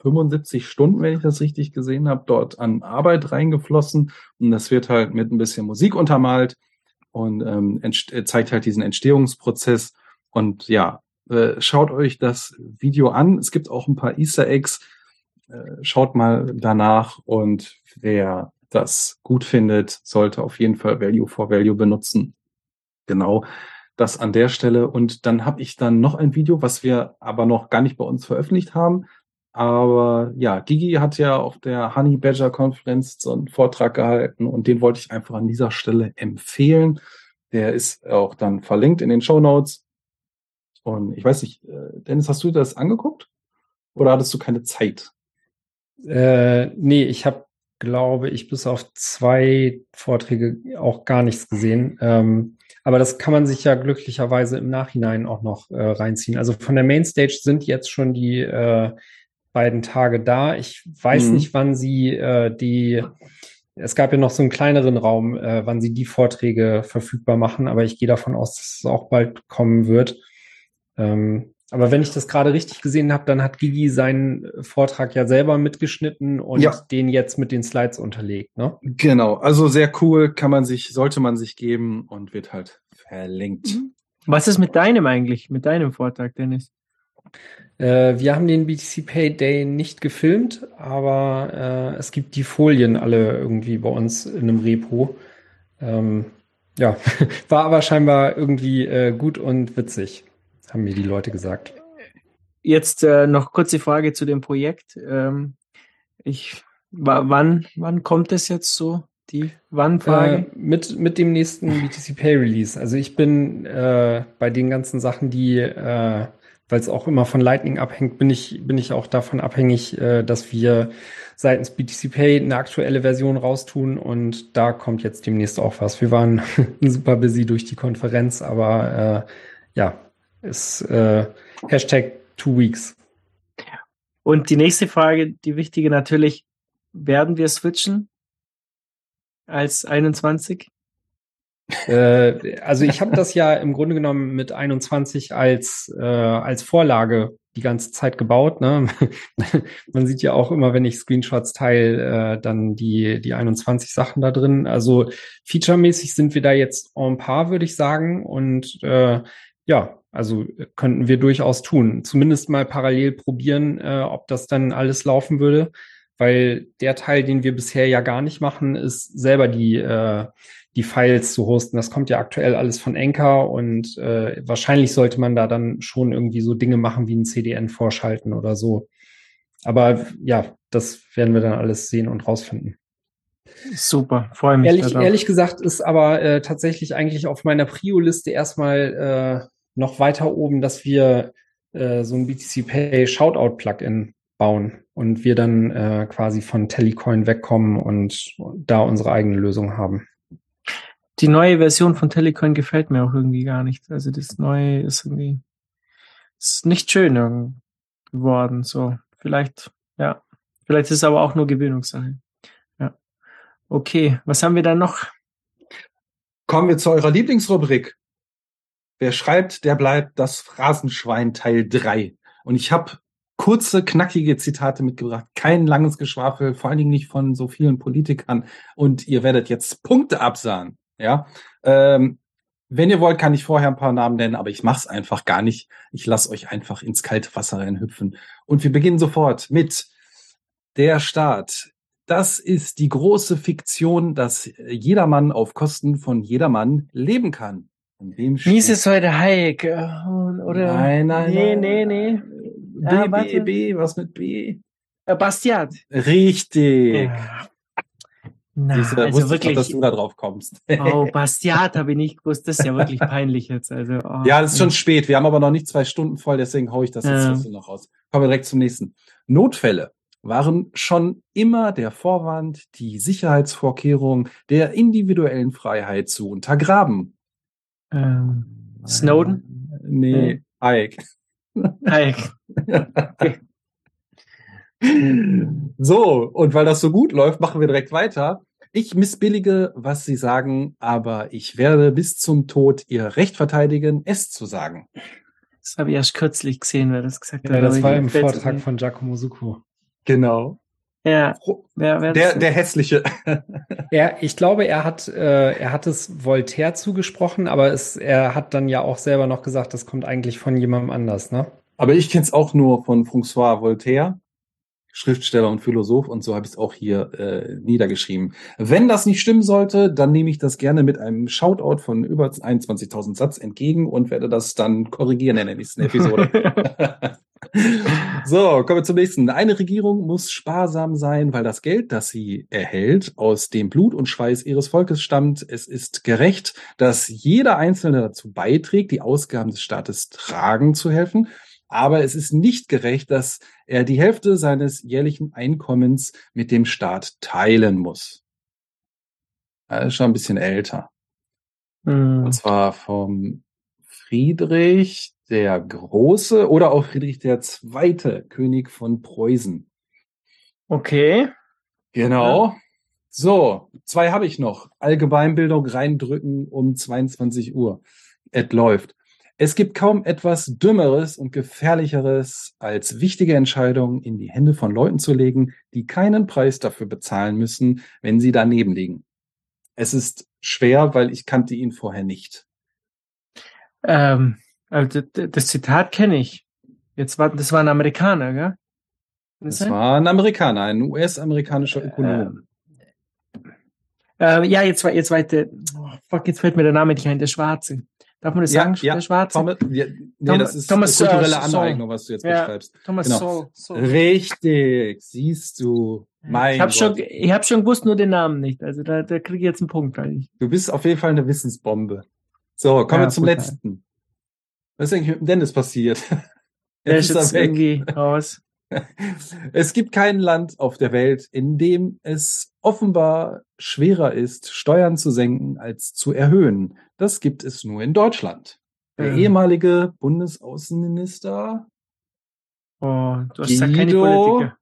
75 Stunden, wenn ich das richtig gesehen habe, dort an Arbeit reingeflossen. Und das wird halt mit ein bisschen Musik untermalt und ähm, entst- zeigt halt diesen Entstehungsprozess. Und ja, äh, schaut euch das Video an. Es gibt auch ein paar Easter Eggs. Äh, schaut mal danach und wer das gut findet, sollte auf jeden Fall Value for Value benutzen. Genau das an der Stelle. Und dann habe ich dann noch ein Video, was wir aber noch gar nicht bei uns veröffentlicht haben. Aber ja, Gigi hat ja auf der Honey Badger Konferenz so einen Vortrag gehalten und den wollte ich einfach an dieser Stelle empfehlen. Der ist auch dann verlinkt in den Show Notes. Und ich weiß nicht, äh, Dennis, hast du das angeguckt? Oder hattest du keine Zeit? Äh, nee, ich habe, glaube ich, bis auf zwei Vorträge auch gar nichts gesehen. Ähm, aber das kann man sich ja glücklicherweise im Nachhinein auch noch äh, reinziehen. Also von der Mainstage sind jetzt schon die äh, beiden Tage da. Ich weiß Mhm. nicht, wann sie äh, die, es gab ja noch so einen kleineren Raum, äh, wann sie die Vorträge verfügbar machen, aber ich gehe davon aus, dass es auch bald kommen wird. Ähm, aber wenn ich das gerade richtig gesehen habe, dann hat Gigi seinen Vortrag ja selber mitgeschnitten und Ja. den jetzt mit den Slides unterlegt, ne? Genau, also sehr cool, kann man sich, sollte man sich geben und wird halt verlinkt. Was ist mit deinem eigentlich, mit deinem Vortrag, Dennis? Äh, wir haben den BTC Pay Day nicht gefilmt, aber äh, es gibt die Folien alle irgendwie bei uns in einem Repo. Ähm, ja, [LAUGHS] war aber scheinbar irgendwie äh, gut und witzig, haben mir die Leute gesagt. Jetzt äh, noch kurze Frage zu dem Projekt. Ähm, ich, wa- wann, wann kommt es jetzt so? Die Wann-Frage? Äh, mit, mit dem nächsten [LAUGHS] BTC Pay Release. Also ich bin äh, bei den ganzen Sachen, die, äh, weil es auch immer von Lightning abhängt, bin ich, bin ich auch davon abhängig, äh, dass wir seitens BTC Pay eine aktuelle Version raustun und da kommt jetzt demnächst auch was. Wir waren [LAUGHS] super busy durch die Konferenz, aber äh, ja, ist äh, Hashtag two weeks. Und die nächste Frage, die wichtige natürlich, werden wir switchen als 21? Äh, also ich habe das ja im Grunde genommen mit 21 als, äh, als Vorlage die ganze Zeit gebaut. Ne? [LAUGHS] Man sieht ja auch immer, wenn ich Screenshots teile, äh, dann die, die 21 Sachen da drin. Also featuremäßig sind wir da jetzt en par, würde ich sagen. Und äh, ja, also könnten wir durchaus tun. Zumindest mal parallel probieren, äh, ob das dann alles laufen würde. Weil der Teil, den wir bisher ja gar nicht machen, ist selber die, äh, die Files zu hosten. Das kommt ja aktuell alles von Anchor und äh, wahrscheinlich sollte man da dann schon irgendwie so Dinge machen wie ein CDN vorschalten oder so. Aber ja, das werden wir dann alles sehen und rausfinden. Super, freue mich. Ehrlich, ehrlich gesagt ist aber äh, tatsächlich eigentlich auf meiner Prio-Liste erstmal äh, noch weiter oben, dass wir äh, so ein BTC Pay Shoutout-Plugin bauen und wir dann äh, quasi von Telecoin wegkommen und da unsere eigene Lösung haben. Die neue Version von Telecoin gefällt mir auch irgendwie gar nicht. Also das neue ist irgendwie ist nicht schön geworden. So, vielleicht, ja. Vielleicht ist es aber auch nur Gewöhnungssache. Ja. Okay, was haben wir dann noch? Kommen wir zu eurer Lieblingsrubrik. Wer schreibt, der bleibt das Phrasenschwein Teil 3. Und ich habe kurze, knackige Zitate mitgebracht. Kein langes Geschwafel, vor allen Dingen nicht von so vielen Politikern. Und ihr werdet jetzt Punkte absahen. Ja. Ähm, wenn ihr wollt, kann ich vorher ein paar Namen nennen, aber ich mache es einfach gar nicht. Ich lasse euch einfach ins kalte Wasser reinhüpfen. Und wir beginnen sofort mit der Staat. Das ist die große Fiktion, dass jedermann auf Kosten von jedermann leben kann. In dem Mies ist heute Hayek, äh, oder? Nein, nein, Nee, nein, nee, nee. B, Ja, B. B, was mit B? Äh, Bastiat. Richtig. Na, Siehst du, also wusste ich wirklich. dass du da drauf kommst. Oh, [LAUGHS] Bastiat habe ich nicht gewusst. Das ist ja wirklich peinlich jetzt. Also, oh. Ja, das ist schon spät. Wir haben aber noch nicht zwei Stunden voll, deswegen hau ich das jetzt Ja. noch raus. Kommen wir direkt zum nächsten. Notfälle waren schon immer der Vorwand, die Sicherheitsvorkehrungen der individuellen Freiheit zu untergraben. Ähm, Snowden? Nee, Ike. Hayek. [LAUGHS] So, und weil das so gut läuft, machen wir direkt weiter. Ich missbillige, was Sie sagen, aber ich werde bis zum Tod Ihr Recht verteidigen, es zu sagen. Das habe ich erst kürzlich gesehen, wer das gesagt hat. Ja, das war im Vortrag von Giacomo Succo. Genau. Ja. Wer, wer Der, der hässliche. [LAUGHS] Er, ich glaube, er hat, äh, er hat es Voltaire zugesprochen, aber es, er hat dann ja auch selber noch gesagt, das kommt eigentlich von jemandem anders, ne? Aber ich kenne es auch nur von François Voltaire, Schriftsteller und Philosoph, und so habe ich es auch hier äh, niedergeschrieben. Wenn das nicht stimmen sollte, dann nehme ich das gerne mit einem Shoutout von über 21.000 Satz entgegen und werde das dann korrigieren in der nächsten Episode. [LAUGHS] so, kommen wir zum nächsten. Eine Regierung muss sparsam sein, weil das Geld, das sie erhält, aus dem Blut und Schweiß ihres Volkes stammt. Es ist gerecht, dass jeder Einzelne dazu beiträgt, die Ausgaben des Staates tragen zu helfen. Aber es ist nicht gerecht, dass er die Hälfte seines jährlichen Einkommens mit dem Staat teilen muss. Er ist schon ein bisschen älter. Hm. Und zwar vom Friedrich der Große oder auch Friedrich der Zweite, König von Preußen. Okay. Genau. So, zwei habe ich noch. Allgemeinbildung reindrücken um 22 Uhr. Es läuft. Es gibt kaum etwas Dümmeres und Gefährlicheres, als wichtige Entscheidungen in die Hände von Leuten zu legen, die keinen Preis dafür bezahlen müssen, wenn sie daneben liegen. Es ist schwer, weil ich kannte ihn vorher nicht. Ähm, also das Zitat kenne ich. Jetzt war, das war ein Amerikaner, gell? Das sein? war ein Amerikaner, ein US-amerikanischer Ökonom. Äh, ja, jetzt war, jetzt war der, oh, fuck, jetzt fällt mir der Name nicht ein, der Schwarze. Darf man das Ja, sagen, ja, der Schwarze? Thomas, ja, nee, Tom- das ist Thomas, kulturelle äh. Aneignung, was du jetzt Ja, beschreibst. Thomas genau. Sowell. Richtig, siehst du. Mein ich habe schon, ich hab schon gewusst, nur den Namen nicht. Also da, da kriege ich jetzt einen Punkt eigentlich. Du bist auf jeden Fall eine Wissensbombe. So, kommen Ja, wir zum brutal. letzten. Was ist eigentlich mit dem Dennis passiert? [LAUGHS] Der ist jetzt irgendwie raus. [LAUGHS] Es gibt kein Land auf der Welt, in dem es offenbar schwerer ist, Steuern zu senken als zu erhöhen. Das gibt es nur in Deutschland. Der Ja. ehemalige Bundesaußenminister Oh, du hast da keine Guido. Politiker.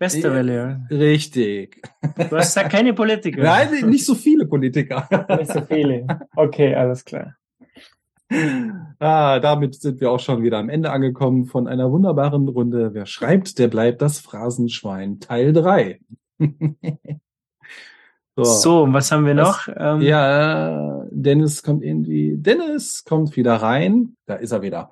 Westerwelle, ja. Richtig. Du hast da keine [LAUGHS] Politiker. Nein, nicht so viele Politiker. Nicht so viele. Okay, alles klar. Ah, damit sind wir auch schon wieder am Ende angekommen von einer wunderbaren Runde. Wer schreibt, der bleibt das Phrasenschwein Teil 3. [LAUGHS] So, und was haben wir noch? Was- Ähm, ja, Dennis kommt irgendwie. Dennis kommt wieder rein. Da ist er wieder.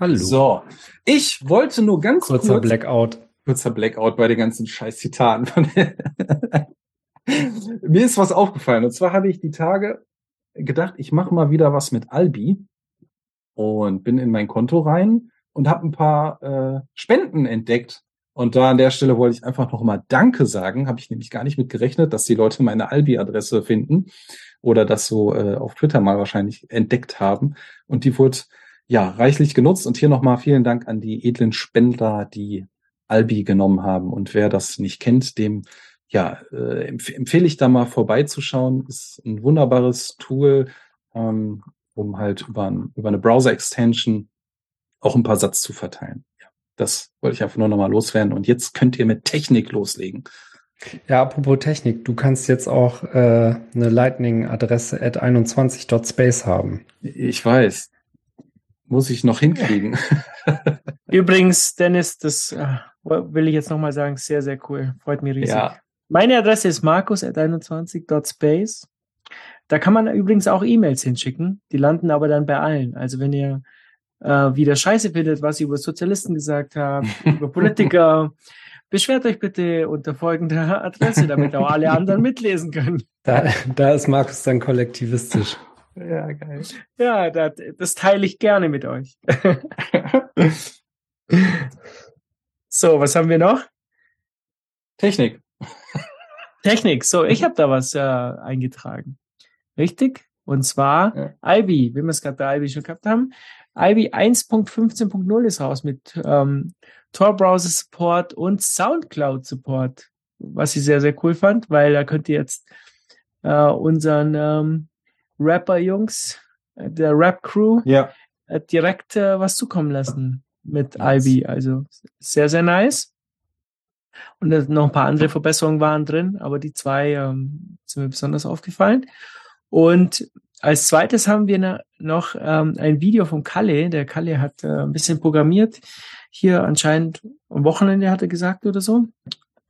Hallo. So, ich wollte nur ganz Kurzer kurz, Blackout. kurzer Blackout bei den ganzen scheiß Zitaten. [LAUGHS] Mir ist was aufgefallen. Und zwar habe ich die Tage gedacht, ich mache mal wieder was mit Albi und bin in mein Konto rein und habe ein paar äh, Spenden entdeckt. Und da an der Stelle wollte ich einfach noch mal Danke sagen. Habe ich nämlich gar nicht mit gerechnet, dass die Leute meine Albi-Adresse finden oder das so äh, auf Twitter mal wahrscheinlich entdeckt haben. Und die wurde ja reichlich genutzt. Und hier noch mal vielen Dank an die edlen Spender, die Albi genommen haben. Und wer das nicht kennt, dem ja äh, empf empfehle ich da mal vorbeizuschauen. Ist ein wunderbares Tool, ähm, um halt über, ein, über eine Browser-Extension auch ein paar Satz zu verteilen. Ja, das wollte ich einfach nur noch mal loswerden. Und jetzt könnt ihr mit Technik loslegen. Ja, apropos Technik, du kannst jetzt auch äh, eine Lightning-Adresse at 21.space haben. Ich weiß. Muss ich noch hinkriegen. [LAUGHS] Übrigens, Dennis, das äh, will ich jetzt nochmal sagen, sehr, sehr cool. Freut mich riesig. Ja. Meine Adresse ist markus.21.space. Da kann man übrigens auch E-Mails hinschicken. Die landen aber dann bei allen. Also wenn ihr äh, wieder Scheiße findet, was ich über Sozialisten gesagt habe, [LAUGHS] über Politiker, beschwert euch bitte unter folgender Adresse, damit auch alle anderen mitlesen können. Da, da ist Markus dann kollektivistisch. Ja, geil. Ja, das, das teile ich gerne mit euch. [LAUGHS] so, was haben wir noch? Technik. Technik. So, ich habe da was äh, eingetragen. Richtig? Und zwar Ja. Ivy, wie wir es gerade bei Ivy schon gehabt haben. Ivy 1.15.0 ist raus mit ähm, Tor-Browser Support und Soundcloud Support, was ich sehr, sehr cool fand, weil da könnt ihr jetzt äh, unseren ähm, Rapper-Jungs, äh, der Rap-Crew, Ja. äh, direkt äh, was zukommen lassen mit Ivy. Also sehr, sehr nice. Und da noch ein paar andere Verbesserungen waren drin, aber die zwei ähm, sind mir besonders aufgefallen. Und als zweites haben wir noch ähm, ein Video von Kalle. Der Kalle hat äh, ein bisschen programmiert. hier anscheinend am Wochenende hat er gesagt oder so.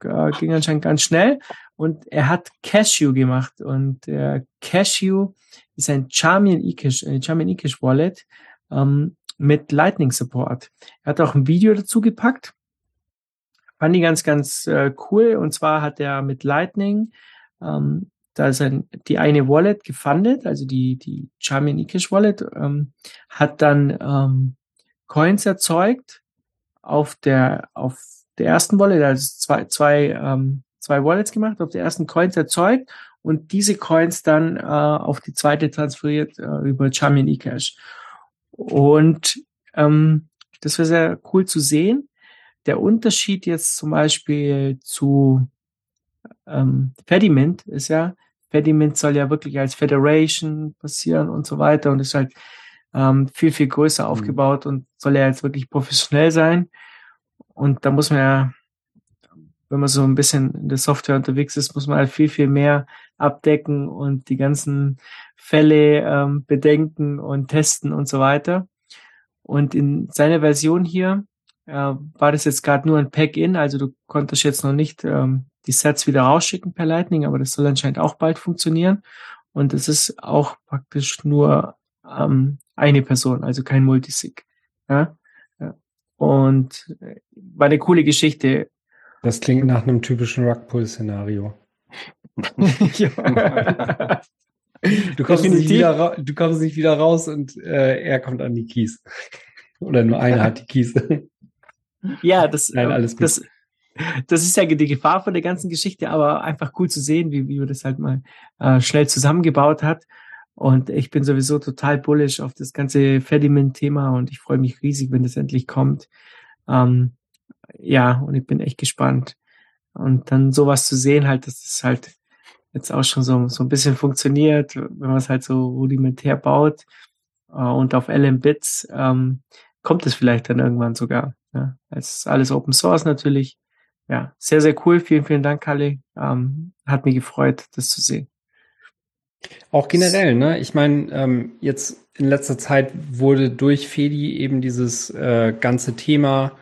Äh, ging anscheinend ganz schnell. Und er hat Cashew gemacht. Und äh, Cashew ist ein Charmian eCash, eine Charmian eCash Wallet ähm, mit Lightning Support. Er hat auch ein Video dazu gepackt. Fand ich ganz, ganz äh, cool. Und zwar hat er mit Lightning ähm, da ist ein, die eine Wallet gefundet, also die, die Charmian eCash Wallet, ähm, hat dann ähm, Coins erzeugt auf der, auf der ersten Wallet, also zwei, zwei, ähm, zwei Wallets gemacht, auf der ersten Coins erzeugt und diese Coins dann äh, auf die zweite transferiert äh, über Charmian eCash. Und ähm, das war sehr cool zu sehen. Der Unterschied jetzt zum Beispiel zu ähm, Fediment ist ja, Fediment soll ja wirklich als Federation passieren und so weiter und ist halt ähm, viel, viel größer mhm. aufgebaut und soll ja jetzt wirklich professionell sein. Und da muss man ja, wenn man so ein bisschen in der Software unterwegs ist, muss man halt viel, viel mehr abdecken und die ganzen Fälle ähm, bedenken und testen und so weiter. Und in seiner Version hier äh, war das jetzt gerade nur ein Pack-in, also du konntest jetzt noch nicht ähm, die Sets wieder rausschicken per Lightning, aber das soll anscheinend auch bald funktionieren. Und es ist auch praktisch nur ähm, eine Person, also kein Multisig. Ja? Und äh, war eine coole Geschichte. Das klingt nach einem typischen Rugpull-Szenario. [LAUGHS] du, kommst nicht wieder, du kommst nicht wieder raus und äh, er kommt an die Keys. Oder nur einer hat die Keys. Ja, das, Nein, alles gut. das, das ist ja die Gefahr von der ganzen Geschichte, aber einfach cool zu sehen, wie, wie man das halt mal äh, schnell zusammengebaut hat. Und ich bin sowieso total bullish auf das ganze Fediment-Thema und ich freue mich riesig, wenn das endlich kommt. Ähm, ja, und ich bin echt gespannt. Und dann sowas zu sehen, halt, dass das halt jetzt auch schon so, so ein bisschen funktioniert, wenn man es halt so rudimentär baut äh, und auf LM-Bits, ähm, kommt es vielleicht dann irgendwann sogar. Ja. Es ist alles Open Source natürlich. Ja, sehr, sehr cool. Vielen, vielen Dank, Kalle. Ähm, hat mich gefreut, das zu sehen. Auch generell, ne? Ich meine, ähm, jetzt in letzter Zeit wurde durch Fedi eben dieses äh, ganze Thema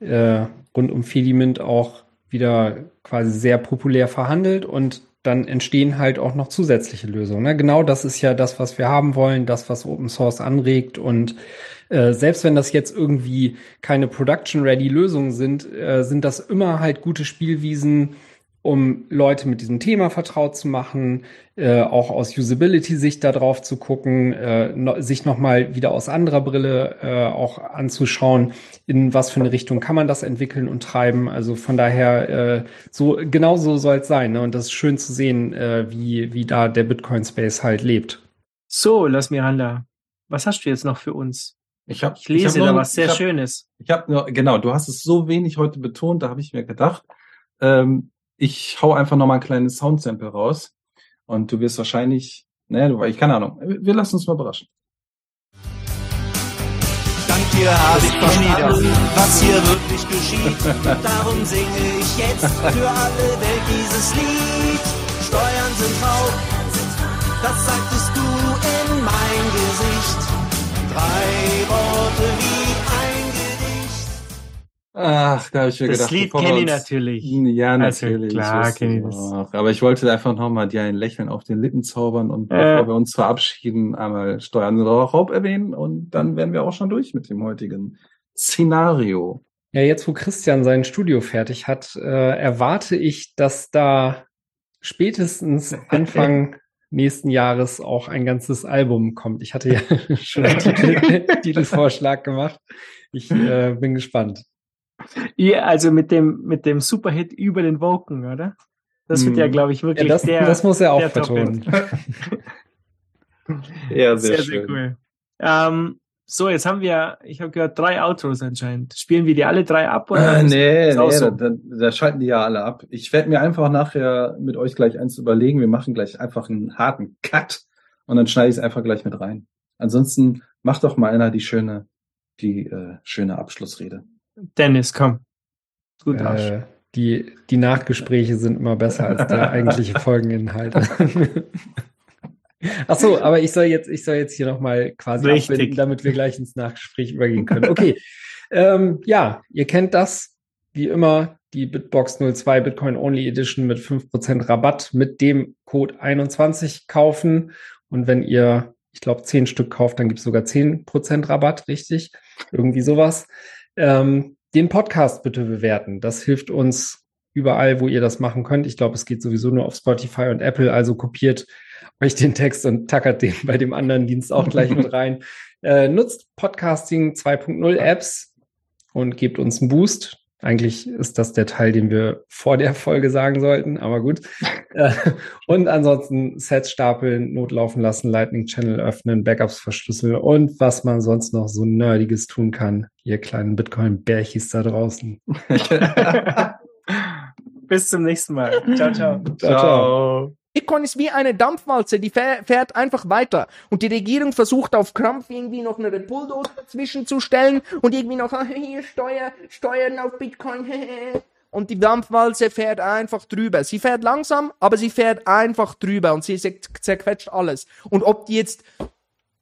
äh, rund um Fedimint auch wieder quasi sehr populär verhandelt und dann entstehen halt auch noch zusätzliche Lösungen. Ne? Genau das ist ja das, was wir haben wollen, das, was Open Source anregt und äh, selbst wenn das jetzt irgendwie keine Production-Ready-Lösungen sind, äh, sind das immer halt gute Spielwiesen, um Leute mit diesem Thema vertraut zu machen, äh, auch aus Usability-Sicht da drauf zu gucken, äh, no, sich nochmal wieder aus anderer Brille äh, auch anzuschauen, in was für eine Richtung kann man das entwickeln und treiben. Also von daher, äh, so genau so soll es sein. Ne? Und das ist schön zu sehen, äh, wie, wie da der Bitcoin-Space halt lebt. So, Lass Miranda, was hast du jetzt noch für uns? Ich, hab, ich lese ich da noch, was sehr ich hab, Schönes. Ich habe genau, du hast es so wenig heute betont, da habe ich mir gedacht, ähm, ich hau einfach noch mal ein kleines Soundsample raus und du wirst wahrscheinlich, ne, du, ich keine Ahnung, wir lassen uns mal überraschen. Dank dir habe ich verstanden, was hier wirklich geschieht. Darum singe ich jetzt für alle Welt dieses Lied. Steuern sind Raub, das sagtest du in mein Gesicht. Drei Ach, da habe ich mir Das gedacht, Lied bevor wir kenne ich natürlich. Ja, Also natürlich. klar wusste kenne ich ich das. auch. Aber ich wollte einfach nochmal dir ein Lächeln auf den Lippen zaubern und Äh. bevor wir uns verabschieden, einmal Steuern und Raub erwähnen und dann wären wir auch schon durch mit dem heutigen Szenario. Ja, jetzt wo Christian sein Studio fertig hat, äh, erwarte ich, dass da spätestens [LAUGHS] Anfang nächsten Jahres auch ein ganzes Album kommt. Ich hatte ja [LAUGHS] schon einen [LAUGHS] Titel, Titelvorschlag gemacht. Ich äh, bin gespannt. Ja, also mit dem, mit dem Superhit über den Woken, oder? Das wird Hm. ja, glaube ich, wirklich Ja, das- der. das muss er auch betonen. [LAUGHS] Ja, sehr, sehr, schön. sehr cool. Ähm, so, jetzt haben wir, ich habe gehört, drei Outros anscheinend. Spielen wir die alle drei ab? Oder Äh, nee, nee, so? da, da, schalten die ja alle ab. Ich werde mir einfach nachher mit euch gleich eins überlegen. Wir machen gleich einfach einen harten Cut und dann schneide ich es einfach gleich mit rein. Ansonsten macht doch mal einer die schöne, die äh, schöne Abschlussrede. Dennis, komm. Gut Arsch. Äh, die, die Nachgespräche sind immer besser als der eigentliche [LAUGHS] Folgeninhalt. [LAUGHS] Ach so, aber ich soll jetzt, ich soll jetzt hier nochmal quasi Richtig. abbinden, damit wir gleich ins Nachgespräch übergehen können. Okay. Ähm, ja, ihr kennt das. Wie immer, die Bitbox 02 Bitcoin Only Edition mit 5% Rabatt mit dem Code 21 kaufen. Und wenn ihr, ich glaube, 10 Stück kauft, dann gibt es sogar 10% Rabatt, richtig? Irgendwie sowas. Ähm, den Podcast bitte bewerten. Das hilft uns überall, wo ihr das machen könnt. Ich glaube, es geht sowieso nur auf Spotify und Apple. Also kopiert euch den Text und tackert den bei dem anderen Dienst auch gleich mit [LAUGHS] rein. Äh, nutzt Podcasting 2.0 Apps und gebt uns einen Boost. Eigentlich ist das der Teil, den wir vor der Folge sagen sollten, aber gut. Äh, und ansonsten Sets stapeln, notlaufen lassen, Lightning Channel öffnen, Backups verschlüsseln und was man sonst noch so Nerdiges tun kann, ihr kleinen Bitcoin-Bärchis da draußen. [LAUGHS] Bis zum nächsten Mal. Ciao, ciao. Ciao, ciao. Bitcoin ist wie eine Dampfwalze, die fährt einfach weiter. Und die Regierung versucht auf Krampf irgendwie noch eine Bulldozer dazwischen zu stellen und irgendwie noch, [LAUGHS] hier Steuer, Steuern auf Bitcoin. [LAUGHS] Und die Dampfwalze fährt einfach drüber. Sie fährt langsam, aber sie fährt einfach drüber und sie zerquetscht alles. Und ob die jetzt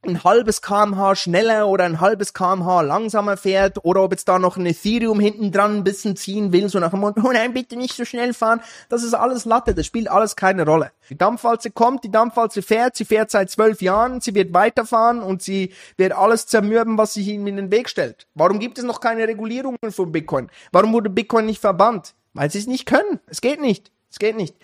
ein halbes kmh schneller oder ein halbes kmh langsamer fährt oder ob jetzt da noch ein Ethereum hinten dran ein bisschen ziehen will, so nach dem Motto, oh nein, bitte nicht so schnell fahren. Das ist alles Latte, das spielt alles keine Rolle. Die Dampfwalze kommt, die Dampfwalze fährt, sie fährt seit zwölf Jahren, sie wird weiterfahren und sie wird alles zermürben, was sich ihnen in den Weg stellt. Warum gibt es noch keine Regulierungen von Bitcoin? Warum wurde Bitcoin nicht verbannt? Weil sie es nicht können. Es geht nicht. Es geht nicht.